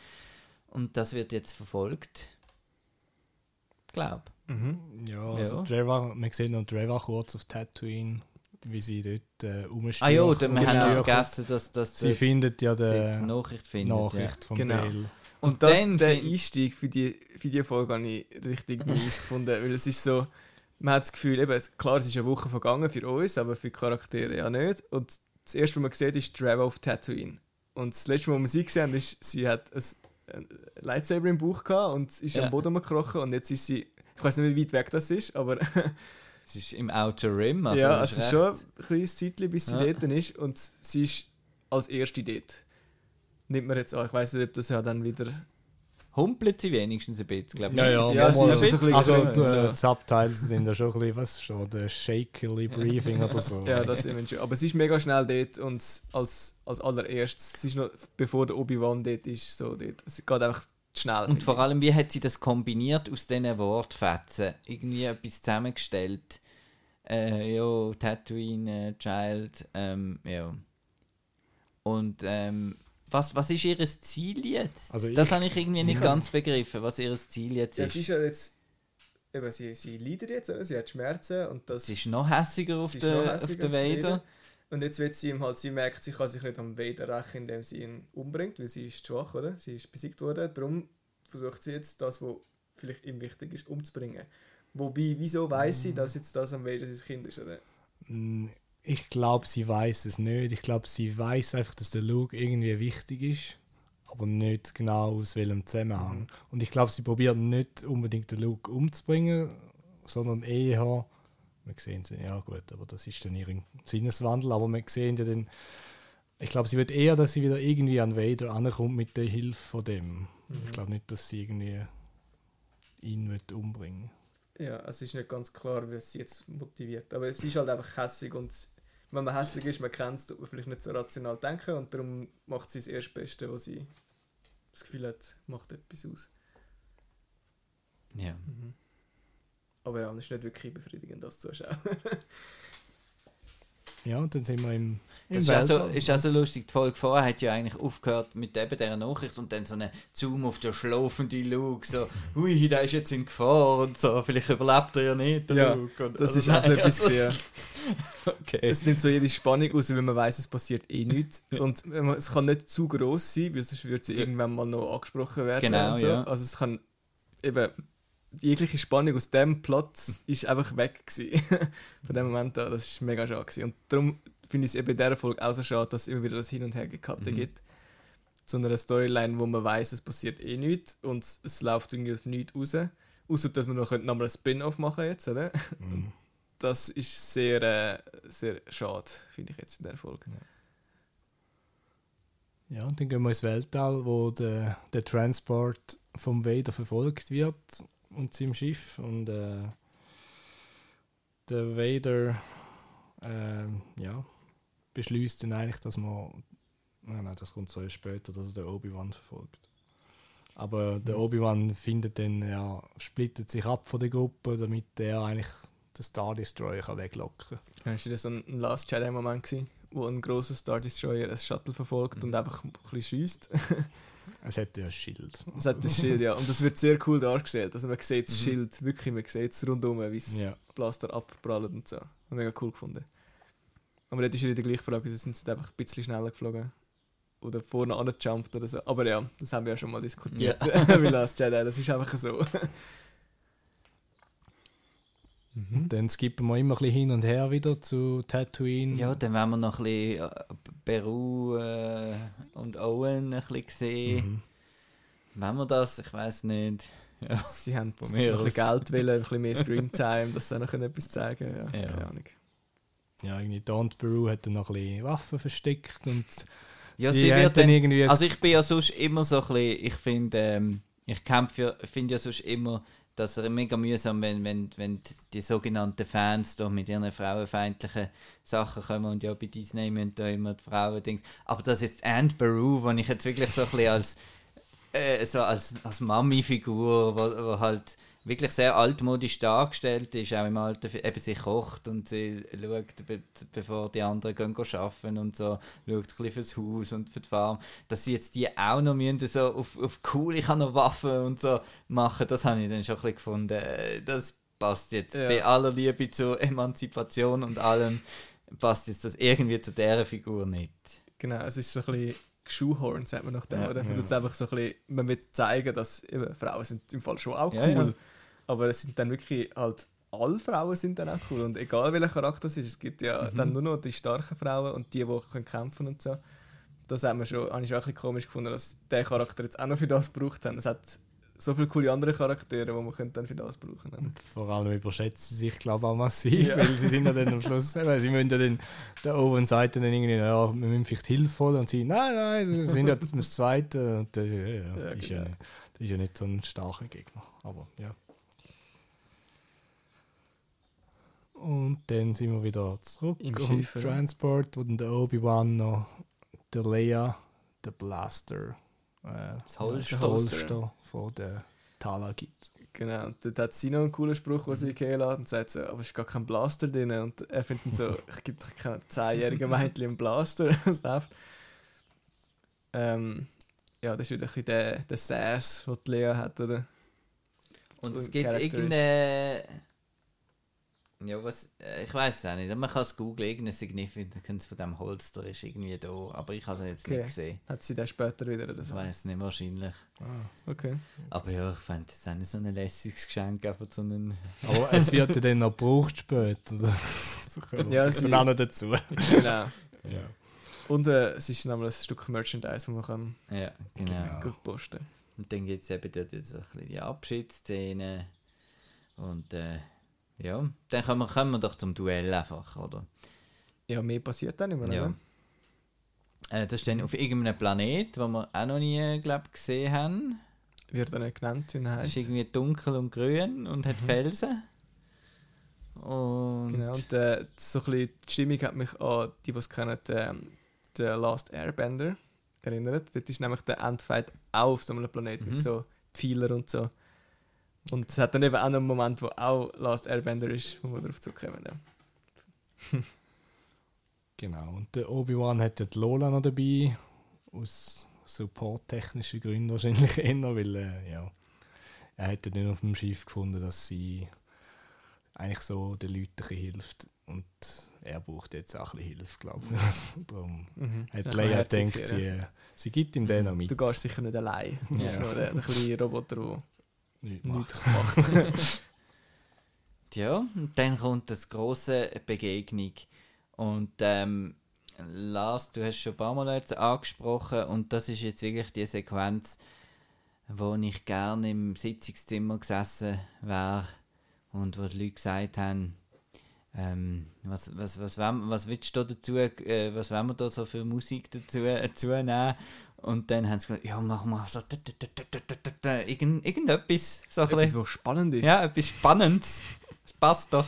[SPEAKER 1] und das wird jetzt verfolgt. Glaub.
[SPEAKER 3] Mhm.
[SPEAKER 2] Ja, also
[SPEAKER 1] Ja.
[SPEAKER 2] Trevor, man sieht noch Trevor kurz auf Tatooine, wie sie dort äh, rumstehen.
[SPEAKER 1] Ah ja, dann, wir haben noch vergessen, dass, dass
[SPEAKER 2] Sie findet ja
[SPEAKER 1] die Nachricht findet.
[SPEAKER 2] Nachricht von
[SPEAKER 3] Genau.
[SPEAKER 2] Bale.
[SPEAKER 1] Und,
[SPEAKER 3] Und das,
[SPEAKER 1] dann
[SPEAKER 3] der
[SPEAKER 1] find-
[SPEAKER 3] Einstieg für die, für die Folge habe ich richtig mies gefunden, weil es ist so, man hat das Gefühl, eben, klar, es ist eine Woche vergangen für uns, aber für die Charaktere ja nicht. Und das erste, was man sieht, ist Trevor auf Tatooine. Und das letzte, was wir sie gesehen haben, ist, sie hat ein, Lightsaber im Bauch gehabt und ist
[SPEAKER 1] Ja.
[SPEAKER 3] am Boden gekrochen und jetzt ist sie, ich weiß nicht, wie weit weg das ist, aber
[SPEAKER 1] es ist im Outer Rim. Also
[SPEAKER 3] ja,
[SPEAKER 1] das
[SPEAKER 3] es ist
[SPEAKER 1] recht-
[SPEAKER 3] schon ein kleines Zeitchen, bis sie
[SPEAKER 1] Ja.
[SPEAKER 3] dort ist und sie ist als erste dort. Nimmt man jetzt an, ich weiß nicht, ob das ja dann wieder...
[SPEAKER 1] Humpelt sie wenigstens ein bisschen, glaube ich.
[SPEAKER 2] Ja, ja,
[SPEAKER 3] Ja,
[SPEAKER 2] mal-
[SPEAKER 3] sie ist so ein
[SPEAKER 2] also
[SPEAKER 3] so.
[SPEAKER 2] die Subtitles sind ja schon ein bisschen, was schon, der shakily briefing oder so.
[SPEAKER 3] Ja, das ist schon. Aber sie ist mega schnell dort und als, als allererstes, sie ist noch bevor der Obi-Wan dort ist, so dort. Es geht einfach schnell.
[SPEAKER 1] Und vor allem, wie hat sie das kombiniert aus diesen Wortfetzen? Irgendwie etwas zusammengestellt. Äh, ja, Tatooine, äh, Child, ähm, ja. Und ähm, was, was ist ihr Ziel jetzt?
[SPEAKER 2] Also
[SPEAKER 1] das
[SPEAKER 2] ich-
[SPEAKER 1] habe ich irgendwie nicht
[SPEAKER 3] ich
[SPEAKER 1] ganz begriffen, was ihr Ziel jetzt ist.
[SPEAKER 3] sie ist ja jetzt. Eben, sie, sie leidet jetzt, oder? sie hat Schmerzen und das.
[SPEAKER 1] Sie ist noch hässiger auf
[SPEAKER 3] hässiger
[SPEAKER 1] den Vader.
[SPEAKER 3] Und jetzt wird sie ihm halt, sie merkt, sie kann sich nicht am Vader rächen, indem sie ihn umbringt, weil sie ist schwach, oder? Sie ist besiegt worden. Darum versucht sie jetzt das, was vielleicht ihm wichtig ist, umzubringen. Wobei, wieso weiß sie, dass jetzt das am Vader sein Kind ist, oder?
[SPEAKER 2] Ich glaube, sie weiß es nicht. Ich glaube, sie weiß einfach, dass der Luke irgendwie wichtig ist, aber nicht genau aus welchem Zusammenhang. Und ich glaube, sie probiert nicht unbedingt den Luke umzubringen, sondern eher, wir sehen sie, ja gut, aber das ist dann ihr Sinneswandel, aber wir sehen ja dann, ich glaube, sie wird eher, dass sie wieder irgendwie an Vader ankommt mit der Hilfe von dem. Ich glaube nicht, dass sie irgendwie ihn wird umbringen
[SPEAKER 3] Ja, es ist nicht ganz klar, wie es sie jetzt motiviert. Aber sie ist halt einfach hässig und wenn man hässig ist, man kennt es, tut man vielleicht nicht so rational denken und darum macht sie das Erstbeste, was sie das Gefühl hat, macht etwas aus.
[SPEAKER 1] Ja.
[SPEAKER 3] Aber ja, das ist nicht wirklich befriedigend, das zuschauen.
[SPEAKER 2] Ja, und dann sind wir im
[SPEAKER 1] Das ist auch, so,
[SPEAKER 2] Weltall.
[SPEAKER 1] ist auch so lustig, die Folge vorher hat ja eigentlich aufgehört mit eben dieser Nachricht und dann so eine Zoom auf der schlafenden Luke, so, ui, der ist jetzt in Gefahr und so, vielleicht überlebt er ja nicht, der
[SPEAKER 3] Ja,
[SPEAKER 1] Luke. Und,
[SPEAKER 3] Das
[SPEAKER 1] also
[SPEAKER 3] ist auch so
[SPEAKER 1] nein,
[SPEAKER 3] etwas
[SPEAKER 1] also-
[SPEAKER 3] gesehen.
[SPEAKER 1] Okay.
[SPEAKER 3] Es nimmt so jede Spannung raus, weil man weiß, es passiert eh nichts. Und wenn es kann nicht zu groß sein, weil sonst würde sie
[SPEAKER 1] Ge-
[SPEAKER 3] irgendwann mal noch angesprochen werden.
[SPEAKER 1] Genau,
[SPEAKER 3] und so.
[SPEAKER 1] ja.
[SPEAKER 3] Also es kann eben jegliche Spannung aus dem Platz ist einfach weg gewesen. Von dem Moment an, das ist mega schade gewesen. Und darum finde ich es eben in dieser Folge auch so schade, dass es immer wieder das Hin und Her
[SPEAKER 1] Mhm.
[SPEAKER 3] gibt. Zu einer Storyline, wo man weiß, es passiert eh nichts und es- es läuft irgendwie auf nichts raus. Außer dass man noch nochmal ein Spin-off machen jetzt, oder?
[SPEAKER 2] Mhm.
[SPEAKER 3] Das ist sehr, äh, sehr schade, finde ich jetzt in der Folge.
[SPEAKER 2] Ja, und dann gehen wir ins Weltall, wo der, der Transport vom Vader verfolgt wird und seinem Schiff. Und äh, der Vader ähm, ja, beschließt dann eigentlich, dass man. Nein, nein, das kommt so später, dass er den Obi-Wan verfolgt. Aber der Obi-Wan findet dann, ja, splittet sich ab von der Gruppe, damit er eigentlich den Star Destroyer kann weglocken kann.
[SPEAKER 3] Hast du das so ein Last Jedi-Moment gesehen, wo ein grosser Star Destroyer ein Shuttle verfolgt
[SPEAKER 1] Mhm.
[SPEAKER 3] und einfach ein bisschen schießt?
[SPEAKER 2] Es hat ja ein Schild.
[SPEAKER 3] Das hat das Schild, ja. Und das wird sehr cool dargestellt. Also man sieht das
[SPEAKER 1] Mhm.
[SPEAKER 3] Schild, wirklich, man sieht es rundum, wie es
[SPEAKER 2] Ja.
[SPEAKER 3] Blaster abprallt und so. Mega cool gefunden. Aber dort ist wieder die gleiche Frage, sie sind sie einfach ein bisschen schneller geflogen. Oder vorne angejumpt oder so. Aber ja, das haben wir ja schon mal diskutiert. wie Last Jedi, das ist einfach so.
[SPEAKER 2] Und dann skippen wir immer ein bisschen hin und her wieder zu Tatooine.
[SPEAKER 1] Ja, dann werden wir noch ein bisschen äh, Peru äh, und Owen ein bisschen sehen.
[SPEAKER 2] Mhm.
[SPEAKER 1] Wenn wir das, ich weiß nicht. Ja.
[SPEAKER 3] Sie haben
[SPEAKER 1] Von
[SPEAKER 3] noch
[SPEAKER 1] mir
[SPEAKER 3] ein bisschen. Geld wollen, ein bisschen mehr Screentime, dass sie auch noch etwas zeigen können. Ja,
[SPEAKER 1] Ja.
[SPEAKER 3] Keine Ahnung.
[SPEAKER 2] Ja, irgendwie Daunt Peru hat dann noch ein bisschen Waffen versteckt und
[SPEAKER 1] Ja,
[SPEAKER 2] sie,
[SPEAKER 1] sie wird
[SPEAKER 2] dann
[SPEAKER 1] dann,
[SPEAKER 2] irgendwie...
[SPEAKER 1] also ich bin ja sonst immer so ein bisschen, ich finde, ähm, ich kämpfe, ja- finde ja sonst immer, dass er mega mühsam, wenn, wenn, wenn die sogenannten Fans da mit ihren frauenfeindlichen Sachen kommen und ja bei Disney müssen da immer die Frauen Dings. Aber das jetzt Aunt Beru, wo ich jetzt wirklich so ein bisschen als äh, so als, als Mami-Figur, wo, wo halt wirklich sehr altmodisch dargestellt ist, auch im Alter, eben sie kocht und sie schaut, be bevor die anderen gehen, gehen arbeiten und so, schaut ein bisschen fürs Haus und für die Farm, dass sie jetzt die auch noch müssen, so auf, auf cool, ich habe noch Waffen und so machen, das habe ich dann schon ein bisschen gefunden, äh, das passt jetzt,
[SPEAKER 3] Ja.
[SPEAKER 1] bei aller Liebe zur Emanzipation und allem, passt jetzt das irgendwie zu dieser Figur nicht.
[SPEAKER 3] Genau, es ist so ein bisschen geschuhhornt, sagt man nach dem,
[SPEAKER 1] Ja.
[SPEAKER 3] oder? Man
[SPEAKER 2] Ja.
[SPEAKER 3] einfach so ein bisschen, man will zeigen, dass eben, Frauen sind im Fall schon auch cool,
[SPEAKER 1] Ja, ja.
[SPEAKER 3] Aber es sind dann wirklich halt, alle Frauen sind dann auch cool und egal welcher Charakter es ist, es gibt ja
[SPEAKER 1] Mhm.
[SPEAKER 3] dann nur noch die starken Frauen und die, die können kämpfen und so. Das hat man schon, habe ich schon ein bisschen komisch gefunden, dass der Charakter jetzt auch noch für das gebraucht haben. Es hat so viele coole andere Charaktere, die man könnte dann für das brauchen.
[SPEAKER 2] Und vor allem überschätzen sie sich, glaube ich, auch massiv,
[SPEAKER 3] Ja.
[SPEAKER 2] weil sie sind ja dann am Schluss, weil sie müssen ja dann, der Owen sagt dann irgendwie, ja, wir müssen vielleicht Hilfe holen und sie, nein, nein, sie sind ja das Zweite und das, ja, ja, das, ist ja,
[SPEAKER 3] genau.
[SPEAKER 2] das ist ja nicht so ein starker Gegner, aber ja. Und dann sind wir wieder zurück
[SPEAKER 3] Im
[SPEAKER 2] und
[SPEAKER 3] Schiff, oder?
[SPEAKER 2] Transport, wo dann der Obi-Wan noch der Leia, der Blaster, äh,
[SPEAKER 1] Das Holster.
[SPEAKER 2] das von der Tala gibt.
[SPEAKER 3] Genau, und dort hat sie noch einen coolen Spruch, den sie gehen lässt und sagt so, aber es ist gar kein Blaster drin. Und er findet dann so, ich gebe doch keinem 10-jährigen Mädchen einen Blaster. Was läuft? Ähm, ja, das ist wieder ein bisschen der, der Sass, den die Lea hat, oder?
[SPEAKER 1] Und es
[SPEAKER 3] Und
[SPEAKER 1] gibt irgendeine. Ja, was. äh, Ich weiß es auch nicht. Man kann es googlen. Irgendeine Significance von dem Holster ist irgendwie da. Aber ich habe es jetzt
[SPEAKER 3] Okay.
[SPEAKER 1] nicht gesehen.
[SPEAKER 3] Hat sie dann später wieder oder
[SPEAKER 1] Ich
[SPEAKER 3] so?
[SPEAKER 1] weiß nicht, wahrscheinlich.
[SPEAKER 3] Okay.
[SPEAKER 1] Aber ja, ich fände es auch nicht so ein lässiges Geschenk. Einfach so einen.
[SPEAKER 2] Aber es wird ja dann noch gebraucht später. Das
[SPEAKER 3] Ja,
[SPEAKER 2] dann auch noch dazu.
[SPEAKER 3] Genau.
[SPEAKER 2] Ja.
[SPEAKER 3] Und äh, es ist nämlich ein Stück Merchandise, das man kann
[SPEAKER 1] Ja, genau.
[SPEAKER 2] Genau.
[SPEAKER 3] gut posten
[SPEAKER 1] Und dann gibt es eben dort jetzt so ein bisschen die Abschiedsszene. Und äh, ja, dann kommen wir, kommen wir doch zum Duell einfach, oder?
[SPEAKER 3] Ja, mehr passiert dann nicht mehr,
[SPEAKER 1] Ja. Äh, das ist dann auf irgendeinem Planet, wo wir auch noch nie, glaube gesehen haben.
[SPEAKER 3] Wird dann nicht genannt, wie er heißt.
[SPEAKER 1] ist irgendwie dunkel und grün und hat
[SPEAKER 3] Mhm.
[SPEAKER 1] Felsen. Und
[SPEAKER 3] Genau, und äh, so ein bisschen die Stimmung hat mich an die, die es kennen, ähm, den Last Airbender erinnert. Dort ist nämlich der Endfight auch auf so einem Planeten
[SPEAKER 1] Mhm.
[SPEAKER 3] mit so Pfeiler und so. Und es hat dann eben auch noch einen Moment, wo auch Last Airbender ist, wo wir darauf zurückkommen. Ja.
[SPEAKER 2] Genau. Und der Obi-Wan hat dort Lola noch dabei. Aus supporttechnischen Gründen wahrscheinlich eher, weil äh, ja, er hat dann auf dem Schiff gefunden, dass sie eigentlich so den Leuten hilft. Und er braucht jetzt auch ein bisschen Hilfe, glaube ich. Darum
[SPEAKER 3] Mhm.
[SPEAKER 2] hat Leia gedacht, sie, äh, sie gibt ihm den noch mit.
[SPEAKER 3] Du gehst sicher nicht allein. Du
[SPEAKER 1] Ja.
[SPEAKER 3] bist noch der, der kleine Roboter,
[SPEAKER 2] Nichts
[SPEAKER 3] nichts
[SPEAKER 2] macht.
[SPEAKER 3] macht.
[SPEAKER 1] Ja, und dann kommt das große Begegnung. Und ähm, Lars, du hast schon ein paar Mal jetzt angesprochen und das ist jetzt wirklich die Sequenz, wo ich gerne im Sitzungszimmer gesessen wäre und wo die Leute gesagt haben, ähm, was, was, was, wollen- was willst du da dazu, äh, was wollen wir da so für Musik dazu, äh, dazu nehmen? Und dann haben sie gesagt, ja, mach mal so irgend, irgendetwas. So
[SPEAKER 3] Etwas, was spannend ist.
[SPEAKER 1] Ja, etwas Spannendes. Das passt doch.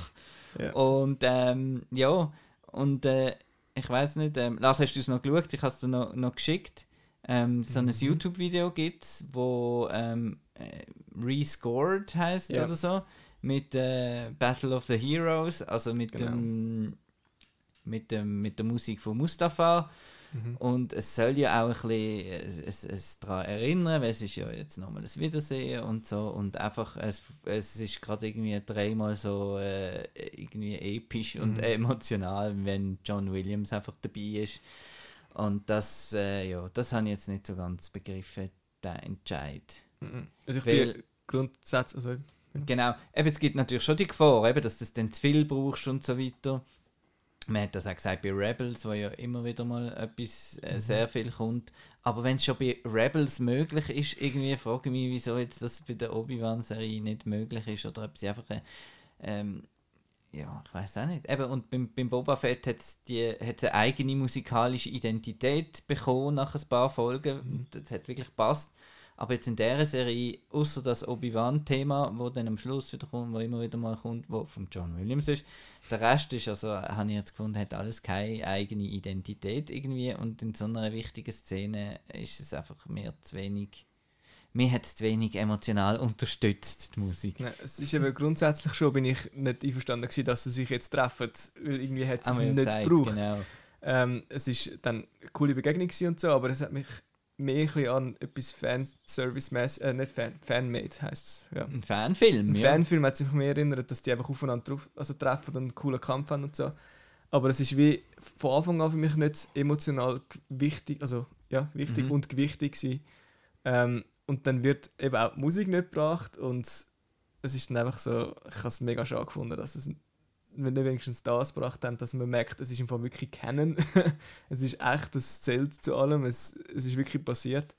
[SPEAKER 3] Ja.
[SPEAKER 1] Und ähm, ja, und äh, ich weiß nicht, ähm, Lars, hast du es noch geschaut? Ich habe es dir noch, noch geschickt. Ähm, so ein
[SPEAKER 3] Mhm.
[SPEAKER 1] YouTube-Video gibt es, wo ähm, äh, Rescored heißt
[SPEAKER 3] Ja.
[SPEAKER 1] oder so, mit äh, Battle of the Heroes, also mit,
[SPEAKER 3] Genau.
[SPEAKER 1] dem, mit, dem, mit der Musik von Mustafa.
[SPEAKER 3] Mhm.
[SPEAKER 1] Und es soll ja auch ein bisschen es, es, es daran erinnern, weil es ist ja jetzt nochmal ein Wiedersehen und so. Und einfach, es, es ist gerade irgendwie dreimal so äh, irgendwie episch und
[SPEAKER 3] Mhm.
[SPEAKER 1] emotional, wenn John Williams einfach dabei ist. Und das, äh, ja, das habe ich jetzt nicht so ganz begriffen, der Entscheid.
[SPEAKER 3] Mhm. Also ich
[SPEAKER 1] Weil-
[SPEAKER 3] bin grundsätzlich, also
[SPEAKER 1] Genau, eben, es gibt natürlich schon die Gefahr, eben, dass du das dann zu viel brauchst und so weiter. Man hat das auch gesagt bei Rebels, wo ja immer wieder mal etwas äh,
[SPEAKER 3] Mhm.
[SPEAKER 1] sehr viel kommt. Aber wenn es schon bei Rebels möglich ist, irgendwie frage ich mich, wieso jetzt das bei der Obi-Wan-Serie nicht möglich ist oder ob sie einfach äh, ähm, ja, ich weiß auch nicht. Eben, und beim, beim Boba Fett hat es eine eigene musikalische Identität bekommen nach ein paar Folgen.
[SPEAKER 3] Mhm.
[SPEAKER 1] Das hat wirklich gepasst. Aber jetzt in dieser Serie, außer das Obi-Wan-Thema, wo dann am Schluss wieder kommt, wo immer wieder mal kommt, wo von John Williams ist, der Rest ist, also habe ich jetzt gefunden, hat alles keine eigene Identität irgendwie und in so einer wichtigen Szene ist es einfach mir zu wenig, mir hat es zu wenig emotional unterstützt, die Musik.
[SPEAKER 3] Nein, es ist eben grundsätzlich schon, bin ich nicht einverstanden gewesen, dass sie sich jetzt treffen, weil irgendwie hat es
[SPEAKER 1] ja
[SPEAKER 3] nicht
[SPEAKER 1] gesagt,
[SPEAKER 3] gebraucht.
[SPEAKER 1] Genau.
[SPEAKER 3] Ähm, es ist dann eine coole Begegnung und so, aber es hat mich mehr an etwas Fanservice-mäßig, äh, nicht Fan, Fanmade heisst es, ja.
[SPEAKER 1] Ein Fanfilm,
[SPEAKER 3] Ein
[SPEAKER 1] ja.
[SPEAKER 3] Fanfilm hat sich mehr erinnert, dass die einfach aufeinander drauf, also treffen und einen coolen Kampf haben und so. Aber es ist wie von Anfang an für mich nicht emotional wichtig, also ja, wichtig
[SPEAKER 1] Mhm.
[SPEAKER 3] und gewichtig gewesen. Ähm, und dann wird eben auch die Musik nicht gebracht und es ist dann einfach so, ich habe es mega schade gefunden, dass es wenn nicht wenigstens das gebracht haben, dass man merkt, es ist im Fall wirklich kennen. es ist echt, es zählt zu allem, es, es ist wirklich passiert.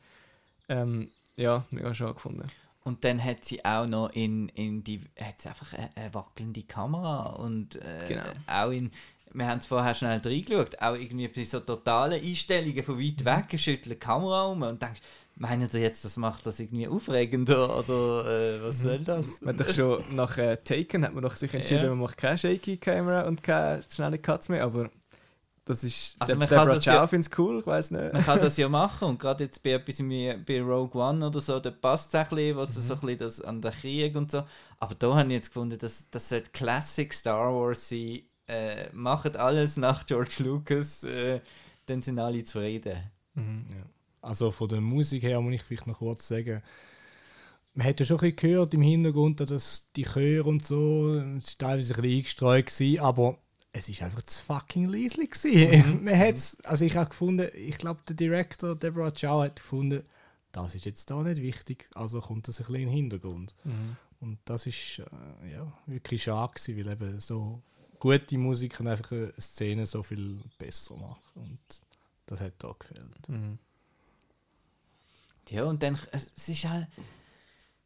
[SPEAKER 3] Ähm, ja, mega schade gefunden.
[SPEAKER 1] Und dann hat sie auch noch in, in die, hat sie einfach eine, eine wackelnde Kamera und äh,
[SPEAKER 3] Genau.
[SPEAKER 1] auch in, wir haben es vorher schnell reingeschaut, auch irgendwie bei so totalen Einstellungen von weit weg schüttelt die Kamera um und denkst, meinen Sie jetzt, das macht das irgendwie aufregender oder äh, was soll das?
[SPEAKER 3] Man hat doch schon nach äh, Taken hat man doch sich entschieden,
[SPEAKER 1] Ja.
[SPEAKER 3] man macht keine shaky Kamera und keine schnelle Cuts mehr, aber das ist
[SPEAKER 1] Also man kann
[SPEAKER 3] Deborah
[SPEAKER 1] das ja-
[SPEAKER 3] Chow findet cool, ich weiß nicht.
[SPEAKER 1] Man kann das ja machen und gerade jetzt bei etwas wie bei Rogue One oder so, da passt es ein bisschen, was so ein bisschen das an den Krieg und so. Aber da habe ich jetzt gefunden, dass das sollte Classic Star Wars sein. Äh, macht alles nach George Lucas, äh, dann sind alle zufrieden.
[SPEAKER 3] Mhm.
[SPEAKER 2] Ja. Also von der Musik her muss ich vielleicht noch kurz sagen, man hat ja schon ein bisschen gehört im Hintergrund, dass die Chöre und so, es war teilweise ein bisschen eingestreut, gewesen, aber es ist einfach zu fucking man hat's, also ich habe gefunden, ich glaube der Director Deborah Chow hat gefunden, das ist jetzt da nicht wichtig, also kommt das ein bisschen in den Hintergrund.
[SPEAKER 3] Mhm.
[SPEAKER 2] Und das ist äh, ja, wirklich schade gewesen, weil eben so gute Musik kann einfach eine Szene so viel besser machen und das hat da gefällt.
[SPEAKER 3] Mhm.
[SPEAKER 1] Ja, und dann, es ist halt,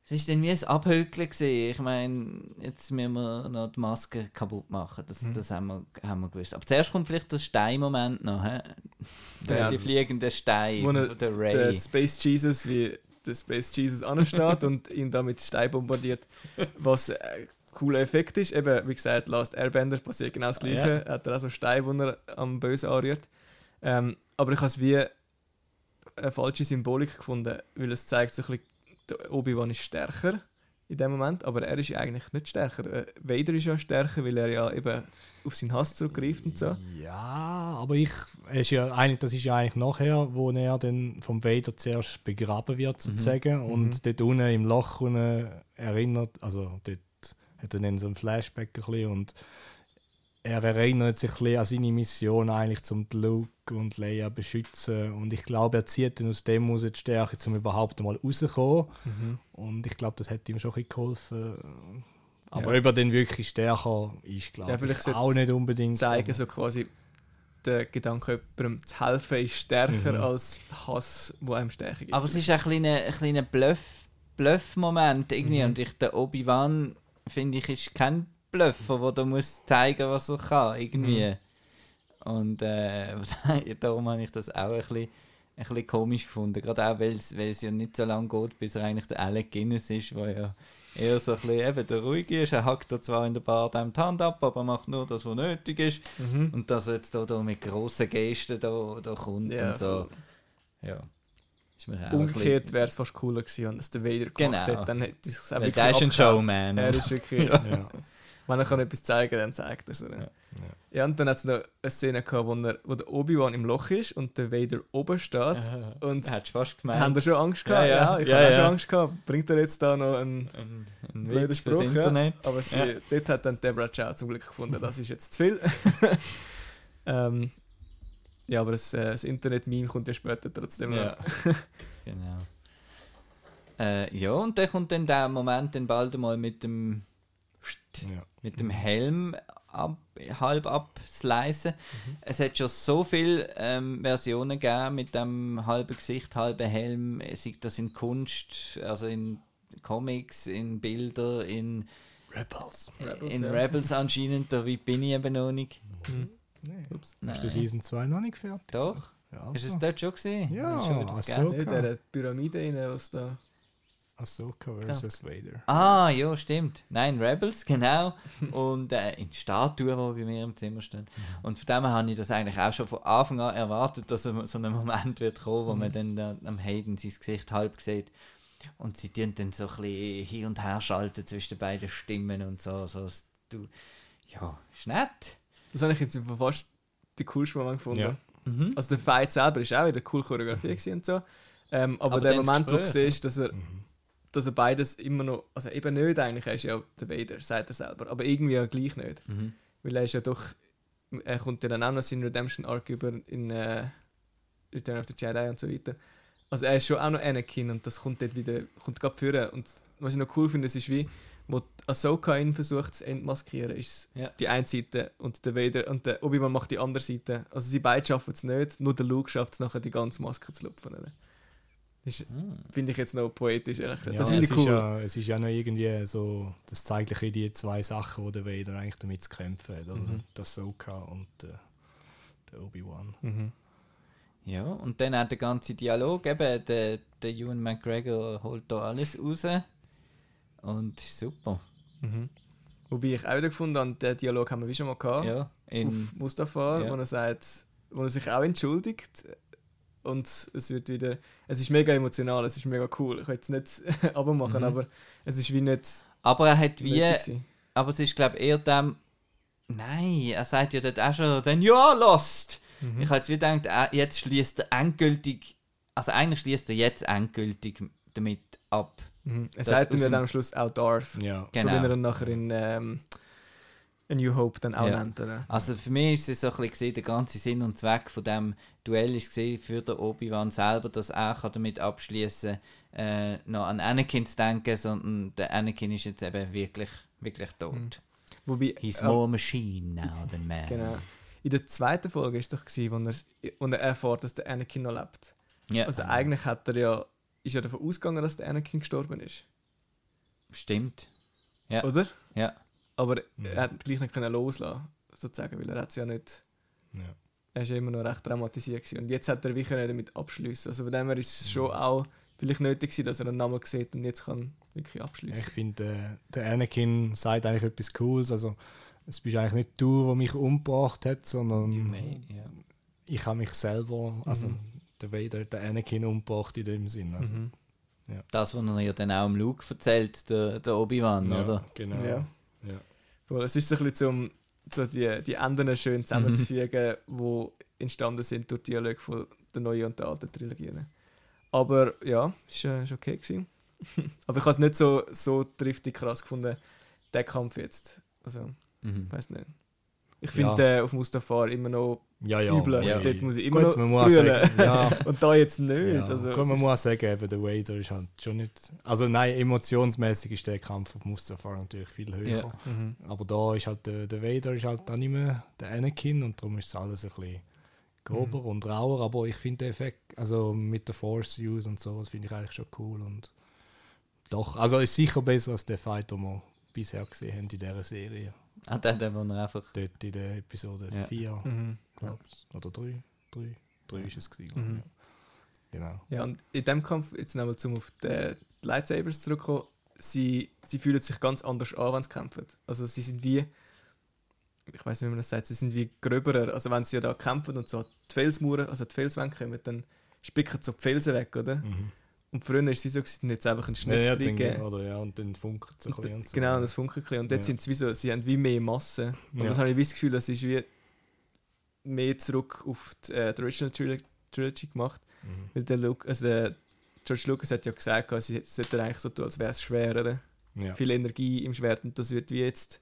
[SPEAKER 1] es ist dann wie ein Abhökeln gewesen. Ich meine, jetzt müssen wir noch die Maske kaputt machen, das,
[SPEAKER 3] Mhm.
[SPEAKER 1] das haben, wir, haben wir gewusst. Aber zuerst kommt vielleicht der Steinmoment noch, hä? Der,
[SPEAKER 3] Ja.
[SPEAKER 1] die fliegenden Steine
[SPEAKER 3] Wo er-
[SPEAKER 1] von der Ray.
[SPEAKER 3] Space Jesus, wie der Space Jesus ansteht und ihn da mit Stein bombardiert, was ein cooler Effekt ist. Eben, wie gesagt, Last Airbender passiert genau das Gleiche. Er hat er auch so Stein, wo er am Bösen anrührt. Ähm, aber ich habe es wie eine falsche Symbolik gefunden, weil es zeigt so ein bisschen, Obi-Wan ist stärker in dem Moment, aber er ist eigentlich nicht stärker. Äh, Vader ist ja stärker, weil er ja eben auf seinen Hass zurückgreift und so.
[SPEAKER 2] Ja, aber ich, ist ja eigentlich, das ist ja eigentlich nachher, wo er dann vom Vader zuerst begraben wird, sozusagen. Und
[SPEAKER 3] Mhm.
[SPEAKER 2] dort unten im Loch unten erinnert, also dort hat er dann so ein Flashback ein bisschen und er erinnert sich ein bisschen an seine Mission eigentlich, zum Luke und Leia beschützen. Und ich glaube, er zieht dann aus dem aus die Stärke, um überhaupt mal rauszukommen.
[SPEAKER 3] Mhm.
[SPEAKER 2] Und ich glaube, das hat ihm schon ein bisschen geholfen. Aber
[SPEAKER 3] Ja.
[SPEAKER 2] ob er dann wirklich stärker ist, glaube
[SPEAKER 3] Ja, vielleicht
[SPEAKER 2] ich auch nicht unbedingt.
[SPEAKER 3] Zeigen so quasi, der Gedanke, jemandem zu helfen, ist stärker
[SPEAKER 2] Mhm.
[SPEAKER 3] als Hass, wo einem Stärke gibt.
[SPEAKER 1] Aber es ist ein kleiner, ein kleiner Bluff, Bluff-Moment irgendwie.
[SPEAKER 3] Mhm.
[SPEAKER 1] Und ich, der Obi-Wan, finde ich, ist kein Bluffer, der da muss zeigen, was er kann, irgendwie. Und äh, darum habe ich das auch ein bisschen, ein bisschen komisch gefunden. Gerade auch, weil es ja nicht so lange geht, bis er eigentlich der Alec Guinness ist, der ja eher so ein bisschen eben der Ruhige ist. Er hackt da zwar in der Bar dem die Hand ab, aber macht nur das, was nötig ist.
[SPEAKER 3] Mhm.
[SPEAKER 1] Und dass er jetzt da, da mit grossen Gesten da, da kommt
[SPEAKER 3] Ja,
[SPEAKER 1] und so. Ja.
[SPEAKER 3] Umgekehrt wäre es fast cooler gewesen, wenn es der Vader gemacht
[SPEAKER 1] Genau.
[SPEAKER 3] hätte. Dann hätte es auch wirklich
[SPEAKER 1] der ist ein. Showman.
[SPEAKER 3] Er ist wirklich,
[SPEAKER 2] Ja.
[SPEAKER 3] Wenn er kann etwas zeigen kann, dann zeigt er es. Ja. ja, und dann hat es noch eine Szene gehabt, wo, er, wo der Obi-Wan im Loch ist und der Vader oben steht. Und
[SPEAKER 1] Hättest du fast gemeint.
[SPEAKER 3] haben da schon Angst gehabt?
[SPEAKER 1] Ja,
[SPEAKER 3] Ja,
[SPEAKER 1] ja.
[SPEAKER 3] ich
[SPEAKER 1] Ja,
[SPEAKER 3] habe auch
[SPEAKER 1] ja.
[SPEAKER 3] schon Angst gehabt. Bringt er jetzt da noch einen
[SPEAKER 1] ein, ein
[SPEAKER 3] blöden
[SPEAKER 1] Witz
[SPEAKER 3] Spruch? Ja.
[SPEAKER 1] Internet.
[SPEAKER 3] Aber sie,
[SPEAKER 1] Ja.
[SPEAKER 3] dort hat dann Deborah Chow zum Glück gefunden, das ist jetzt zu viel. ähm, ja, aber das, äh, das Internet-Meme kommt ja später trotzdem noch.
[SPEAKER 1] Ja. genau. Äh, ja, und dann kommt dann der Moment dann bald einmal mit dem
[SPEAKER 2] Ja.
[SPEAKER 1] Mit dem Helm ab, halb abslicen. Es hat schon so viele ähm, Versionen gegeben mit dem halben Gesicht, halben Helm, sei das in Kunst, also in Comics, in Bilder, in,
[SPEAKER 2] Rebels.
[SPEAKER 3] Rebels,
[SPEAKER 1] in
[SPEAKER 3] ja.
[SPEAKER 1] Rebels anscheinend, da wie bin ich eben noch nicht.
[SPEAKER 3] Mhm.
[SPEAKER 2] Nee.
[SPEAKER 3] Ups.
[SPEAKER 2] Hast du
[SPEAKER 1] Nein.
[SPEAKER 2] Season 2 noch nicht fertig?
[SPEAKER 1] Doch,
[SPEAKER 2] Ja,
[SPEAKER 1] ist es
[SPEAKER 2] also.
[SPEAKER 1] dort schon gesehen?
[SPEAKER 2] Ja,
[SPEAKER 1] schon wieder
[SPEAKER 2] so. Okay.
[SPEAKER 3] der Pyramide rein, was da.
[SPEAKER 2] Ahsoka versus Vader.
[SPEAKER 1] Ah, ja, stimmt. Nein, Rebels, genau. Und äh, in Statuen, die bei mir im Zimmer stehen. Und von dem her habe ich das eigentlich auch schon von Anfang an erwartet, dass so ein Moment wird kommen, wo man dann da am Hayden sein Gesicht halb sieht. Und sie tun dann so ein bisschen hin und her schalten zwischen den beiden Stimmen und so. so dass du, ja, ist nett.
[SPEAKER 3] Das habe ich jetzt fast die coolste Moment gefunden.
[SPEAKER 2] Ja.
[SPEAKER 1] Mhm.
[SPEAKER 3] Also der Fight selber ist auch wieder cool Choreografie gewesen und so. Ähm, aber,
[SPEAKER 1] Aber
[SPEAKER 3] der Moment, wo du siehst, dass er,
[SPEAKER 2] Mhm.
[SPEAKER 3] Dass er beides immer noch, also eben nicht eigentlich, er ist ja der Vader, sagt er selber, aber irgendwie ja gleich nicht.
[SPEAKER 1] Mhm.
[SPEAKER 3] Weil er ist ja doch, er kommt ja dann auch noch seinen Redemption Arc über in äh, Return of the Jedi und so weiter. Also er ist schon auch noch Anakin und das kommt dort wieder, kommt gerade führen. Und was ich noch cool finde, es ist wie, wo Ahsoka ihn versucht zu entmaskieren, ist
[SPEAKER 1] Ja.
[SPEAKER 3] die eine Seite und der Vader und der Obi-Wan macht die andere Seite. Also sie beide schaffen es nicht, nur der Luke schafft es nachher, die ganze Maske zu lupfen. oder? Das ist-
[SPEAKER 1] Mhm.
[SPEAKER 3] finde ich jetzt noch poetisch, ehrlich gesagt.
[SPEAKER 2] Ja,
[SPEAKER 3] das finde
[SPEAKER 2] es
[SPEAKER 3] ich
[SPEAKER 2] Ist
[SPEAKER 3] cool.
[SPEAKER 2] ja, es ist ja noch irgendwie so, das zeigt ein die zwei Sachen, wo der Vader eigentlich damit zu kämpfen hat. Also
[SPEAKER 3] Mhm.
[SPEAKER 2] der Ahsoka und der, der Obi-Wan.
[SPEAKER 3] Mhm.
[SPEAKER 1] Ja, und dann auch der ganze Dialog, eben, der, der Ewan McGregor holt da alles raus. Und ist super.
[SPEAKER 3] Mhm. Wobei ich auch wieder gefunden habe, den Dialog haben wir wie schon mal gehabt.
[SPEAKER 1] Ja, in,
[SPEAKER 3] auf Mustafa,
[SPEAKER 1] ja.
[SPEAKER 3] wo er sagt, wo er sich auch entschuldigt und es wird wieder, es ist mega emotional, es ist mega cool. Ich will es nicht abmachen,
[SPEAKER 1] Mhm.
[SPEAKER 3] aber es ist wie nicht
[SPEAKER 1] aber er hat wie, aber es ist glaube eher dem, nein, er sagt ja dort auch schon, you are lost.
[SPEAKER 3] Mhm.
[SPEAKER 1] Ich habe jetzt wie gedacht, jetzt schließt er endgültig, also eigentlich schließt er jetzt endgültig damit ab.
[SPEAKER 3] Mhm. Er sagt ja
[SPEAKER 1] dem-
[SPEAKER 3] dann am Schluss auch Darth,
[SPEAKER 2] Ja.
[SPEAKER 3] so
[SPEAKER 1] Genau.
[SPEAKER 3] wie er ihn nachher in ähm, A New Hope dann auch
[SPEAKER 1] Ja.
[SPEAKER 3] nennt. Oder?
[SPEAKER 1] Also für mich ist es so ein bisschen der ganze Sinn und Zweck von dem Duell ist gesehen für den Obi-Wan selber, dass er kann damit abschließen äh, noch an Anakin zu denken, sondern der Anakin ist jetzt eben wirklich, wirklich tot.
[SPEAKER 3] Mhm. Wobei,
[SPEAKER 1] He's
[SPEAKER 3] äh,
[SPEAKER 1] more machine now than man.
[SPEAKER 3] genau. In der zweiten Folge ist doch gewesen, wo er, wo er erfährt, dass der Anakin noch lebt.
[SPEAKER 1] Ja,
[SPEAKER 3] Also eigentlich hat er ja, ist er davon ausgegangen, dass der Anakin gestorben ist,
[SPEAKER 1] stimmt. Ja.
[SPEAKER 3] oder?
[SPEAKER 1] Ja.
[SPEAKER 3] Aber
[SPEAKER 2] Mhm.
[SPEAKER 3] er hat gleich nicht können loslassen, sozusagen, weil er hat es ja nicht
[SPEAKER 2] Ja.
[SPEAKER 3] er war ja immer noch recht traumatisiert. Gewesen. Und jetzt hat er wie können damit abschließen. Also von dem her ist es schon auch vielleicht nötig gewesen, dass er einen Namen sieht und jetzt kann wirklich
[SPEAKER 2] Ich
[SPEAKER 3] abschließen.
[SPEAKER 2] finde, äh, der Anakin sagt eigentlich etwas Cooles. Also, es bist eigentlich nicht du, der mich umgebracht hat, sondern
[SPEAKER 1] ja.
[SPEAKER 2] ich habe mich selber, also
[SPEAKER 3] Mhm.
[SPEAKER 2] der Vader hat den Anakin umgebracht in dem Sinn. Also,
[SPEAKER 3] Mhm.
[SPEAKER 1] Das, was er ja dann auch im Luke erzählt, der, der Obi-Wan,
[SPEAKER 2] Ja,
[SPEAKER 1] oder?
[SPEAKER 2] Genau.
[SPEAKER 3] Ja.
[SPEAKER 2] Ja.
[SPEAKER 3] Voll, es ist so ein bisschen zum so die, die Enden schön zusammenzufügen, die entstanden sind durch die Dialoge von der neuen und der alten Trilogien. Aber ja, es war äh, okay. Gewesen. Aber ich habe es nicht so, so driftig krass gefunden, der Kampf jetzt. Also,
[SPEAKER 1] Mhm.
[SPEAKER 3] ich weiß nicht. Ich
[SPEAKER 2] Ja.
[SPEAKER 3] finde äh, auf Mustafar immer noch
[SPEAKER 2] Ja, ja.
[SPEAKER 3] übel.
[SPEAKER 1] ja.
[SPEAKER 3] Dort muss ich immer
[SPEAKER 2] Gut,
[SPEAKER 3] noch
[SPEAKER 2] man sagen, ja,
[SPEAKER 3] Und da jetzt nicht.
[SPEAKER 2] ja.
[SPEAKER 3] Also,
[SPEAKER 2] Gut, man muss auch sagen, eben, der Vader ist halt schon nicht. Also nein, emotionsmäßig ist der Kampf auf Mustafar natürlich viel höher.
[SPEAKER 1] Ja.
[SPEAKER 3] Mhm.
[SPEAKER 2] Aber da ist halt der, der Vader ist halt auch nicht mehr der Anakin und darum ist es alles ein bisschen grober
[SPEAKER 3] Mhm.
[SPEAKER 2] und rauer. Aber ich finde den Effekt, also mit der Force Use und so, das finde ich eigentlich schon cool. Und doch, also ist sicher besser als der Fight, den wir bisher gesehen haben in dieser Serie.
[SPEAKER 1] Ah, der, der, wo er einfach.
[SPEAKER 2] Dort in der Episode
[SPEAKER 1] Ja.
[SPEAKER 2] 4,
[SPEAKER 3] Mhm.
[SPEAKER 2] glaube ich. Oder 3. 3. 3 ist es gewesen.
[SPEAKER 3] Mhm.
[SPEAKER 2] Ja. Genau.
[SPEAKER 3] Ja, und in dem Kampf, jetzt nochmal zum auf die, Lightsabers zurückkommen, sie, sie fühlen sich ganz anders an, wenn sie kämpfen. Also sie sind wie, ich weiß nicht, wie man das sagt, sie sind wie gröberer. Also wenn sie ja da kämpfen und so die Felsmauern, also die Felswände kommen, dann spicken so die Felsen weg, oder?
[SPEAKER 2] Mhm.
[SPEAKER 3] Und früher war es so, gewesen, jetzt einfach einen
[SPEAKER 2] Ja,
[SPEAKER 3] Schnitt
[SPEAKER 2] ja, dann,
[SPEAKER 3] gegeben.
[SPEAKER 2] oder ja, und dann funkelt es ein
[SPEAKER 3] Und
[SPEAKER 2] bisschen. und so.
[SPEAKER 3] Genau, das funkelt ein bisschen. Und jetzt
[SPEAKER 2] Ja.
[SPEAKER 3] sind sie wie so, sie haben wie mehr Masse. Und
[SPEAKER 2] Ja.
[SPEAKER 3] das habe ich wie das Gefühl, das ist wie mehr zurück auf die, äh, die Original Tril- Trilogy gemacht.
[SPEAKER 2] Mhm.
[SPEAKER 3] Weil der, Luke, also der George Lucas hat ja gesagt, sie sollten eigentlich so tun, als wäre es schwer, oder?
[SPEAKER 2] Ja.
[SPEAKER 3] Viel Energie im Schwert und das wird wie jetzt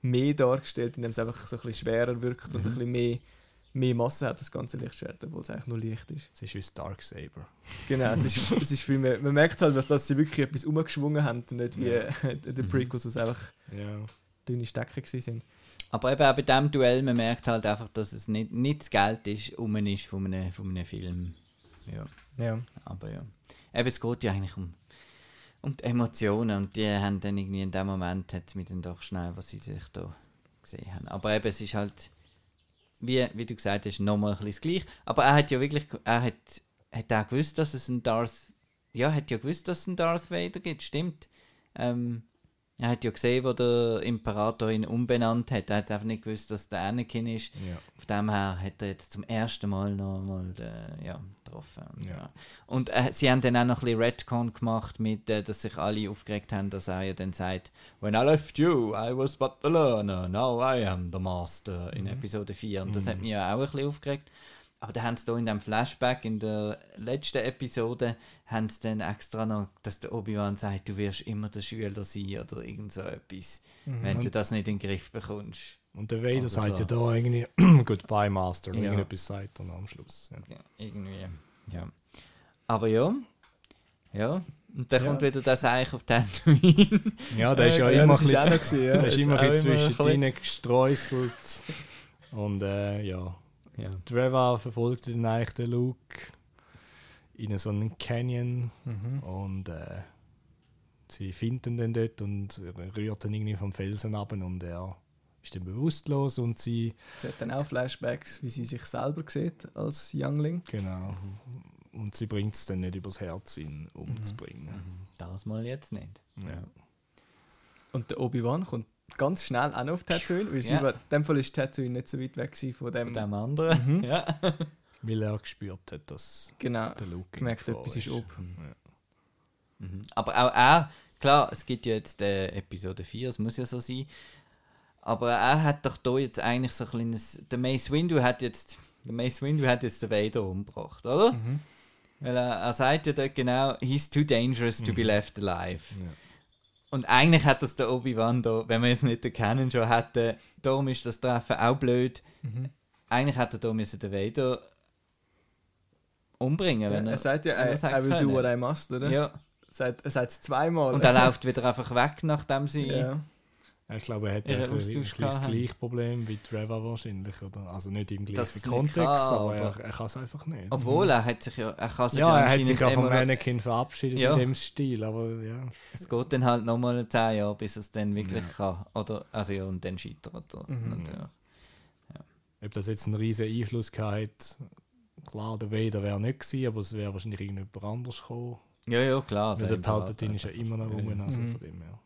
[SPEAKER 3] mehr dargestellt, indem es einfach so ein bisschen schwerer wirkt und
[SPEAKER 2] Mhm.
[SPEAKER 3] ein bisschen mehr, mehr Masse hat, das ganze Lichtschwert, obwohl es eigentlich nur leicht ist.
[SPEAKER 2] Es ist wie das Darksaber.
[SPEAKER 3] Genau, es ist, es ist viel mehr, man merkt halt, dass, dass sie wirklich etwas umgeschwungen haben, und nicht wie
[SPEAKER 2] Ja.
[SPEAKER 3] der
[SPEAKER 1] Mhm.
[SPEAKER 3] Prequels, was einfach
[SPEAKER 2] Ja.
[SPEAKER 3] dünne Stecken gewesen sind.
[SPEAKER 1] Aber eben auch bei diesem Duell, man merkt halt einfach, dass es nicht, nicht das Geld ist, um ist von einem, von einem Film. Ja,
[SPEAKER 3] Ja.
[SPEAKER 1] aber ja. Eben, es geht ja eigentlich um, um die Emotionen und die haben dann irgendwie in dem Moment, hat es mir dann doch schnell, was sie sich da gesehen haben. Aber eben, es ist halt, wie, wie du gesagt hast, nochmal ein bisschen das Gleiche. Aber er hat ja wirklich, er hat, hat auch gewusst, dass es ein Darth, ja, hat ja gewusst, dass es einen Darth Vader gibt, stimmt. Ähm, er hat ja gesehen, wo der Imperator ihn umbenannt hat. Er hat einfach nicht gewusst, dass der Anakin ist.
[SPEAKER 2] Ja.
[SPEAKER 1] Von dem her hat er jetzt zum ersten Mal noch mal den, ja, getroffen. Und,
[SPEAKER 2] Ja.
[SPEAKER 1] und äh, sie haben dann auch noch ein bisschen Redcon gemacht, mit, äh, dass sich alle aufgeregt haben, dass er ja dann sagt, When I left you, I was but the learner, now I am the master in
[SPEAKER 2] Mhm.
[SPEAKER 1] Episode 4. Und das hat
[SPEAKER 2] Mhm.
[SPEAKER 1] mich ja auch ein bisschen aufgeregt. Aber da haben sie da in dem Flashback in der letzten Episode haben sie dann extra noch, dass der Obi-Wan sagt, du wirst immer der Schüler sein oder irgend so etwas, wenn du das nicht in den Griff bekommst.
[SPEAKER 2] Und der Vader sagt
[SPEAKER 1] so.
[SPEAKER 2] ja da irgendwie Goodbye Master oder
[SPEAKER 1] Ja.
[SPEAKER 2] irgendetwas sagt er am Schluss. Ja.
[SPEAKER 1] Ja, irgendwie. Ja. Aber ja. Ja. Und dann
[SPEAKER 3] Ja.
[SPEAKER 1] kommt wieder das Eich auf Tatooine.
[SPEAKER 2] Ja, der ist ja immer ein bisschen,
[SPEAKER 3] ja.
[SPEAKER 2] der ist immer ein bisschen
[SPEAKER 1] immer ein
[SPEAKER 2] zwischen
[SPEAKER 1] bisschen-
[SPEAKER 2] denen gestreuselt. Und äh, ja,
[SPEAKER 1] ja.
[SPEAKER 2] Trevor verfolgt dann eigentlich den Luke in so einen Canyon
[SPEAKER 3] Mhm.
[SPEAKER 2] und äh, sie finden ihn dann dort und rührt dann irgendwie vom Felsen ab und er ist dann bewusstlos und sie
[SPEAKER 3] Sie hat dann auch Flashbacks, wie sie sich selber sieht als Youngling.
[SPEAKER 2] genau und sie bringt es dann nicht übers Herz, ihn umzubringen.
[SPEAKER 1] Das mal jetzt nicht.
[SPEAKER 2] Ja.
[SPEAKER 3] Und der Obi-Wan kommt ganz schnell auch noch auf Tatooine, weil sie
[SPEAKER 1] Ja.
[SPEAKER 3] in dem Fall ist Tatooine nicht so weit weg von dem.
[SPEAKER 1] Von dem anderen.
[SPEAKER 3] Mhm.
[SPEAKER 1] Ja.
[SPEAKER 2] Weil er gespürt hat, dass
[SPEAKER 3] Genau.
[SPEAKER 2] der Luke
[SPEAKER 3] Gemerkt,
[SPEAKER 2] Gefahr
[SPEAKER 3] etwas ist ob.
[SPEAKER 2] Ja.
[SPEAKER 1] Mhm. Aber auch er, klar, es gibt ja jetzt äh, Episode 4, es muss ja so sein. Aber er hat doch da jetzt eigentlich so ein kleines. Der Mace Windu hat jetzt. Der Mace Windu hat jetzt den Vader umgebracht, oder?
[SPEAKER 3] Mhm.
[SPEAKER 1] Weil er, er sagt ja dort genau, he's too dangerous to be
[SPEAKER 2] Mhm.
[SPEAKER 1] left alive.
[SPEAKER 2] Ja.
[SPEAKER 1] Und eigentlich hat das der Obi-Wan da, wenn wir jetzt nicht den Canon schon hätten, darum ist das Treffen auch blöd.
[SPEAKER 3] Mhm.
[SPEAKER 1] Eigentlich hätte er da müssen den Vader umbringen, wenn
[SPEAKER 3] er
[SPEAKER 1] er,
[SPEAKER 3] sagt ja,
[SPEAKER 1] er
[SPEAKER 3] I,
[SPEAKER 1] es
[SPEAKER 3] I will do
[SPEAKER 1] können.
[SPEAKER 3] what I must, oder?
[SPEAKER 1] ja.
[SPEAKER 3] Sagt- Er sagt es zweimal.
[SPEAKER 1] Und er läuft wieder einfach weg, nachdem sie.
[SPEAKER 3] ja.
[SPEAKER 2] Ich glaube, er hat ein, das gleiche Problem wie Trevor wahrscheinlich. Oder? Also nicht im gleichen
[SPEAKER 1] nicht
[SPEAKER 2] Kontext,
[SPEAKER 1] kann,
[SPEAKER 2] aber, er, er kann es einfach nicht.
[SPEAKER 1] Obwohl er hat sich ja, er kann sich
[SPEAKER 2] ja, er hat sich ja vom Anakin verabschiedet
[SPEAKER 1] Ja.
[SPEAKER 2] in dem Stil, aber ja.
[SPEAKER 1] Es geht dann halt nochmal 10 Jahre, bis er es dann wirklich
[SPEAKER 2] Ja.
[SPEAKER 1] kann. Oder, also ja, und dann scheitert er
[SPEAKER 3] Mhm.
[SPEAKER 1] natürlich.
[SPEAKER 2] Ob das jetzt einen riesen Einfluss gehabt klar, der Vader wäre nicht gewesen, aber es wäre wahrscheinlich irgendjemand anders gekommen.
[SPEAKER 1] Ja, ja, klar.
[SPEAKER 2] Weil der Palpatine ist ja immer noch
[SPEAKER 1] Ja,
[SPEAKER 2] rum,
[SPEAKER 1] ja.
[SPEAKER 2] also
[SPEAKER 3] Mhm.
[SPEAKER 2] von dem her.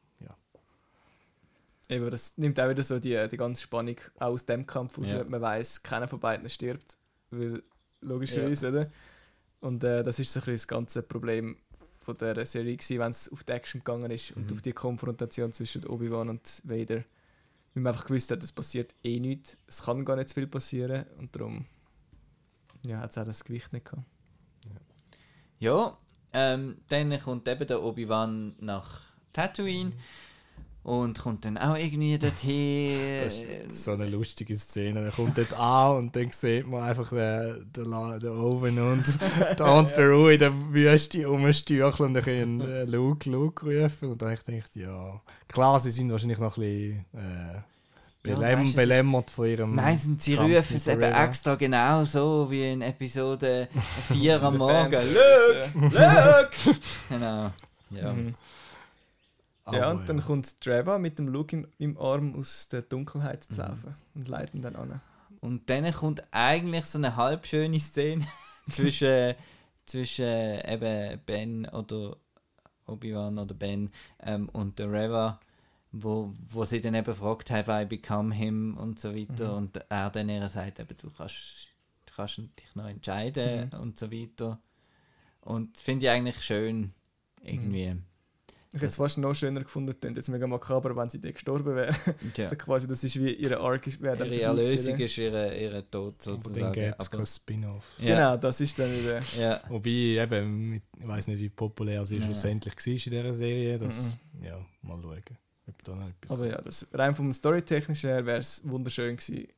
[SPEAKER 2] Ja.
[SPEAKER 3] Eben, das nimmt auch wieder so die, die ganze Spannung auch aus dem Kampf raus.
[SPEAKER 1] Ja.
[SPEAKER 3] Man weiß, keiner von beiden stirbt, weil logischerweise, oder? Und äh, das ist so ein bisschen das ganze Problem von der Serie gewesen, wenn es auf die Action gegangen ist und
[SPEAKER 1] Mhm.
[SPEAKER 3] auf die Konfrontation zwischen Obi-Wan und Vader. Weil man einfach gewusst hat, es passiert eh nichts, es kann gar nicht zu viel passieren und darum ja, hat es auch das Gewicht nicht gehabt.
[SPEAKER 1] Ja, ähm, dann kommt eben der Obi-Wan nach Tatooine und kommt dann auch irgendwie dorthin.
[SPEAKER 2] Das ist so eine lustige Szene. Er kommt dort an und dann sieht man einfach den, den, den Owen und den Aunt Beru in der Wüste rumstürcheln und dann können äh, Luke, Luke rufen. Und dann ich gedacht, ja, klar, sie sind wahrscheinlich noch ein bisschen äh,
[SPEAKER 1] Ja,
[SPEAKER 2] belem
[SPEAKER 1] ist-
[SPEAKER 2] belämmert von ihrem.
[SPEAKER 1] Meistens sie
[SPEAKER 2] Kampf
[SPEAKER 1] rufen es eben extra genau so wie in Episode 4 am Morgen. Look! Look! genau. Ja.
[SPEAKER 3] Mhm. Ja, und dann kommt Trevor mit dem Luke im, im Arm aus der Dunkelheit zu
[SPEAKER 1] Mhm.
[SPEAKER 3] laufen und leitet ihn dann an.
[SPEAKER 1] Und dann kommt eigentlich so eine halb schöne Szene zwischen, zwischen eben Ben oder Obi-Wan oder Ben ähm, und der Reva, wo, wo sie dann eben fragt, have I become him und so weiter.
[SPEAKER 3] Mhm.
[SPEAKER 1] Und er dann ihr sagt, eben, du kannst, du kannst dich noch entscheiden
[SPEAKER 3] Mhm.
[SPEAKER 1] und so weiter. Und das finde ich eigentlich schön, irgendwie.
[SPEAKER 3] Ich hätte es fast noch schöner gefunden, klingt jetzt mega makaber, wenn sie dann gestorben wäre.
[SPEAKER 1] Ja.
[SPEAKER 3] Also quasi, das ist wie ihre Arc ist-
[SPEAKER 1] Ihre Erlösung ist ihre, ihre Tod
[SPEAKER 2] aber dann
[SPEAKER 1] sozusagen.
[SPEAKER 2] gäbe es kein Spin-off.
[SPEAKER 1] ja,
[SPEAKER 3] Genau, das ist dann wieder.
[SPEAKER 1] ja.
[SPEAKER 2] Wobei, eben, ich weiß nicht, wie populär sie
[SPEAKER 1] Ja.
[SPEAKER 2] schlussendlich war in dieser Serie. Das, Ja, mal schauen, ob da noch etwas
[SPEAKER 3] Aber ja, das, rein vom Storytechnischen her wäre es wunderschön gewesen,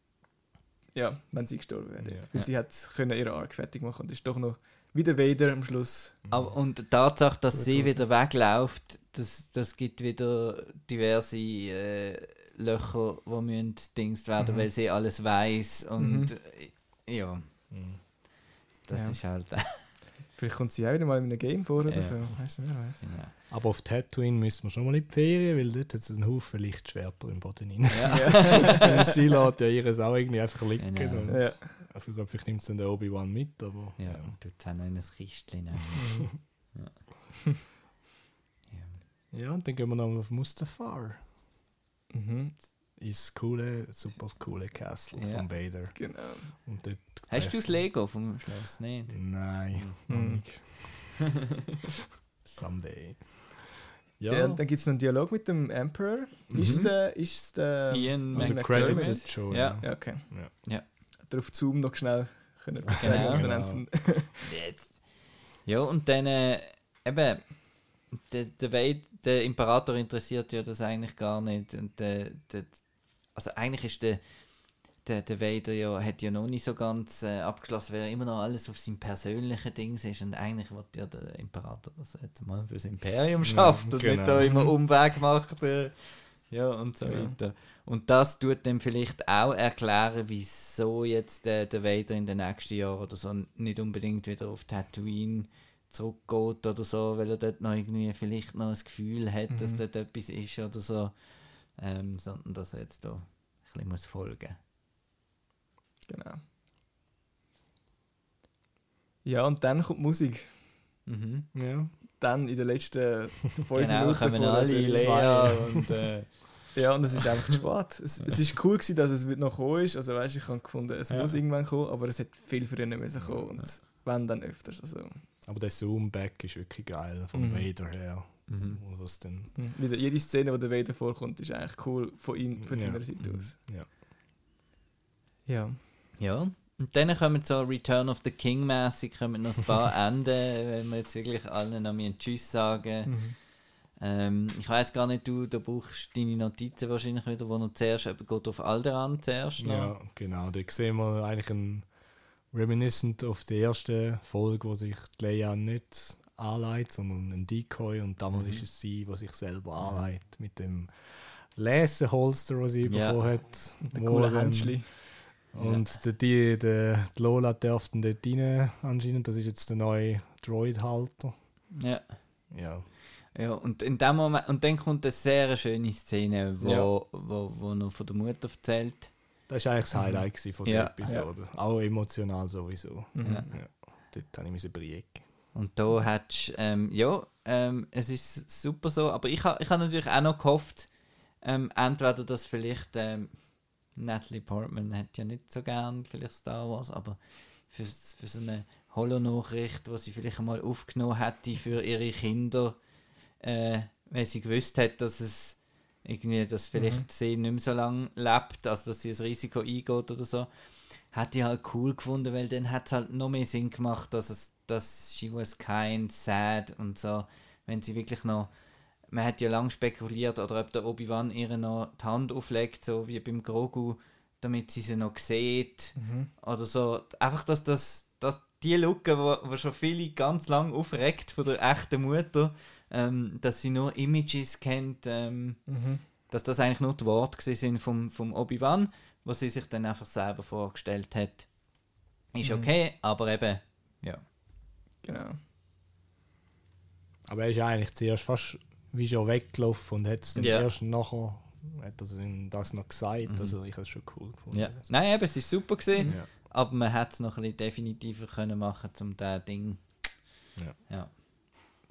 [SPEAKER 3] ja, wenn sie gestorben wäre.
[SPEAKER 2] Ja.
[SPEAKER 3] Weil
[SPEAKER 1] Ja.
[SPEAKER 3] sie hat können ihre Arc fertig machen und ist doch noch wieder Vader am Schluss.
[SPEAKER 1] Aber, und die Tatsache, dass
[SPEAKER 3] Gut,
[SPEAKER 1] sie wieder wegläuft, das, das gibt wieder diverse äh, Löcher, die müssen dingst werden,
[SPEAKER 3] Mhm.
[SPEAKER 1] weil sie alles weiß und
[SPEAKER 3] Mhm.
[SPEAKER 1] ja,
[SPEAKER 2] Mhm.
[SPEAKER 1] das
[SPEAKER 3] Ja.
[SPEAKER 1] ist halt
[SPEAKER 3] Vielleicht kommt sie auch wieder mal in einem Game vor oder
[SPEAKER 1] Ja.
[SPEAKER 3] so. Weiss nicht, wer weiß.
[SPEAKER 1] genau.
[SPEAKER 2] Aber auf Tatooine müssen wir schon mal in die Ferien, weil dort hat es einen Haufen Lichtschwerter im Boden rein.
[SPEAKER 1] Ja.
[SPEAKER 2] sie lässt ja ihres auch irgendwie einfach liegen.
[SPEAKER 1] Genau.
[SPEAKER 2] Und
[SPEAKER 3] Ja.
[SPEAKER 2] also, ich glaube, vielleicht nimmt es dann der Obi-Wan mit, aber
[SPEAKER 1] ja,
[SPEAKER 2] ja.
[SPEAKER 1] und tut es auch noch in ein Kistchen. rein. ja.
[SPEAKER 2] Ja, und dann gehen wir noch auf Mustafar.
[SPEAKER 3] Mhm,
[SPEAKER 2] Ins coole, super coole Castle
[SPEAKER 1] Ja.
[SPEAKER 2] von Vader.
[SPEAKER 3] genau.
[SPEAKER 2] Und dort
[SPEAKER 1] Hast du das Lego vom Schloss? Nicht?
[SPEAKER 2] Nein,
[SPEAKER 3] Mhm.
[SPEAKER 2] nicht. Someday.
[SPEAKER 3] Ja,
[SPEAKER 2] Ja,
[SPEAKER 3] und dann gibt es noch einen Dialog mit dem Emperor.
[SPEAKER 1] Mhm.
[SPEAKER 3] Ist der. Ist der
[SPEAKER 1] Ian
[SPEAKER 2] also credited schon.
[SPEAKER 1] Ja.
[SPEAKER 3] ja, okay.
[SPEAKER 2] Ja.
[SPEAKER 3] Hat er auf Zoom noch schnell können etwas
[SPEAKER 1] Genau.
[SPEAKER 3] sagen
[SPEAKER 2] Genau.
[SPEAKER 1] Jetzt. Ja, und dann äh, eben, der, der, Wade, der Imperator interessiert ja das eigentlich gar nicht. Und der, der, also eigentlich ist der, der, der Vader ja, hat ja noch nicht so ganz äh, abgeschlossen, weil er immer noch alles auf seinem persönlichen Dings ist. Und eigentlich wird ja der Imperator das jetzt mal fürs Imperium schafft und
[SPEAKER 2] genau.
[SPEAKER 1] nicht da immer Umweg macht. Äh, ja, und so
[SPEAKER 3] Ja.
[SPEAKER 1] weiter. Und das tut dann vielleicht auch erklären, wieso jetzt der, der Vader in den nächsten Jahren oder so nicht unbedingt wieder auf Tatooine zurückgeht oder so, weil er dort noch irgendwie vielleicht noch das Gefühl hat, dass
[SPEAKER 3] Mhm.
[SPEAKER 1] dort etwas ist oder so. Ähm, sondern dass er jetzt da ein bisschen muss folgen
[SPEAKER 3] Genau. Ja, und dann kommt Musik.
[SPEAKER 1] Mhm.
[SPEAKER 2] ja.
[SPEAKER 3] Dann in den letzten fünf
[SPEAKER 1] Genau,
[SPEAKER 3] Minuten
[SPEAKER 1] kommen alle, Lea
[SPEAKER 3] zwei.
[SPEAKER 1] und äh,
[SPEAKER 3] Ja, und es ist einfach zu spät. Es, es ist cool gewesen, dass es noch gekommen ist. Also weißt, ich habe gefunden, es
[SPEAKER 2] Ja.
[SPEAKER 3] muss irgendwann kommen, aber es hätte viel früher müssen kommen. Und wenn, dann öfters. Also,
[SPEAKER 2] Aber der Zoom-Back ist wirklich geil, vom
[SPEAKER 3] Mhm.
[SPEAKER 2] Vader her.
[SPEAKER 1] Mhm.
[SPEAKER 2] Wo das dann,
[SPEAKER 3] jede, jede Szene, wo der Vader vorkommt, ist eigentlich cool von ihm, von
[SPEAKER 2] Ja.
[SPEAKER 3] seiner Seite
[SPEAKER 2] Mhm.
[SPEAKER 3] aus.
[SPEAKER 2] Ja.
[SPEAKER 3] Ja.
[SPEAKER 1] Ja, und dann kommen so Return of the King mäßig kommen noch ein paar Enden, wenn wir jetzt wirklich allen noch mal Tschüss sagen.
[SPEAKER 3] Mhm.
[SPEAKER 1] Ähm, ich weiß gar nicht, du, da brauchst deine Notizen wahrscheinlich wieder, wo noch zuerst eben geht auf Alderan zuerst noch.
[SPEAKER 2] ja, genau. Da sehen wir eigentlich ein Reminiscent auf die erste Folge, wo sich die Leia nicht anleitet, sondern ein Decoy und damals
[SPEAKER 1] Mhm.
[SPEAKER 2] ist es sie, die sich selber anleitet mit dem Laserholster, das sie
[SPEAKER 1] Ja.
[SPEAKER 2] bekommen hat.
[SPEAKER 3] Der coole Händchen.
[SPEAKER 2] Und der, die, der, die Lola darf dann dort rein anscheinend. Das ist jetzt der neue Droid-Halter.
[SPEAKER 1] Ja.
[SPEAKER 2] Ja.
[SPEAKER 1] Ja, und in dem Moment, und dann kommt eine sehr schöne Szene, wo,
[SPEAKER 2] Ja.
[SPEAKER 1] wo, wo noch von der Mutter erzählt.
[SPEAKER 2] Das war eigentlich das Highlight gewesen von der
[SPEAKER 1] Ja.
[SPEAKER 2] Episode. Auch emotional sowieso.
[SPEAKER 3] Mhm.
[SPEAKER 1] Ja.
[SPEAKER 2] Dort habe ich mich briegen.
[SPEAKER 1] Und da hättest ähm, ja, ähm, es ist super so, aber ich habe ich ha natürlich auch noch gehofft, ähm, entweder dass vielleicht ähm, Natalie Portman hat ja nicht so gern vielleicht Star Wars, aber für, für so eine Holonachricht, die sie vielleicht einmal aufgenommen hätte für ihre Kinder, äh, wenn sie gewusst hat, dass es irgendwie, dass vielleicht
[SPEAKER 3] Mhm.
[SPEAKER 1] sie nicht mehr so lange lebt, also dass sie ein Risiko eingeht oder so, hätte ich halt cool gefunden, weil dann hat es halt noch mehr Sinn gemacht, dass es, dass she was kind, sad und so, wenn sie wirklich noch man hat ja lange spekuliert, oder ob der Obi-Wan ihr noch die Hand auflegt, so wie beim Grogu, damit sie sie noch sieht.
[SPEAKER 3] Mhm.
[SPEAKER 1] Oder so. Einfach, dass, das, dass die Lücke, wo, wo schon viele ganz lang aufregt von der echten Mutter, ähm, dass sie nur Images kennt, ähm,
[SPEAKER 3] Mhm.
[SPEAKER 1] dass das eigentlich nur die Worte sind vom, vom Obi-Wan, wo sie sich dann einfach selber vorgestellt hat. Ist
[SPEAKER 3] Mhm.
[SPEAKER 1] okay, aber eben, ja.
[SPEAKER 3] Genau.
[SPEAKER 2] Aber er ist eigentlich zuerst fast wie schon weggelaufen und hat es dann
[SPEAKER 1] Ja.
[SPEAKER 2] erst nachher hat er ihm das noch gesagt.
[SPEAKER 1] Mhm.
[SPEAKER 2] Also ich habe es schon cool gefunden.
[SPEAKER 1] ja. Nein, eben, es ist super gewesen.
[SPEAKER 2] Ja.
[SPEAKER 1] Aber man hätte es noch ein bisschen definitiver können machen um das Ding.
[SPEAKER 2] Ja.
[SPEAKER 1] ja.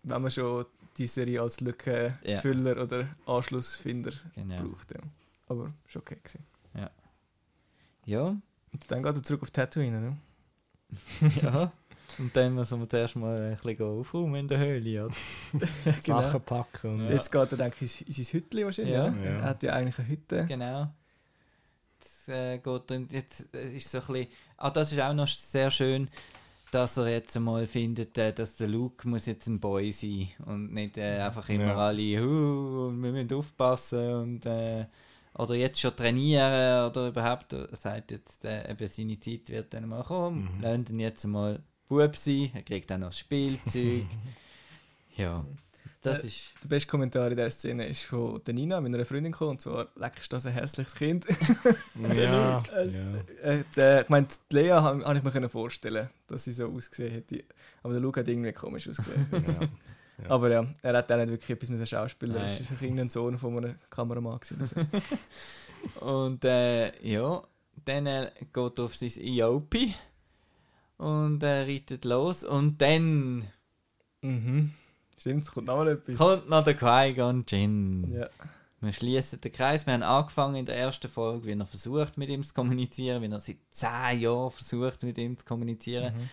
[SPEAKER 3] Wenn man schon die Serie als Lückenfüller oder Anschlussfinder
[SPEAKER 1] Genau.
[SPEAKER 3] braucht. Ja. Aber ist okay gewesen.
[SPEAKER 1] Ja.
[SPEAKER 3] Und dann geht er zurück auf Tatooine, ne?
[SPEAKER 1] ja. Und dann müssen wir zuerst mal ein bisschen aufräumen in der Höhle, oder?
[SPEAKER 3] Genau.
[SPEAKER 2] Sachen packen und
[SPEAKER 1] Ja.
[SPEAKER 3] Jetzt geht er, denke ich, in sein Hütchen wahrscheinlich.
[SPEAKER 1] Ja.
[SPEAKER 3] oder?
[SPEAKER 2] Ja.
[SPEAKER 3] Er hat ja eigentlich eine Hütte.
[SPEAKER 1] Genau. Jetzt äh, geht dann, jetzt ist so ein bisschen, ah, das ist auch noch sehr schön, dass er jetzt einmal findet, äh, dass der Luke muss jetzt ein Boy sein und nicht äh, einfach immer
[SPEAKER 2] Ja.
[SPEAKER 1] alle, und wir müssen aufpassen und äh, oder jetzt schon trainieren oder überhaupt, er sagt jetzt, äh, eben seine Zeit wird dann mal kommen,
[SPEAKER 2] Mhm.
[SPEAKER 1] lernt ihn jetzt mal Bub sein, er kriegt dann noch Spielzeug. ja, das
[SPEAKER 3] Äh,
[SPEAKER 1] ist,
[SPEAKER 3] Der beste Kommentar in dieser Szene ist von der Nina, meiner Freundin, gekommen. Und zwar, leck, ist das ein hässliches Kind.
[SPEAKER 2] ja,
[SPEAKER 3] Äh,
[SPEAKER 2] ja.
[SPEAKER 3] äh, der, ich meine, die Lea habe hab ich mir können vorstellen dass sie so ausgesehen hätte. Aber der Luke hat irgendwie komisch ausgesehen.
[SPEAKER 2] Ja. Ja.
[SPEAKER 3] Aber ja, er hat auch nicht wirklich etwas mit einem Schauspieler. Er einfach irgendein Sohn von einem Kameramann. Gewesen.
[SPEAKER 1] Und äh, ja, dann äh, geht er auf sein IOP und äh, reitet los. Und dann
[SPEAKER 3] mhm. Stimmt, es kommt noch mal etwas.
[SPEAKER 1] kommt noch der Qui-Gon Jinn.
[SPEAKER 3] Ja.
[SPEAKER 1] Wir schließen den Kreis. Wir haben angefangen in der ersten Folge, wie er versucht mit ihm zu kommunizieren, wie er seit 10 Jahren versucht mit ihm zu kommunizieren.
[SPEAKER 3] Mhm.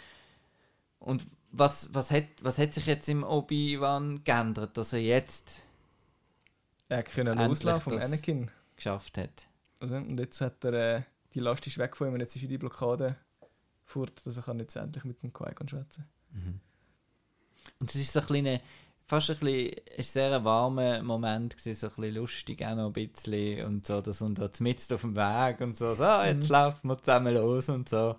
[SPEAKER 1] Und was, was, hat, was hat sich jetzt im Obi-Wan geändert, dass er jetzt
[SPEAKER 3] Er konnte
[SPEAKER 1] Endlich
[SPEAKER 3] loslassen vom Anakin.
[SPEAKER 1] geschafft hat?
[SPEAKER 3] Also, und jetzt hat er, äh, die Last ist weg von ihm und jetzt ist die Blockade fort, dass er kann jetzt endlich mit dem Qui-Gon schwätzen
[SPEAKER 1] Mhm. Und es ist so ein kleiner, fast ein bisschen, es sehr ein warmer Moment gewesen, so ein bisschen lustig auch noch ein bisschen und so, dass und da mitten auf dem Weg und so, so, jetzt
[SPEAKER 3] Mhm.
[SPEAKER 1] laufen wir zusammen los und so.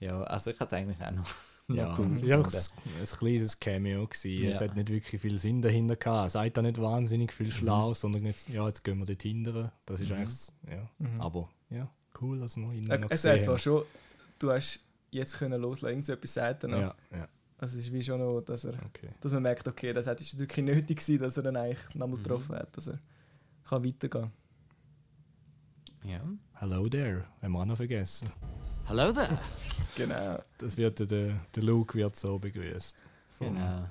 [SPEAKER 1] Ja, also ich habe es eigentlich auch noch
[SPEAKER 2] Ja,
[SPEAKER 1] cool
[SPEAKER 2] es war einfach ein, ein kleines Cameo. Gewesen.
[SPEAKER 1] Ja.
[SPEAKER 2] Es hat nicht wirklich viel Sinn dahinter gehabt. Es sagt auch nicht wahnsinnig viel schlau, sondern jetzt, ja, jetzt gehen wir dort hinterher. Das ist
[SPEAKER 1] Mhm.
[SPEAKER 2] eigentlich, ja.
[SPEAKER 3] Mhm.
[SPEAKER 2] Aber ja, cool, dass wir ihn
[SPEAKER 3] Er,
[SPEAKER 2] noch
[SPEAKER 3] zwar
[SPEAKER 2] haben.
[SPEAKER 3] schon, du hast jetzt können loslassen, irgend so etwas sagt er noch.
[SPEAKER 2] Ja, ja,
[SPEAKER 3] Also es ist wie schon noch, dass, er,
[SPEAKER 2] okay.
[SPEAKER 3] dass man merkt, okay, das hätte wirklich nötig gewesen, dass er dann eigentlich nochmal
[SPEAKER 1] Mhm.
[SPEAKER 3] getroffen hat, dass er kann weitergehen
[SPEAKER 1] Ja.
[SPEAKER 2] Hello there, haben wir auch noch vergessen.
[SPEAKER 4] Hello there.
[SPEAKER 3] Genau.
[SPEAKER 2] Das wird der, der Luke wird so begrüßt. Von
[SPEAKER 1] Genau.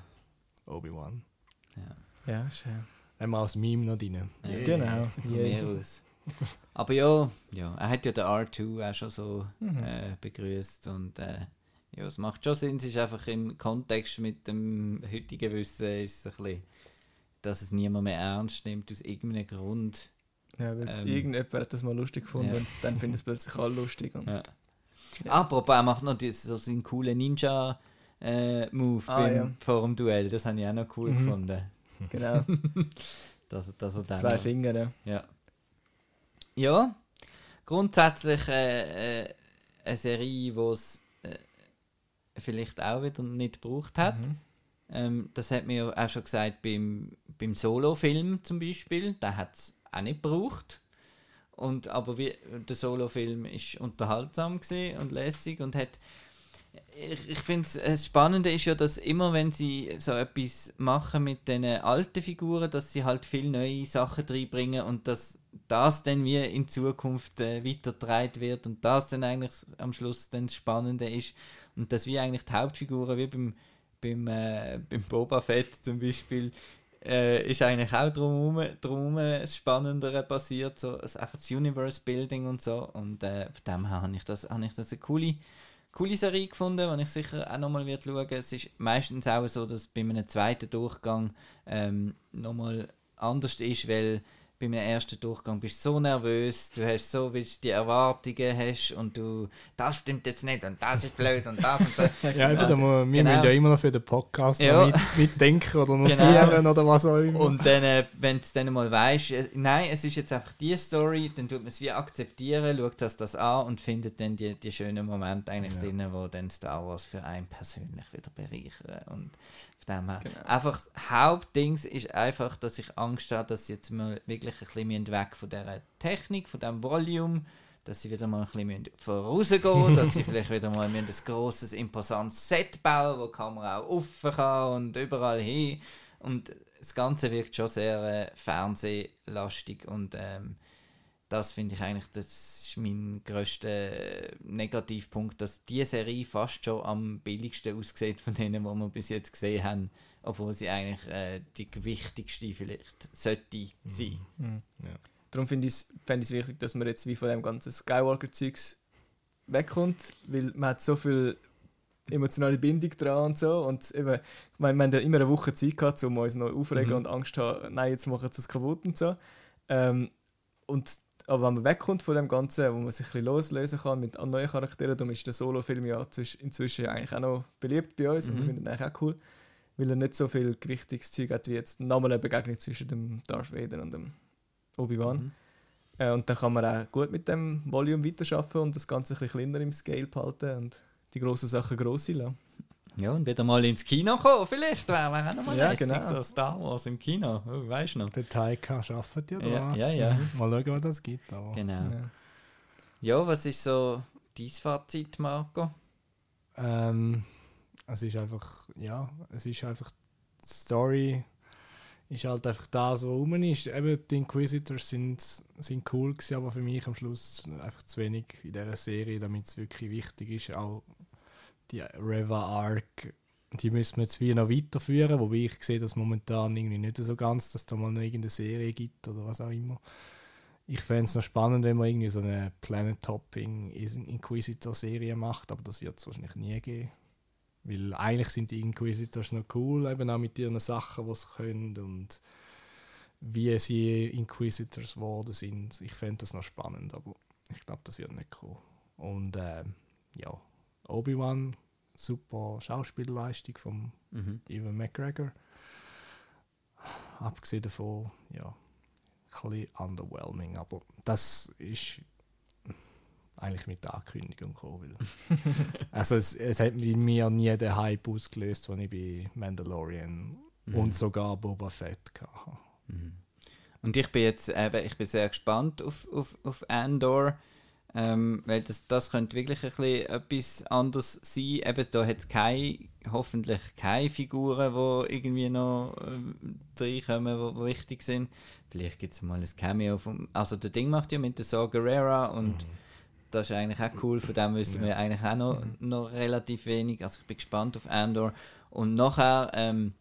[SPEAKER 2] Obi-Wan.
[SPEAKER 1] Ja.
[SPEAKER 3] Ja, schön.
[SPEAKER 2] Wir als Meme noch drin.
[SPEAKER 1] Ja.
[SPEAKER 3] Genau.
[SPEAKER 1] Von
[SPEAKER 3] Yeah.
[SPEAKER 1] mir aus. Aber ja, ja, er hat ja den R2 auch schon so
[SPEAKER 3] Mhm.
[SPEAKER 1] äh, begrüßt und äh, ja, es macht schon Sinn, es ist einfach im Kontext mit dem heutigen Wissen ist es ein bisschen, dass es niemand mehr ernst nimmt aus irgendeinem Grund.
[SPEAKER 3] Ja, weil
[SPEAKER 1] Ähm,
[SPEAKER 3] irgendjemand hat das mal lustig gefunden
[SPEAKER 1] ja.
[SPEAKER 3] und dann finden es plötzlich alle lustig. Und
[SPEAKER 1] Ja.
[SPEAKER 3] Ja.
[SPEAKER 1] Apropos, er macht noch dieses, so seinen coolen Ninja äh,
[SPEAKER 3] Ah, ja.
[SPEAKER 1] vor dem Duell, das habe ich auch noch cool
[SPEAKER 3] Mhm.
[SPEAKER 1] gefunden.
[SPEAKER 3] Genau,
[SPEAKER 1] Dass, dass er
[SPEAKER 3] zwei Finger. Ja.
[SPEAKER 1] Ja. Ja, grundsätzlich äh, äh, eine Serie, die es äh, vielleicht auch wieder nicht gebraucht hat.
[SPEAKER 3] Mhm.
[SPEAKER 1] Ähm, das hat mir auch schon gesagt beim, beim Solo-Film zum Beispiel. Da hat es auch nicht gebraucht. Und, aber wie, der Solo-Film ist unterhaltsam und lässig und hat ich, ich finde das Spannende ist ja, dass immer wenn sie so etwas machen mit den alten Figuren, dass sie halt viel neue Sachen reinbringen und dass das dann wie in Zukunft äh, weitergetragen wird und das dann eigentlich am Schluss dann das Spannende ist und dass wie eigentlich die Hauptfiguren wie beim, beim, äh, beim Boba Fett zum Beispiel äh, ist eigentlich auch drumherum, drumherum das Spannendere passiert, so also einfach das Universe Building und so und äh, von dem her habe ich das, ich das eine coole coole Serie gefunden, die ich sicher auch nochmal schauen. Es ist meistens auch so, dass bei einem zweiten Durchgang ähm, nochmal anders ist, weil beim ersten Durchgang bist du so nervös, du hast so, wie du die Erwartungen hast und du, das stimmt jetzt nicht und das ist blöd und das und das.
[SPEAKER 2] Ja, eben, da muss, wir
[SPEAKER 1] Genau.
[SPEAKER 2] müssen ja immer noch für den Podcast
[SPEAKER 1] Ja.
[SPEAKER 2] mit, mitdenken oder
[SPEAKER 1] Genau.
[SPEAKER 2] notieren oder was auch immer.
[SPEAKER 1] Und dann, äh, wenn du es dann mal weißt, äh, nein, es ist jetzt einfach die Story, dann tut man es wie akzeptieren, schaut das, das an und findet dann die, die schönen Momente eigentlich
[SPEAKER 2] Ja.
[SPEAKER 1] drin, wo dann Star Wars für einen persönlich wieder bereichern. Und
[SPEAKER 3] Genau.
[SPEAKER 1] einfach das Hauptdings ist einfach, dass ich Angst habe, dass sie jetzt mal wirklich ein bisschen weg von dieser Technik, von diesem Volume, dass sie wieder mal ein bisschen vorausgehen dass sie vielleicht wieder mal ein grosses, imposantes Set bauen, wo die Kamera auch offen kann und überall hin. Und das Ganze wirkt schon sehr äh, fernsehlastig und ähm, das finde ich eigentlich, das ist mein grösster äh, Negativpunkt, dass die Serie fast schon am billigsten aussieht von denen, die wir bis jetzt gesehen haben, obwohl sie eigentlich äh, die gewichtigste vielleicht sollte sein.
[SPEAKER 3] Mhm.
[SPEAKER 2] Ja.
[SPEAKER 3] Darum finde ich es fände ich es wichtig, dass man jetzt wie von dem ganzen Skywalker-Zeugs wegkommt, weil man hat so viel emotionale Bindung dran und so und eben, ich meine, wir haben ja immer eine Woche Zeit gehabt, um uns noch aufregen
[SPEAKER 1] Mhm.
[SPEAKER 3] und Angst haben, nein, jetzt machen sie es kaputt und so. Ähm, und aber wenn man wegkommt von dem Ganzen, wo man sich ein bisschen loslösen kann mit neuen Charakteren, darum ist der Solo-Film ja zwisch- inzwischen eigentlich auch noch beliebt bei uns und
[SPEAKER 1] Mhm.
[SPEAKER 3] ich finde ihn eigentlich auch cool, weil er nicht so viel gewichtiges Zeug hat wie jetzt nochmal eine Begegnung zwischen dem Darth Vader und dem Obi-Wan.
[SPEAKER 1] Mhm.
[SPEAKER 3] Äh, und dann kann man auch gut mit dem Volume weiterarbeiten und das Ganze ein bisschen kleiner im Scale behalten und die grossen Sachen gross lassen.
[SPEAKER 1] Ja, und wieder mal ins Kino kommen, vielleicht wäre wär auch nochmal
[SPEAKER 3] Ja,
[SPEAKER 1] lässig,
[SPEAKER 3] genau.
[SPEAKER 1] so Star Wars im Kino, oh, weißt du noch?
[SPEAKER 2] Der Taika arbeitet ja da.
[SPEAKER 1] Ja, ja, ja.
[SPEAKER 2] Mhm. Mal schauen, was das gibt. Aber.
[SPEAKER 1] Genau.
[SPEAKER 3] Ja.
[SPEAKER 1] Ja, was ist so dein Fazit, Marco?
[SPEAKER 2] Ähm, es ist einfach, ja, es ist einfach, die Story ist halt einfach das, was rum ist. Eben, die Inquisitors sind, sind cool gewesen, aber für mich am Schluss einfach zu wenig in dieser Serie, damit es wirklich wichtig ist. Auch die Reva Arc, die müssen wir jetzt wie noch weiterführen, wobei ich sehe das momentan irgendwie nicht so ganz, dass da mal noch irgendeine Serie gibt oder was auch immer. Ich fände es noch spannend, wenn man irgendwie so eine Planet-Topping Inquisitor-Serie macht, aber das wird es wahrscheinlich nie geben. Weil eigentlich sind die Inquisitors noch cool, eben auch mit ihren Sachen, die sie können und wie sie Inquisitors geworden sind. Ich fände das noch spannend, aber ich glaube, das wird nicht kommen. Und ähm, ja, Obi-Wan, super Schauspielleistung von
[SPEAKER 1] Mhm.
[SPEAKER 2] Ewan McGregor. Abgesehen davon, ja, ein bisschen underwhelming, aber das ist eigentlich mit der Ankündigung gekommen. Also es, es hat in mir nie den Hype ausgelöst, den ich bei Mandalorian
[SPEAKER 1] Mhm.
[SPEAKER 2] und sogar Boba Fett hatte.
[SPEAKER 1] Mhm. Und ich bin jetzt eben, ich bin sehr gespannt auf, auf, auf Andor, ähm, weil das, das könnte wirklich ein bisschen etwas anderes sein. Eben, da hat es keine, hoffentlich keine Figuren, die irgendwie noch ähm, reinkommen, die die wichtig sind. Vielleicht gibt es mal ein Cameo vom, also der Ding macht ja mit der Saw Gerrera und das ist eigentlich auch cool, von dem wissen wir eigentlich auch noch, noch relativ wenig. Also ich bin gespannt auf Andor. Und nachher ähm,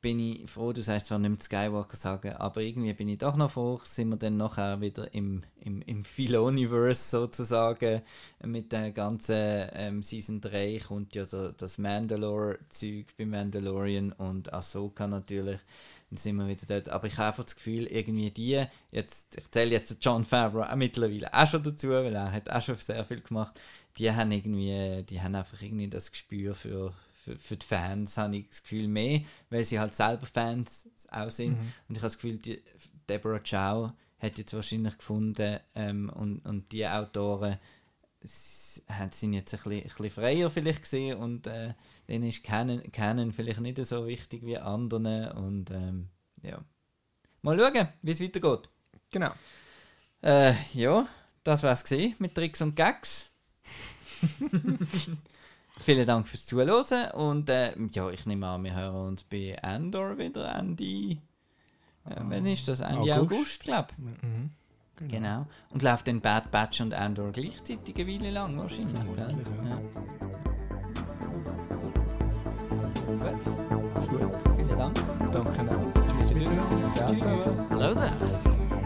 [SPEAKER 1] bin ich froh, du sagst zwar nicht mehr Skywalker sagen, aber irgendwie bin ich doch noch froh, sind wir dann nachher wieder im, im, im Filoniverse sozusagen. Mit der ganzen ähm, Season 3 kommt ja das Mandalore-Zeug bei Mandalorian und Ahsoka natürlich. Dann sind wir wieder dort. Aber ich habe einfach das Gefühl, irgendwie die, jetzt, ich zähle jetzt John Favreau auch mittlerweile auch schon dazu, weil er hat auch schon sehr viel gemacht. Die haben irgendwie, die haben einfach irgendwie das Gespür für, für, für die Fans, habe ich das Gefühl, mehr, weil sie halt selber Fans auch sind. Und ich habe das Gefühl, die, Deborah Chow hat jetzt wahrscheinlich gefunden ähm, und, und die Autoren sind jetzt ein bisschen, ein bisschen freier vielleicht gesehen und äh, denen ist Canon, Canon vielleicht nicht so wichtig wie anderen und ähm, ja. Mal schauen, wie es weitergeht.
[SPEAKER 3] Genau.
[SPEAKER 1] Äh, ja, das war's gesehen mit Tricks und Gags. Vielen Dank fürs Zuhören und äh, ja, ich nehme an, wir hören uns bei Andor wieder Ende. Äh, wann ist das? Ende August,
[SPEAKER 2] August.
[SPEAKER 1] glaube
[SPEAKER 3] Mhm.
[SPEAKER 1] Genau. Und läuft dann Bad Batch und Andor gleichzeitig eine Weile lang wahrscheinlich.
[SPEAKER 2] Ja.
[SPEAKER 1] Ja. Gut,
[SPEAKER 3] Alles gut.
[SPEAKER 1] vielen Dank.
[SPEAKER 3] Danke auch. Tschüss
[SPEAKER 1] Tschüss.
[SPEAKER 3] miteinander. Ciao,